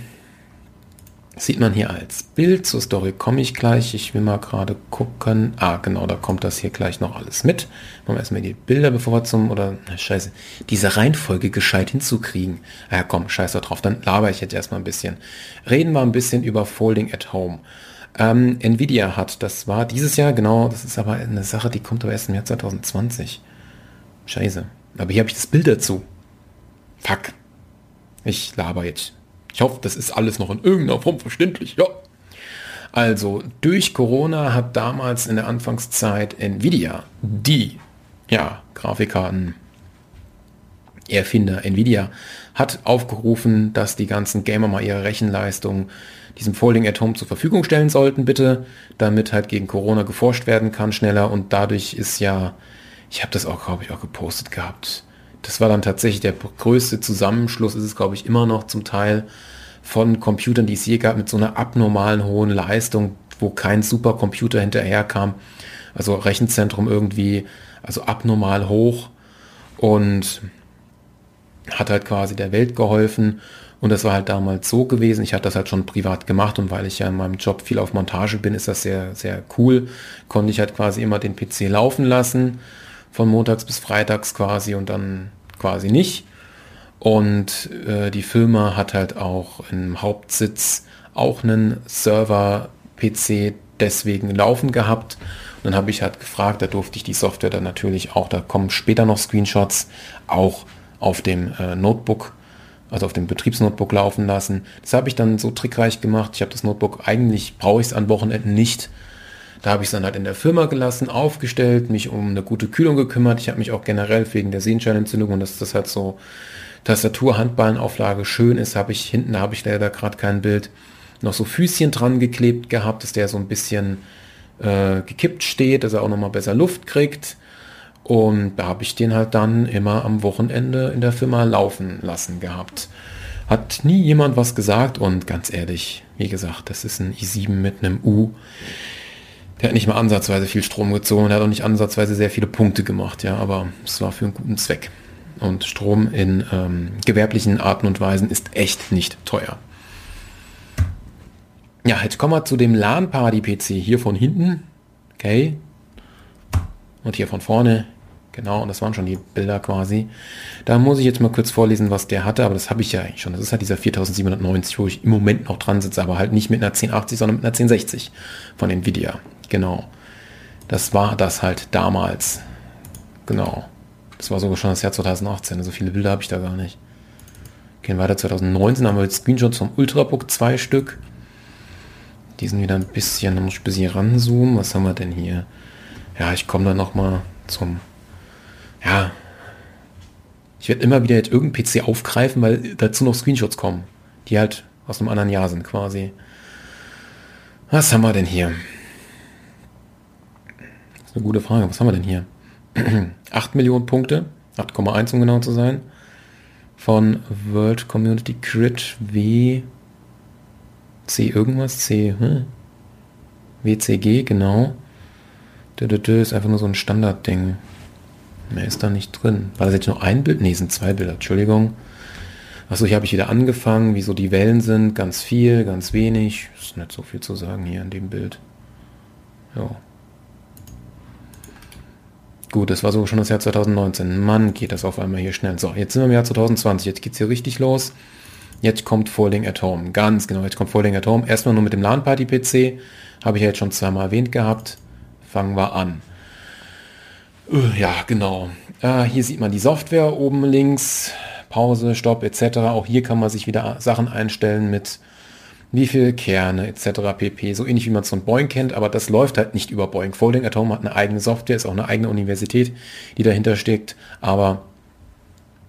Sieht man hier als Bild. Zur Story komme ich gleich. Ich will mal gerade gucken. Ah, genau, da kommt das hier gleich noch alles mit. Machen wir erstmal die Bilder, bevor wir zum, oder, na, scheiße, diese Reihenfolge gescheit hinzukriegen. Ah, ja, komm, scheiß da drauf. Dann laber ich jetzt erstmal ein bisschen. Reden wir ein bisschen über Folding at Home. Ähm, Nvidia hat, das war dieses Jahr, genau, das ist aber eine Sache, die kommt aber erst im Jahr 2020. Scheiße. Aber hier habe ich das Bild dazu. Fuck. Ich laber jetzt ich hoffe, das ist alles noch in irgendeiner Form verständlich. Ja. Also, durch Corona hat damals in der Anfangszeit Nvidia, die ja, Grafikkarten Erfinder Nvidia, hat aufgerufen, dass die ganzen Gamer mal ihre Rechenleistung diesem Folding at Home zur Verfügung stellen sollten, bitte, damit halt gegen Corona geforscht werden kann schneller und dadurch ist ja, ich habe das auch, glaube ich, auch gepostet gehabt, das war dann tatsächlich der größte Zusammenschluss, ist es glaube ich immer noch zum Teil von Computern, die es je gab, mit so einer abnormalen hohen Leistung, wo kein Supercomputer hinterherkam. Also Rechenzentrum irgendwie, also abnormal hoch und hat halt quasi der Welt geholfen. Und das war halt damals so gewesen. Ich hatte das halt schon privat gemacht und weil ich ja in meinem Job viel auf Montage bin, ist das sehr, sehr cool. Konnte ich halt quasi immer den PC laufen lassen von montags bis freitags quasi und dann quasi nicht. Und äh, die Firma hat halt auch im Hauptsitz auch einen Server-PC deswegen laufen gehabt. Und dann habe ich halt gefragt, da durfte ich die Software dann natürlich auch, da kommen später noch Screenshots, auch auf dem äh, Notebook, also auf dem Betriebsnotebook laufen lassen. Das habe ich dann so trickreich gemacht. Ich habe das Notebook, eigentlich brauche ich es an Wochenenden nicht, da habe ich es dann halt in der Firma gelassen, aufgestellt, mich um eine gute Kühlung gekümmert. Ich habe mich auch generell wegen der Sehenscheinentzündung und dass das halt so Tastatur-Handballenauflage schön ist, habe ich hinten, da habe ich leider gerade kein Bild, noch so Füßchen dran geklebt gehabt, dass der so ein bisschen äh, gekippt steht, dass er auch nochmal besser Luft kriegt. Und da habe ich den halt dann immer am Wochenende in der Firma laufen lassen gehabt. Hat nie jemand was gesagt und ganz ehrlich, wie gesagt, das ist ein i7 mit einem U. Der hat nicht mal ansatzweise viel Strom gezogen, der hat auch nicht ansatzweise sehr viele Punkte gemacht, ja, aber es war für einen guten Zweck. Und Strom in ähm, gewerblichen Arten und Weisen ist echt nicht teuer. Ja, jetzt kommen wir zu dem LAN-Party-PC. Hier von hinten. Okay. Und hier von vorne. Genau, und das waren schon die Bilder quasi. Da muss ich jetzt mal kurz vorlesen, was der hatte, aber das habe ich ja eigentlich schon. Das ist halt dieser 4790, wo ich im Moment noch dran sitze, aber halt nicht mit einer 1080, sondern mit einer 1060 von Nvidia. Genau. Das war das halt damals. Genau. Das war sogar schon das Jahr 2018. So viele Bilder habe ich da gar nicht. Gehen weiter 2019 haben wir jetzt Screenshots vom Ultrabook, zwei Stück. Die sind wieder ein bisschen, da muss ich ein bisschen ranzoomen. Was haben wir denn hier? Ja, ich komme dann nochmal zum, ja, ich werde immer wieder jetzt irgendeinen PC aufgreifen, weil dazu noch Screenshots kommen, die halt aus einem anderen Jahr sind quasi. Was haben wir denn hier? Eine gute Frage. Was haben wir denn hier? 8 Millionen Punkte, 8,1 um genau zu sein, von World Community Crit W C irgendwas, C, hm? WCG, genau. Das ist einfach nur so ein Standardding. Mehr ist da nicht drin. War das jetzt nur ein Bild? Ne, sind zwei Bilder, Entschuldigung. Achso, hier habe ich wieder angefangen, wieso die Wellen sind. Ganz viel, ganz wenig. Ist nicht so viel zu sagen hier in dem Bild. Ja. Gut, das war so schon das Jahr 2019. Mann, geht das auf einmal hier schnell. So, jetzt sind wir im Jahr 2020. Jetzt geht es hier richtig los. Jetzt kommt Folding at Home. Ganz genau, jetzt kommt Folding at Home. Erstmal nur mit dem LAN-Party-PC. Habe ich ja jetzt schon zweimal erwähnt gehabt. Fangen wir an. Äh, ja, genau. Äh, hier sieht man die Software oben links. Pause, Stopp etc. Auch hier kann man sich wieder Sachen einstellen mit wie viel Kerne etc. pp. So ähnlich wie man es von Boeing kennt, aber das läuft halt nicht über Boeing. Folding at Home hat eine eigene Software, ist auch eine eigene Universität, die dahinter steckt, aber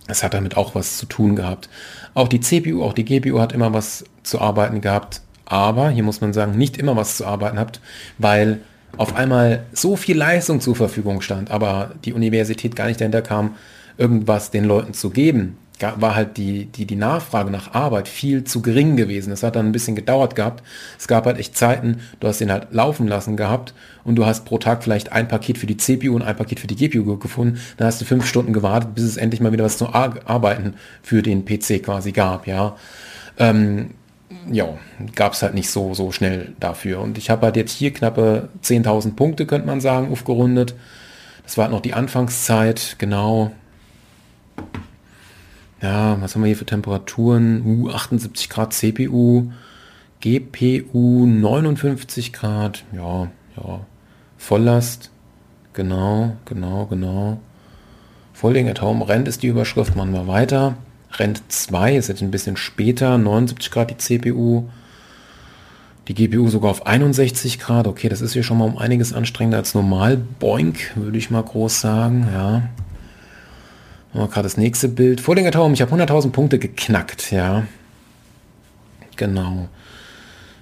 es hat damit auch was zu tun gehabt. Auch die CPU, auch die GPU hat immer was zu arbeiten gehabt, aber hier muss man sagen, nicht immer was zu arbeiten habt, weil auf einmal so viel Leistung zur Verfügung stand, aber die Universität gar nicht dahinter kam, irgendwas den Leuten zu geben, war halt die, die, die Nachfrage nach Arbeit viel zu gering gewesen. Es hat dann ein bisschen gedauert gehabt. Es gab halt echt Zeiten, du hast den halt laufen lassen gehabt und du hast pro Tag vielleicht ein Paket für die CPU und ein Paket für die GPU gefunden. Dann hast du fünf Stunden gewartet, bis es endlich mal wieder was zu arbeiten für den PC quasi gab, ja. Ähm, ja, gab es halt nicht so, so schnell dafür. Und ich habe halt jetzt hier knappe 10.000 Punkte, könnte man sagen, aufgerundet. Das war halt noch die Anfangszeit, genau. Ja, was haben wir hier für Temperaturen? Uh, 78 Grad CPU, GPU 59 Grad, ja, ja. Volllast, genau, genau, genau. Folding at Home rennt ist die Überschrift, machen wir weiter. Rennt 2 ist jetzt ein bisschen später, 79 Grad die CPU. Die GPU sogar auf 61 Grad. Okay, das ist hier schon mal um einiges anstrengender als normal. Boink, würde ich mal groß sagen. Ja. Gerade das nächste Bild. Vorlinger Taum, ich habe 100.000 Punkte geknackt. Ja. Genau.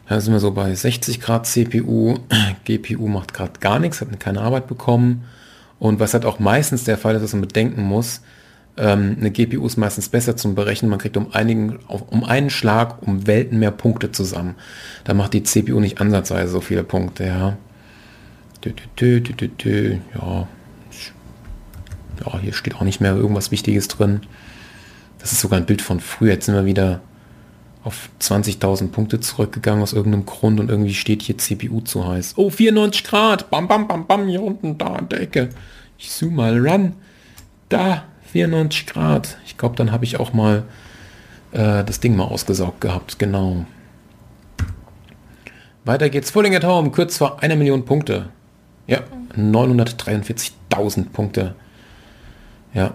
Da sind wir so bei 60 Grad CPU. GPU macht gerade gar nichts, hat keine Arbeit bekommen. Und was halt auch meistens der Fall ist, dass man bedenken muss, ähm, eine GPU ist meistens besser zum Berechnen. Man kriegt um, einigen, um einen Schlag um Welten mehr Punkte zusammen. Da macht die CPU nicht ansatzweise so viele Punkte, ja. Dö, dö, dö, ja. Ja, hier steht auch nicht mehr irgendwas Wichtiges drin. Das ist sogar ein Bild von früher. Jetzt sind wir wieder auf 20.000 Punkte zurückgegangen aus irgendeinem Grund und irgendwie steht hier CPU zu heiß. Oh, 94 Grad. Bam, bam, bam, bam, hier unten, da an der Ecke. Ich zoome mal ran. Da, 94 Grad. Ich glaube, dann habe ich auch mal äh, das Ding mal ausgesaugt gehabt. Genau. Weiter geht's. Fulling at Home, kurz vor einer Million Punkte. Ja, 943.000 Punkte. Ja.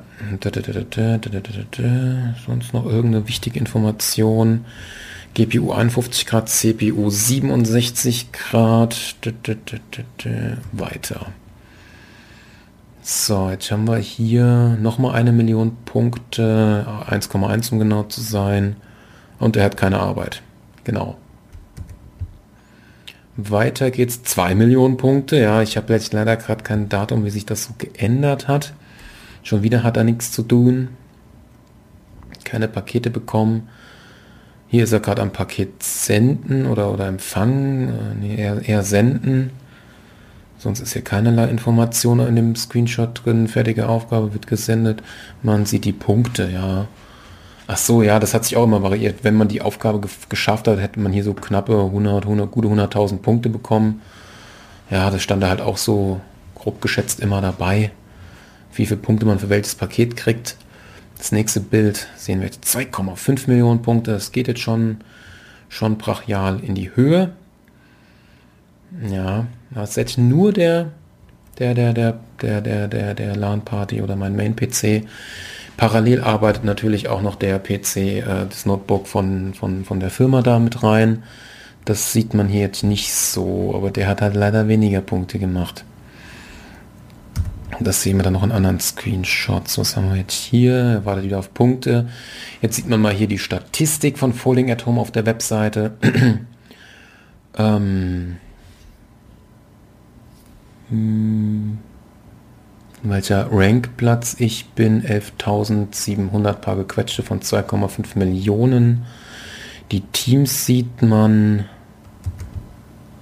Sonst noch irgendeine wichtige Information. GPU 51 Grad, CPU 67 Grad. Weiter. So, jetzt haben wir hier nochmal eine Million Punkte, 1,1 um genau zu sein. Und er hat keine Arbeit. Genau. Weiter geht's 2 Millionen Punkte. Ja, ich habe jetzt leider gerade kein Datum, wie sich das so geändert hat. Schon wieder hat er nichts zu tun. Keine Pakete bekommen. Hier ist er gerade am Paket senden oder, oder empfangen. Äh, nee, eher, eher senden. Sonst ist hier keinerlei Information in dem Screenshot drin. Fertige Aufgabe wird gesendet. Man sieht die Punkte, ja. Ach so, ja, das hat sich auch immer variiert. Wenn man die Aufgabe ge geschafft hat, hätte man hier so knappe 100, 100 gute 100.000 Punkte bekommen. Ja, das stand da halt auch so grob geschätzt immer dabei. Wie viele Punkte man für welches Paket kriegt. Das nächste Bild sehen wir jetzt 2,5 Millionen Punkte. Das geht jetzt schon, schon brachial in die Höhe. Ja, das ist nur der, der, der, der, der, der, der, der LAN-Party oder mein Main-PC. Parallel arbeitet natürlich auch noch der PC, äh, das Notebook von, von, von der Firma da mit rein. Das sieht man hier jetzt nicht so, aber der hat halt leider weniger Punkte gemacht. Das sehen wir dann noch in anderen Screenshots. Was haben wir jetzt hier? Er wartet wieder auf Punkte. Jetzt sieht man mal hier die Statistik von Falling at Home auf der Webseite. ähm, hm, welcher Rankplatz ich bin, 11.700 paar gequetschte von 2,5 Millionen. Die Teams sieht man.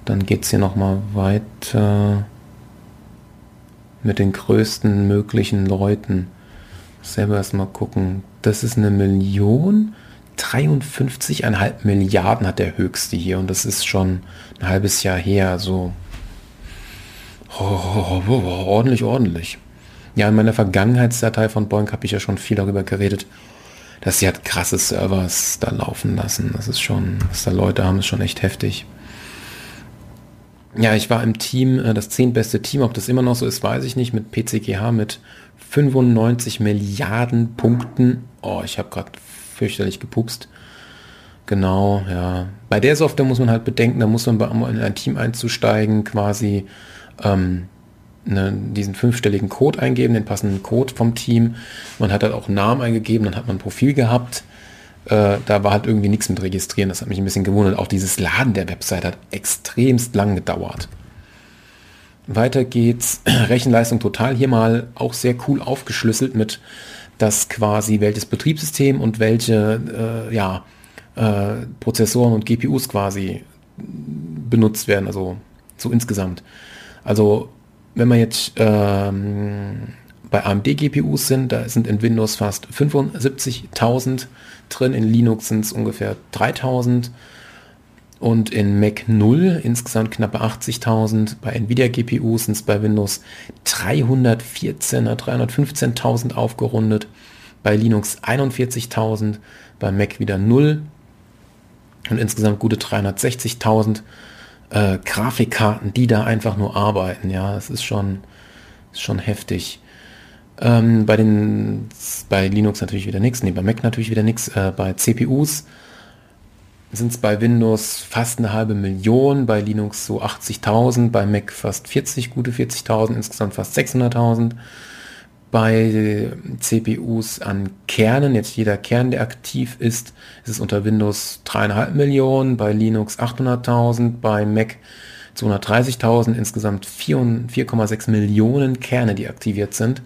Dann geht es hier nochmal weiter mit den größten möglichen Leuten. Selber erstmal gucken. Das ist eine Million. 53,5 Milliarden hat der höchste hier und das ist schon ein halbes Jahr her. So Oh, oh, oh, ordentlich, ordentlich. Ja, in meiner Vergangenheitsdatei von Boeing habe ich ja schon viel darüber geredet, dass sie halt krasse Servers da laufen lassen. Das ist schon, was da Leute haben, ist schon echt heftig. Ja, ich war im Team, äh, das zehntbeste Team, ob das immer noch so ist, weiß ich nicht, mit PCGH mit 95 Milliarden Punkten. Oh, ich habe gerade fürchterlich gepupst. Genau, ja. Bei der Software muss man halt bedenken, da muss man, um in ein Team einzusteigen, quasi ähm, ne, diesen fünfstelligen Code eingeben, den passenden Code vom Team. Man hat halt auch einen Namen eingegeben, dann hat man ein Profil gehabt. Äh, da war halt irgendwie nichts mit registrieren. Das hat mich ein bisschen gewundert. Auch dieses Laden der Website hat extremst lang gedauert. Weiter geht's. Rechenleistung total hier mal auch sehr cool aufgeschlüsselt mit das quasi welches Betriebssystem und welche äh, ja, äh, Prozessoren und GPUs quasi benutzt werden, also so insgesamt. Also wenn wir jetzt ähm, bei AMD GPUs sind, da sind in Windows fast 75.000 drin, in Linux sind es ungefähr 3000 und in Mac 0 insgesamt knappe 80.000. Bei Nvidia GPUs sind es bei Windows 314 315.000 aufgerundet. Bei Linux 41.000, bei Mac wieder 0 und insgesamt gute 360.000 äh, Grafikkarten, die da einfach nur arbeiten. Ja, das ist schon, ist schon heftig. Ähm, bei den bei Linux natürlich wieder nichts, nee, bei Mac natürlich wieder nichts. Äh, bei CPUs sind es bei Windows fast eine halbe Million, bei Linux so 80.000, bei Mac fast 40, gute 40.000, insgesamt fast 600.000. Bei CPUs an Kernen, jetzt jeder Kern, der aktiv ist, ist es unter Windows 3,5 Millionen, bei Linux 800.000, bei Mac 230.000, insgesamt 4,6 Millionen Kerne, die aktiviert sind.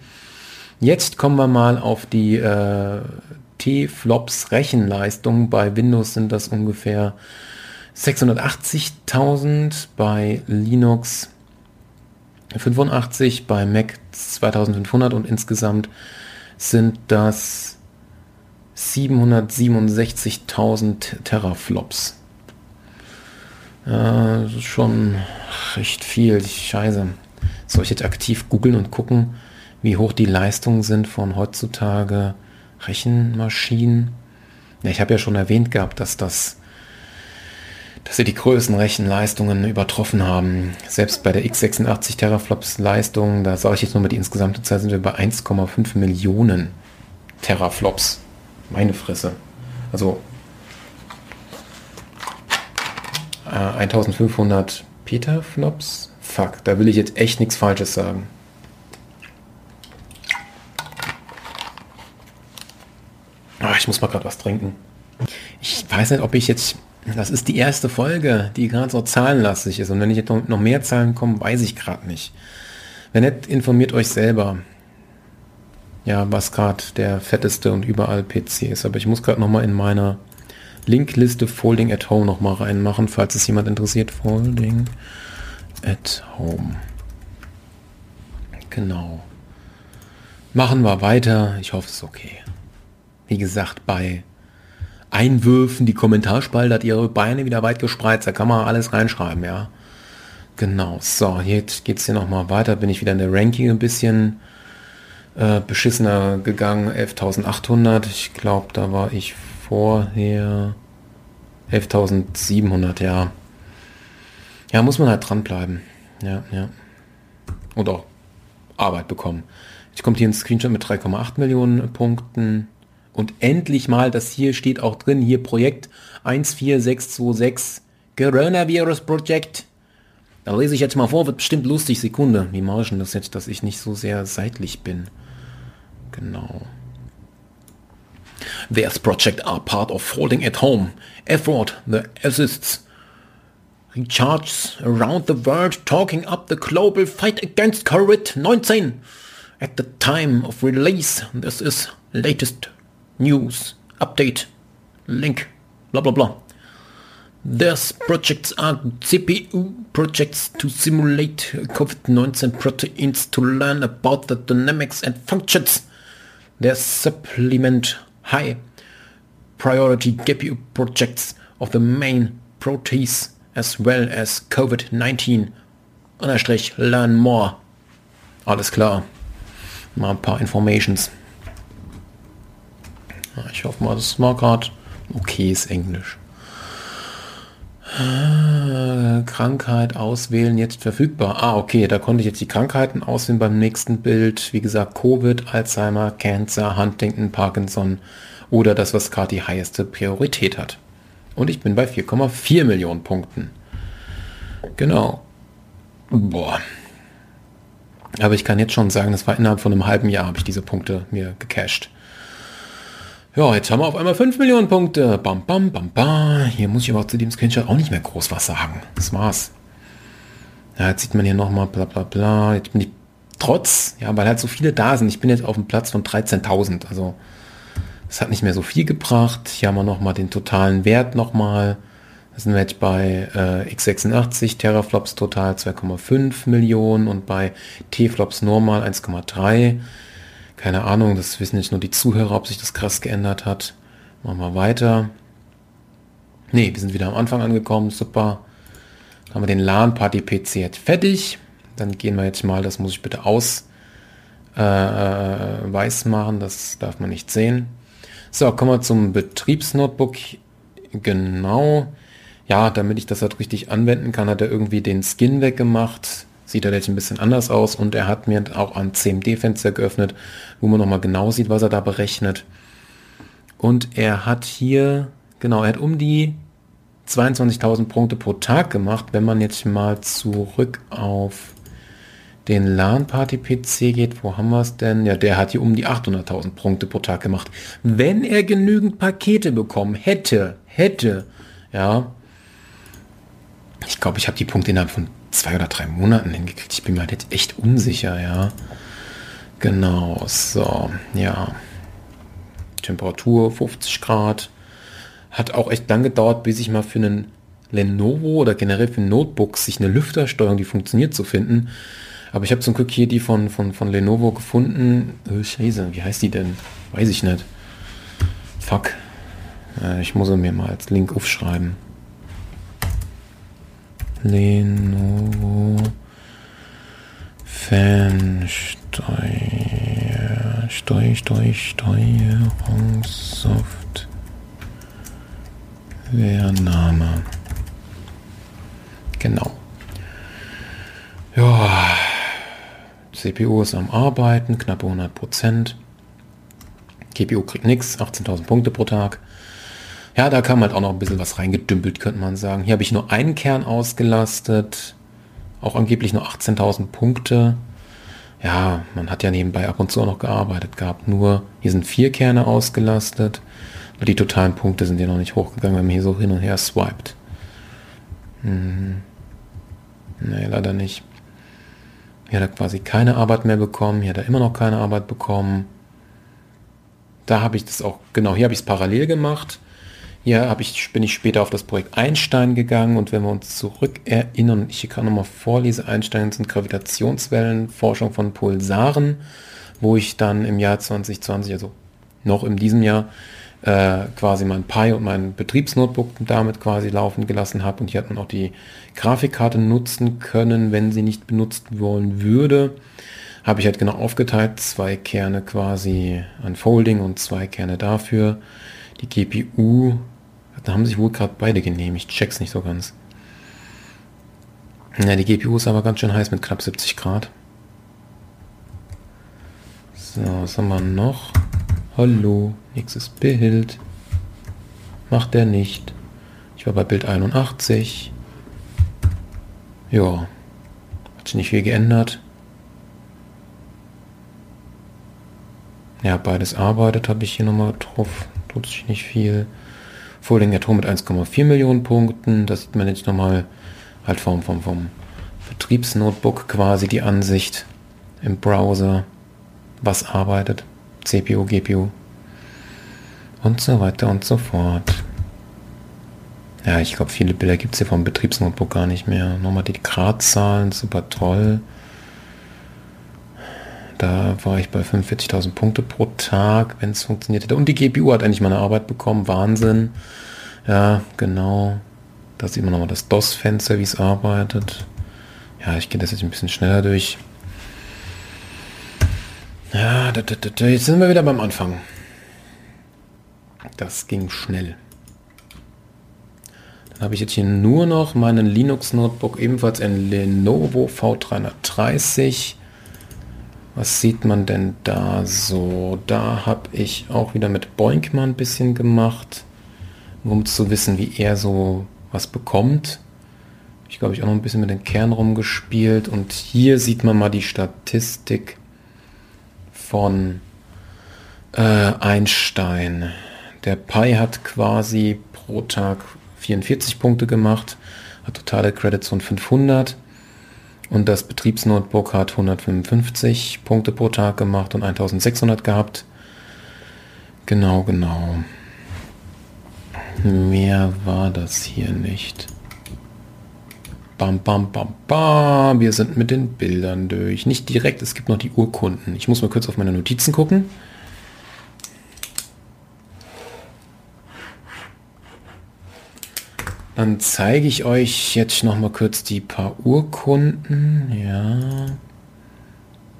Jetzt kommen wir mal auf die äh, T-Flops Rechenleistung. Bei Windows sind das ungefähr 680.000, bei Linux 85, bei Mac 2500 und insgesamt sind das 767.000 Teraflops. Ist schon recht viel. Scheiße. Soll ich jetzt aktiv googeln und gucken, wie hoch die Leistungen sind von heutzutage Rechenmaschinen? Ja, ich habe ja schon erwähnt gehabt, dass das dass sie die größten Rechenleistungen übertroffen haben. Selbst bei der x86 Teraflops Leistung, da sage ich jetzt nur mit die insgesamte Zeit, sind wir bei 1,5 Millionen Teraflops. Meine Fresse. Also äh, 1500 Petaflops? Fuck, da will ich jetzt echt nichts Falsches sagen. Ach, ich muss mal gerade was trinken. Ich weiß nicht, ob ich jetzt das ist die erste Folge, die gerade so zahlenlastig ist. Und wenn ich jetzt noch mehr Zahlen kommen, weiß ich gerade nicht. Wenn nicht, informiert euch selber. Ja, was gerade der fetteste und überall PC ist. Aber ich muss gerade noch mal in meiner Linkliste Folding at Home noch mal reinmachen, falls es jemand interessiert. Folding at Home. Genau. Machen wir weiter. Ich hoffe, es ist okay. Wie gesagt, bei Einwürfen, die Kommentarspalte hat ihre Beine wieder weit gespreizt, da kann man alles reinschreiben, ja. Genau, so, jetzt geht es hier nochmal weiter, bin ich wieder in der Ranking ein bisschen äh, beschissener gegangen, 11.800, ich glaube, da war ich vorher 11.700, ja. Ja, muss man halt dranbleiben, ja, ja. Und auch Arbeit bekommen. Jetzt kommt hier ein Screenshot mit 3,8 Millionen Punkten. Und endlich mal, das hier steht auch drin, hier Projekt 14626 Coronavirus Project. Da lese ich jetzt mal vor, wird bestimmt lustig. Sekunde. Wie mache ich denn das jetzt, dass ich nicht so sehr seitlich bin? Genau. This project are part of Folding at Home. Effort the assists recharges around the world talking up the global fight against COVID-19. At the time of release, this is latest News, Update, Link, blah blah blah. These projects are CPU projects to simulate COVID-19 proteins to learn about the dynamics and functions. They supplement high priority GPU projects of the main proteins as well as COVID-19. Unterstrich learn more. Alles klar. Mal ein paar Informations. Ich hoffe mal, das war gerade okayes Englisch. Äh, Krankheit auswählen, jetzt verfügbar. Ah, okay, da konnte ich jetzt die Krankheiten auswählen beim nächsten Bild. Wie gesagt, Covid, Alzheimer, Cancer, Huntington, Parkinson oder das, was gerade die heißeste Priorität hat. Und ich bin bei 4,4 Millionen Punkten. Genau. Boah. Aber ich kann jetzt schon sagen, das war innerhalb von einem halben Jahr habe ich diese Punkte mir gecached. Ja, jetzt haben wir auf einmal 5 Millionen Punkte. Bam, bam, bam, bam. Hier muss ich aber zu dem Screenshot auch nicht mehr groß was sagen. Das war's. Ja, jetzt sieht man hier nochmal bla bla bla. Jetzt bin ich trotz, ja, weil halt so viele da sind. Ich bin jetzt auf dem Platz von 13.000. Also, das hat nicht mehr so viel gebracht. Hier haben wir nochmal den totalen Wert nochmal. Da sind wir jetzt bei äh, x86, Teraflops total 2,5 Millionen und bei T-Flops normal 1,3. Keine Ahnung, das wissen jetzt nur die Zuhörer, ob sich das krass geändert hat. Machen wir weiter. Ne, wir sind wieder am Anfang angekommen. Super. Dann haben wir den LAN-Party-PC jetzt fertig. Dann gehen wir jetzt mal, das muss ich bitte aus äh, äh, weiß machen. Das darf man nicht sehen. So, kommen wir zum Betriebsnotebook. Genau. Ja, damit ich das halt richtig anwenden kann, hat er irgendwie den Skin weggemacht sieht er jetzt ein bisschen anders aus und er hat mir auch ein CMD-Fenster geöffnet, wo man nochmal genau sieht, was er da berechnet. Und er hat hier, genau, er hat um die 22.000 Punkte pro Tag gemacht. Wenn man jetzt mal zurück auf den LAN-Party-PC geht, wo haben wir es denn? Ja, der hat hier um die 800.000 Punkte pro Tag gemacht. Wenn er genügend Pakete bekommen hätte, hätte, ja, ich glaube, ich habe die Punkte innerhalb von zwei oder drei Monaten hingekriegt. Ich bin mir halt jetzt echt unsicher, ja. Genau, so, ja. Temperatur 50 Grad. Hat auch echt lang gedauert, bis ich mal für einen Lenovo oder generell für Notebooks sich eine Lüftersteuerung, die funktioniert, zu finden. Aber ich habe zum Glück hier die von, von, von Lenovo gefunden. Oh, Scheiße, wie heißt die denn? Weiß ich nicht. Fuck. Ich muss sie mir mal als Link aufschreiben. Lenovo Fernsteuer Steuer, Steuer, Steuerungssoftwarename. Genau. Ja, CPU ist am Arbeiten, knappe 100 Prozent. GPU kriegt nichts, 18.000 Punkte pro Tag. Ja, da kam halt auch noch ein bisschen was reingedümpelt, könnte man sagen. Hier habe ich nur einen Kern ausgelastet. Auch angeblich nur 18.000 Punkte. Ja, man hat ja nebenbei ab und zu auch noch gearbeitet gehabt. Nur hier sind vier Kerne ausgelastet. Aber die totalen Punkte sind ja noch nicht hochgegangen, wenn man hier so hin und her swiped. Hm. Nee, leider nicht. Hier hat er quasi keine Arbeit mehr bekommen. Hier hat er immer noch keine Arbeit bekommen. Da habe ich das auch, genau, hier habe ich es parallel gemacht. Hier habe ich, bin ich später auf das Projekt Einstein gegangen und wenn wir uns zurück erinnern, ich gerade nochmal vorlese, Einstein sind Gravitationswellen, Forschung von Pulsaren, wo ich dann im Jahr 2020, also noch in diesem Jahr, äh, quasi mein Pi und mein Betriebsnotebook damit quasi laufen gelassen habe und hier hat man auch die Grafikkarte nutzen können, wenn sie nicht benutzt wollen würde. Habe ich halt genau aufgeteilt, zwei Kerne quasi an Folding und zwei Kerne dafür. Die GPU da haben sich wohl gerade beide genehmigt. Check's nicht so ganz. Ja, die GPU ist aber ganz schön heiß mit knapp 70 Grad. So, was haben wir noch? Hallo, nächstes Bild. Macht der nicht. Ich war bei Bild 81. Ja, hat sich nicht viel geändert. Ja, beides arbeitet, habe ich hier nochmal drauf. Tut sich nicht viel. Folding Atom mit 1,4 Millionen Punkten. Das sieht man jetzt nochmal halt vom, vom, vom Betriebsnotebook quasi die Ansicht im Browser, was arbeitet. CPU, GPU und so weiter und so fort. Ja, ich glaube, viele Bilder gibt es hier vom Betriebsnotebook gar nicht mehr. Nochmal die Gradzahlen, super toll. Da war ich bei 45.000 Punkte pro Tag, wenn es funktioniert hätte. Und die GPU hat endlich meine Arbeit bekommen. Wahnsinn. Ja, genau. Da sieht man nochmal das DOS-Fenster, wie es arbeitet. Ja, ich gehe das jetzt ein bisschen schneller durch. Ja, da, da, da, jetzt sind wir wieder beim Anfang. Das ging schnell. habe ich jetzt hier nur noch meinen Linux Notebook, ebenfalls ein Lenovo V330. Was sieht man denn da so? Da habe ich auch wieder mit Boinkman ein bisschen gemacht, um zu wissen, wie er so was bekommt. Ich glaube, ich auch noch ein bisschen mit den Kern rumgespielt. Und hier sieht man mal die Statistik von äh, Einstein. Der Pi hat quasi pro Tag 44 Punkte gemacht, hat totale Credits von 500 und das Betriebsnotebook hat 155 Punkte pro Tag gemacht und 1600 gehabt. Genau, genau. Mehr war das hier nicht. Bam, bam, bam, bam. Wir sind mit den Bildern durch. Nicht direkt, es gibt noch die Urkunden. Ich muss mal kurz auf meine Notizen gucken. Dann zeige ich euch jetzt noch mal kurz die paar Urkunden. Ja.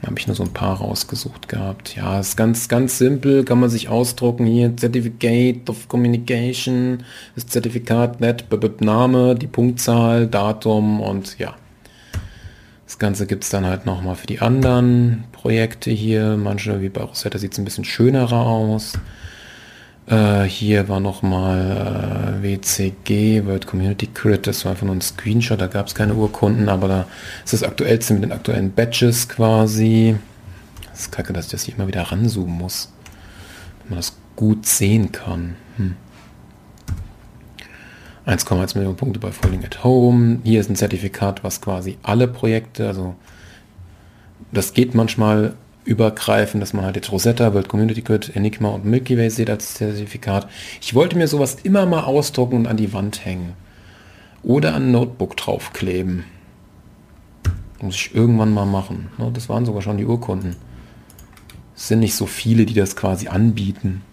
Habe ich nur so ein paar rausgesucht gehabt. Ja, ist ganz, ganz simpel, kann man sich ausdrucken. Hier Certificate of Communication, das Zertifikat, Net, Name, die Punktzahl, Datum und ja. Das Ganze gibt es dann halt nochmal für die anderen Projekte hier. Manche, wie bei Rosetta, sieht es ein bisschen schönerer aus. Äh, hier war nochmal äh, WCG, World Community Crit, das war einfach nur ein Screenshot, da gab es keine Urkunden, aber da ist das aktuellste mit den aktuellen Badges quasi. Das ist kacke, dass ich das hier immer wieder ranzoomen muss, damit man das gut sehen kann. Hm. 1,1 Millionen Punkte bei Falling at Home. Hier ist ein Zertifikat, was quasi alle Projekte, also das geht manchmal übergreifen, dass man halt jetzt Rosetta, World Community Grid, Enigma und Milky Way sieht als Zertifikat. Ich wollte mir sowas immer mal ausdrucken und an die Wand hängen. Oder an ein Notebook draufkleben. Muss ich irgendwann mal machen. Ne, das waren sogar schon die Urkunden. Es sind nicht so viele, die das quasi anbieten.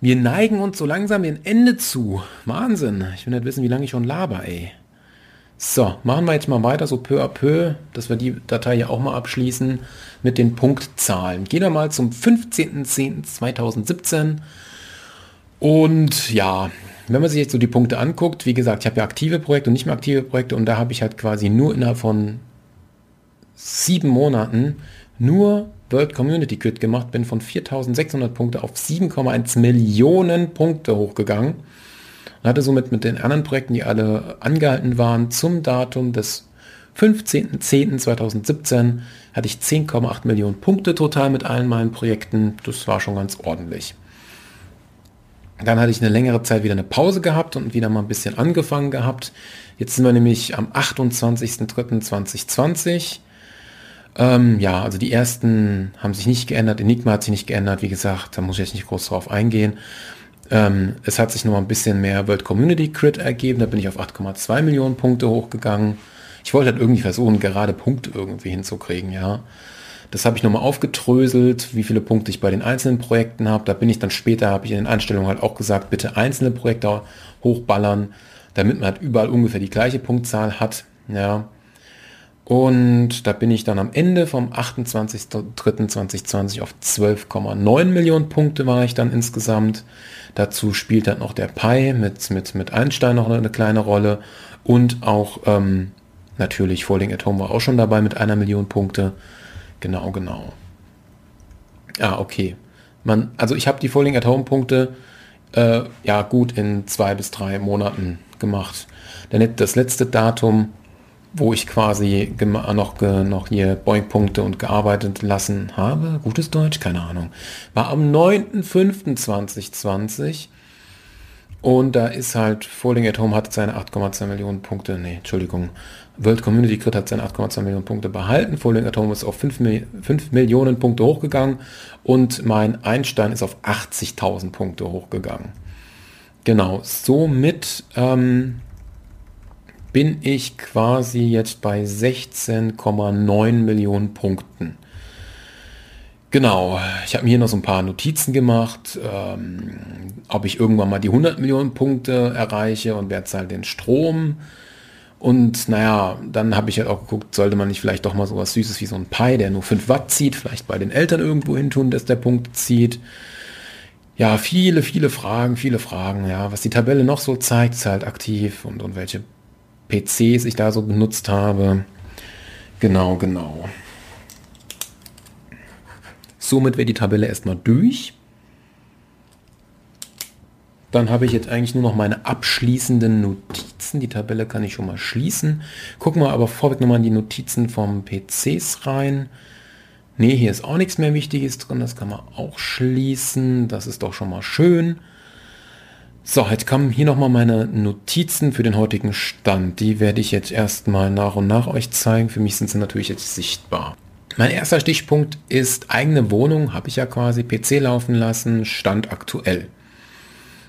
Wir neigen uns so langsam dem Ende zu. Wahnsinn. Ich will nicht wissen, wie lange ich schon laber, ey. So, machen wir jetzt mal weiter, so peu à peu, dass wir die Datei ja auch mal abschließen mit den Punktzahlen. Gehen wir mal zum 15.10.2017. Und ja, wenn man sich jetzt so die Punkte anguckt, wie gesagt, ich habe ja aktive Projekte und nicht mehr aktive Projekte und da habe ich halt quasi nur innerhalb von sieben Monaten nur World Community Kit gemacht, bin von 4.600 Punkte auf 7,1 Millionen Punkte hochgegangen und hatte somit mit den anderen Projekten, die alle angehalten waren, zum Datum des 15.10.2017 hatte ich 10,8 Millionen Punkte total mit allen meinen Projekten. Das war schon ganz ordentlich. Dann hatte ich eine längere Zeit wieder eine Pause gehabt und wieder mal ein bisschen angefangen gehabt. Jetzt sind wir nämlich am 28.03.2020. Ähm, ja, also die ersten haben sich nicht geändert. Enigma hat sich nicht geändert. Wie gesagt, da muss ich jetzt nicht groß drauf eingehen. Ähm, es hat sich noch mal ein bisschen mehr World Community Crit ergeben. Da bin ich auf 8,2 Millionen Punkte hochgegangen. Ich wollte halt irgendwie versuchen, gerade Punkte irgendwie hinzukriegen, ja. Das habe ich nochmal aufgedröselt, wie viele Punkte ich bei den einzelnen Projekten habe. Da bin ich dann später, habe ich in den Einstellungen halt auch gesagt, bitte einzelne Projekte hochballern, damit man halt überall ungefähr die gleiche Punktzahl hat. Ja. Und da bin ich dann am Ende vom 28.03.2020 auf 12,9 Millionen Punkte war ich dann insgesamt. Dazu spielt dann noch der Pi mit, mit, mit Einstein noch eine kleine Rolle. Und auch ähm, natürlich Falling at Home war auch schon dabei mit einer Million Punkte. Genau, genau. Ah, okay. Man, also ich habe die Falling at Home Punkte äh, ja gut in zwei bis drei Monaten gemacht. Denn das letzte Datum wo ich quasi noch, noch hier Boing-Punkte und gearbeitet lassen habe. Gutes Deutsch, keine Ahnung. War am 9.05.2020 und da ist halt Falling at Home hat seine 8,2 Millionen Punkte, nee, Entschuldigung, World Community Crit hat seine 8,2 Millionen Punkte behalten, Falling at Home ist auf 5, 5 Millionen Punkte hochgegangen und mein Einstein ist auf 80.000 Punkte hochgegangen. Genau, somit ähm, bin ich quasi jetzt bei 16,9 Millionen Punkten. Genau, ich habe mir hier noch so ein paar Notizen gemacht, ähm, ob ich irgendwann mal die 100 Millionen Punkte erreiche und wer zahlt den Strom. Und naja, dann habe ich halt auch geguckt, sollte man nicht vielleicht doch mal sowas Süßes wie so ein Pi, der nur 5 Watt zieht, vielleicht bei den Eltern irgendwo hin tun, dass der Punkt zieht. ja, viele, viele Fragen, viele Fragen, ja, was die Tabelle noch so zeigt, ist halt aktiv und, und welche PCs ich da so benutzt habe. Genau, genau. Somit wäre die Tabelle erstmal durch. Dann habe ich jetzt eigentlich nur noch meine abschließenden Notizen. Die Tabelle kann ich schon mal schließen. Gucken wir aber vorweg nochmal in die Notizen vom PCs rein. Ne, hier ist auch nichts mehr Wichtiges drin. Das kann man auch schließen. Das ist doch schon mal schön. So, jetzt kommen hier nochmal meine Notizen für den heutigen Stand. Die werde ich jetzt erstmal nach und nach euch zeigen. Für mich sind sie natürlich jetzt sichtbar. Mein erster Stichpunkt ist eigene Wohnung, habe ich ja quasi PC laufen lassen, Stand aktuell.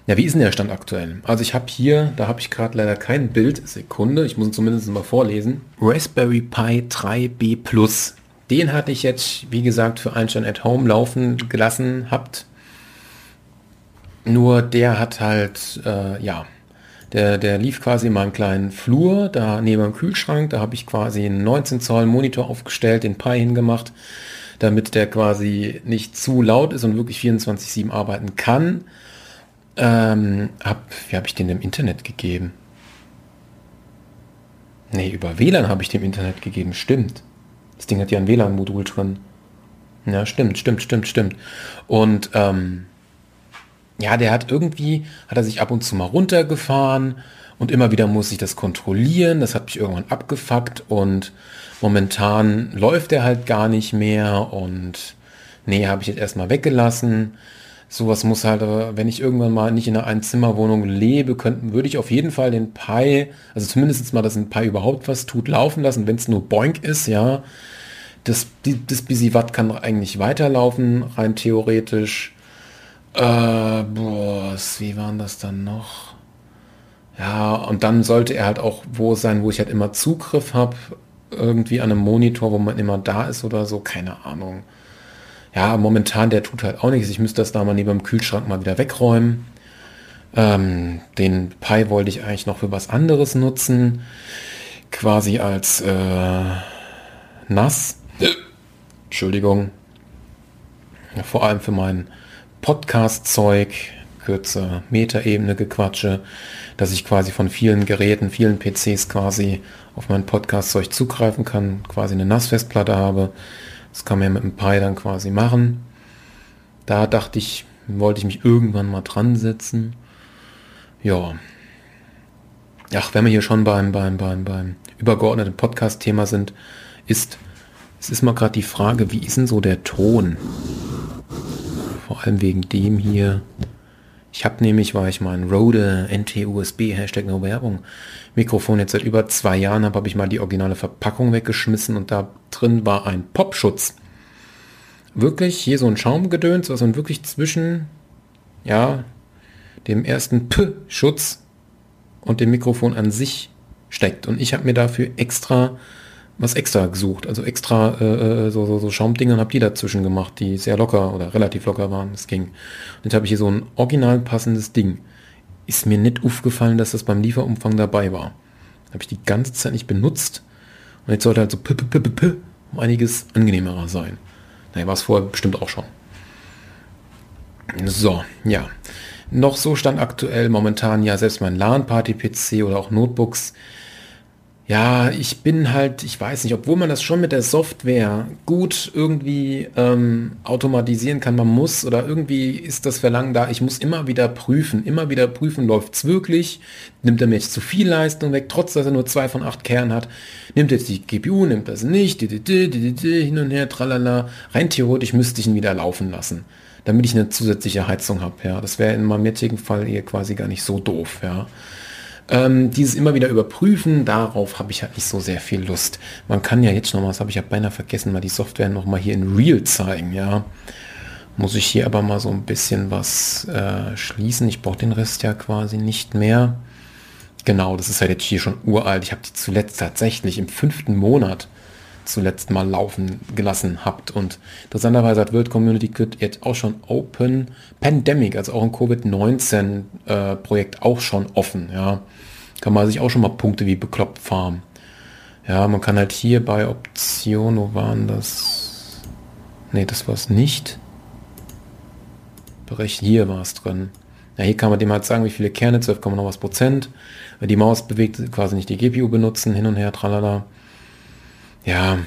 Ja, wie ist denn der Stand aktuell? Also ich habe hier, da habe ich gerade leider kein Bild, Sekunde, ich muss ihn zumindest mal vorlesen. Raspberry Pi 3B Plus. Den hatte ich jetzt, wie gesagt, für Einstein at Home laufen gelassen, habt. Nur der hat halt, äh, ja, der, der lief quasi in meinem kleinen Flur, da neben dem Kühlschrank, da habe ich quasi einen 19 Zoll Monitor aufgestellt, den Pi hingemacht, damit der quasi nicht zu laut ist und wirklich 24-7 arbeiten kann. Ähm, hab, wie habe ich den im Internet gegeben? Nee, über WLAN habe ich dem Internet gegeben, stimmt. Das Ding hat ja ein WLAN-Modul drin. Ja, stimmt, stimmt, stimmt, stimmt. Und ähm, ja, der hat irgendwie, hat er sich ab und zu mal runtergefahren und immer wieder muss ich das kontrollieren. Das hat mich irgendwann abgefuckt und momentan läuft er halt gar nicht mehr und nee, habe ich jetzt erstmal weggelassen sowas muss halt, wenn ich irgendwann mal nicht in einer Einzimmerwohnung lebe, könnten, würde ich auf jeden Fall den Pi, also zumindest mal, dass ein Pi überhaupt was tut, laufen lassen, wenn es nur Boink ist, ja. Das, das Busy Watt kann eigentlich weiterlaufen, rein theoretisch. Äh, boah, wie waren das dann noch? Ja, und dann sollte er halt auch wo sein, wo ich halt immer Zugriff habe, irgendwie an einem Monitor, wo man immer da ist oder so, keine Ahnung ja, momentan, der tut halt auch nichts. Ich müsste das da mal neben dem Kühlschrank mal wieder wegräumen. Ähm, den Pi wollte ich eigentlich noch für was anderes nutzen. Quasi als äh, nass. Entschuldigung. Ja, vor allem für mein Podcast-Zeug, kürzer Metaebene gequatsche, dass ich quasi von vielen Geräten, vielen PCs quasi auf mein Podcast-Zeug zugreifen kann, quasi eine Nassfestplatte habe das kann man ja mit dem Pi dann quasi machen. Da dachte ich, wollte ich mich irgendwann mal dran setzen. Ja. Ach, wenn wir hier schon beim, beim, beim, beim übergeordneten Podcast-Thema sind, ist, es ist mal gerade die Frage, wie ist denn so der Ton? Vor allem wegen dem hier. Ich habe nämlich, weil ich mein Rode NT-USB, Hashtag No Werbung, Mikrofon jetzt seit über zwei Jahren habe, habe ich mal die originale Verpackung weggeschmissen und da drin war ein Popschutz. Wirklich hier so ein Schaumgedöns, was man wirklich zwischen, ja, dem ersten P-Schutz und dem Mikrofon an sich steckt. Und ich habe mir dafür extra was extra gesucht, also extra äh, äh so, so, so Schaumdinger habe die dazwischen gemacht, die sehr locker oder relativ locker waren. Das ging. Und jetzt habe ich hier so ein original passendes Ding ist mir nicht aufgefallen, dass das beim Lieferumfang dabei war. Habe ich die ganze Zeit nicht benutzt. Und jetzt sollte halt so p -p -p -p um einiges angenehmerer sein. Naja, war es vorher bestimmt auch schon. So, ja. Noch so stand aktuell momentan ja selbst mein LAN-Party-PC oder auch Notebooks ja, ich bin halt, ich weiß nicht, obwohl man das schon mit der Software gut irgendwie ähm, automatisieren kann, man muss oder irgendwie ist das Verlangen da, ich muss immer wieder prüfen, immer wieder prüfen, läuft es wirklich, nimmt er mir jetzt zu viel Leistung weg, trotz dass er nur zwei von acht Kernen hat, nimmt jetzt die GPU, nimmt das nicht, hin und her, tralala, rein theoretisch müsste ich ihn wieder laufen lassen, damit ich eine zusätzliche Heizung habe, ja, das wäre in meinem jetzigen Fall hier quasi gar nicht so doof, ja. Ähm, dieses immer wieder überprüfen, darauf habe ich halt nicht so sehr viel Lust. Man kann ja jetzt noch mal, das habe ich ja beinahe vergessen, mal die Software noch mal hier in Real zeigen, ja. Muss ich hier aber mal so ein bisschen was äh, schließen. Ich brauche den Rest ja quasi nicht mehr. Genau, das ist halt jetzt hier schon uralt. Ich habe die zuletzt tatsächlich im fünften Monat zuletzt mal laufen gelassen habt. Und interessanterweise hat World Community Kit jetzt auch schon Open Pandemic, also auch ein Covid-19 äh, auch schon offen. Ja, kann man sich auch schon mal Punkte wie bekloppt farmen. Ja, man kann halt hier bei Option, wo waren das? Ne, das war es nicht. berechnen. Hier war es drin. Ja, hier kann man dem halt sagen, wie viele Kerne, 12, noch was Prozent. Die Maus bewegt quasi nicht die GPU benutzen, hin und her, tralala. Ja,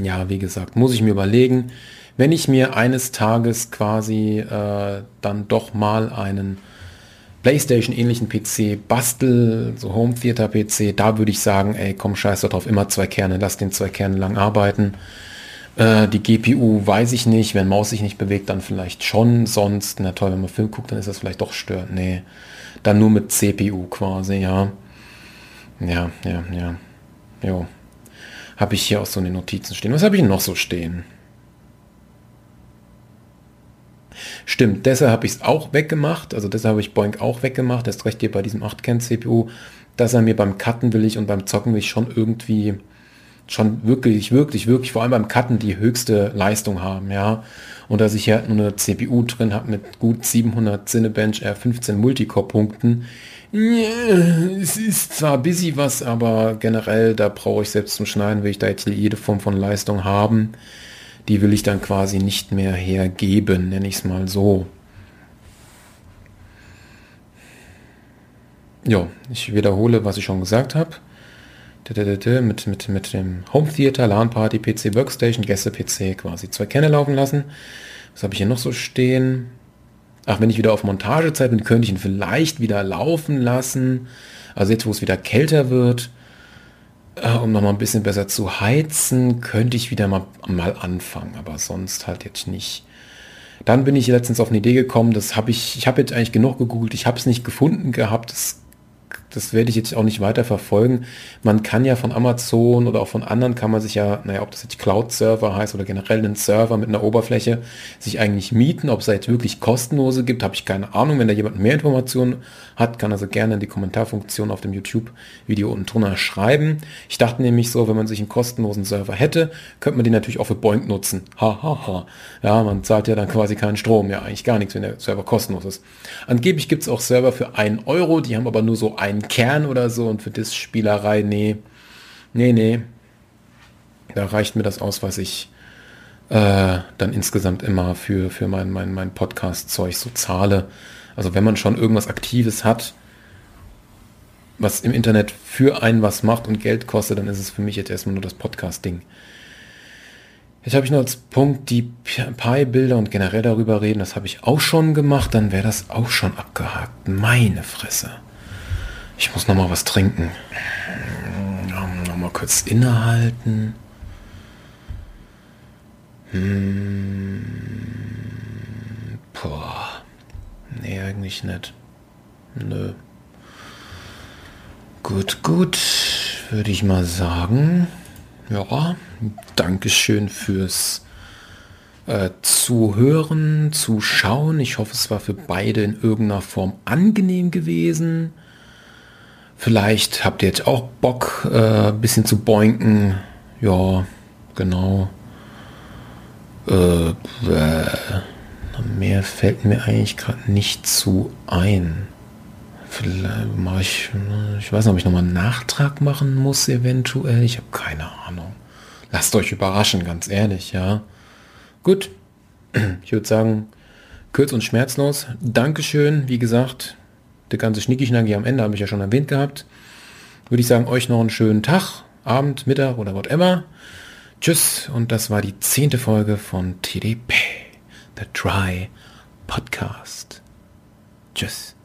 ja, wie gesagt, muss ich mir überlegen, wenn ich mir eines Tages quasi äh, dann doch mal einen PlayStation-ähnlichen PC bastel, so Home Theater PC, da würde ich sagen, ey, komm, scheiß drauf, immer zwei Kerne, lass den zwei Kerne lang arbeiten. Äh, die GPU weiß ich nicht, wenn Maus sich nicht bewegt, dann vielleicht schon, sonst, na toll, wenn man Film guckt, dann ist das vielleicht doch stört. Nee, dann nur mit CPU quasi, ja. Ja, ja, ja. Jo. Habe ich hier auch so in den Notizen stehen. Was habe ich noch so stehen? Stimmt, deshalb habe ich es auch weggemacht. Also deshalb habe ich Boink auch weggemacht. Das recht hier bei diesem 8-Kern-CPU, dass er mir beim Cutten will ich und beim Zocken will ich schon irgendwie schon wirklich, wirklich, wirklich, vor allem beim Cutten die höchste Leistung haben, ja. Und dass ich hier nur eine CPU drin habe mit gut 700 Cinebench R15 Multicore-Punkten. Es ist zwar busy was, aber generell, da brauche ich selbst zum Schneiden, will ich da jetzt jede Form von Leistung haben die will ich dann quasi nicht mehr hergeben, nenne ich es mal so. Ja, ich wiederhole, was ich schon gesagt habe. Mit, mit, mit dem Home Theater, LAN Party, PC Workstation, Gäste PC quasi zwei Kerne laufen lassen. Was habe ich hier noch so stehen? Ach, wenn ich wieder auf Montagezeit bin, könnte ich ihn vielleicht wieder laufen lassen. Also jetzt, wo es wieder kälter wird, äh, um noch mal ein bisschen besser zu heizen, könnte ich wieder mal, mal anfangen, aber sonst halt jetzt nicht. Dann bin ich letztens auf eine Idee gekommen, das habe ich, ich habe jetzt eigentlich genug gegoogelt, ich habe es nicht gefunden gehabt, das das werde ich jetzt auch nicht weiter verfolgen. Man kann ja von Amazon oder auch von anderen kann man sich ja, naja, ob das jetzt Cloud-Server heißt oder generell einen Server mit einer Oberfläche, sich eigentlich mieten. Ob es da jetzt wirklich kostenlose gibt, habe ich keine Ahnung. Wenn da jemand mehr Informationen hat, kann also gerne in die Kommentarfunktion auf dem YouTube-Video unten drunter schreiben. Ich dachte nämlich so, wenn man sich einen kostenlosen Server hätte, könnte man den natürlich auch für Boink nutzen. Ha, ha, ha. Ja, man zahlt ja dann quasi keinen Strom. Ja, eigentlich gar nichts, wenn der Server kostenlos ist. Angeblich gibt es auch Server für einen Euro, die haben aber nur so einen Kern oder so und für das Spielerei, nee, nee, nee. Da reicht mir das aus, was ich äh, dann insgesamt immer für, für mein, mein, mein Podcast-Zeug so zahle. Also wenn man schon irgendwas Aktives hat, was im Internet für einen was macht und Geld kostet, dann ist es für mich jetzt erstmal nur das Podcast-Ding. Jetzt habe ich noch als Punkt die Pi-Bilder und generell darüber reden. Das habe ich auch schon gemacht. Dann wäre das auch schon abgehakt. Meine Fresse. Ich muss noch mal was trinken. Noch mal kurz innehalten. Hm. Boah. Nee, eigentlich nicht. Nö. Gut, gut. Würde ich mal sagen. Ja, Dankeschön fürs äh, Zuhören, Zuschauen. Ich hoffe, es war für beide in irgendeiner Form angenehm gewesen. Vielleicht habt ihr jetzt auch Bock, äh, bisschen zu boinken. Ja, genau. Äh, äh, mehr fällt mir eigentlich gerade nicht zu ein. Vielleicht mache ich, ich weiß nicht, ob ich nochmal einen Nachtrag machen muss, eventuell. Ich habe keine Ahnung. Lasst euch überraschen, ganz ehrlich, ja. Gut, ich würde sagen, kurz und schmerzlos. Dankeschön, wie gesagt, der ganze Schnicki-Schnacki am Ende habe ich ja schon erwähnt gehabt. Würde ich sagen, euch noch einen schönen Tag, Abend, Mittag oder whatever. Tschüss und das war die zehnte Folge von TDP, The Dry Podcast. Tschüss.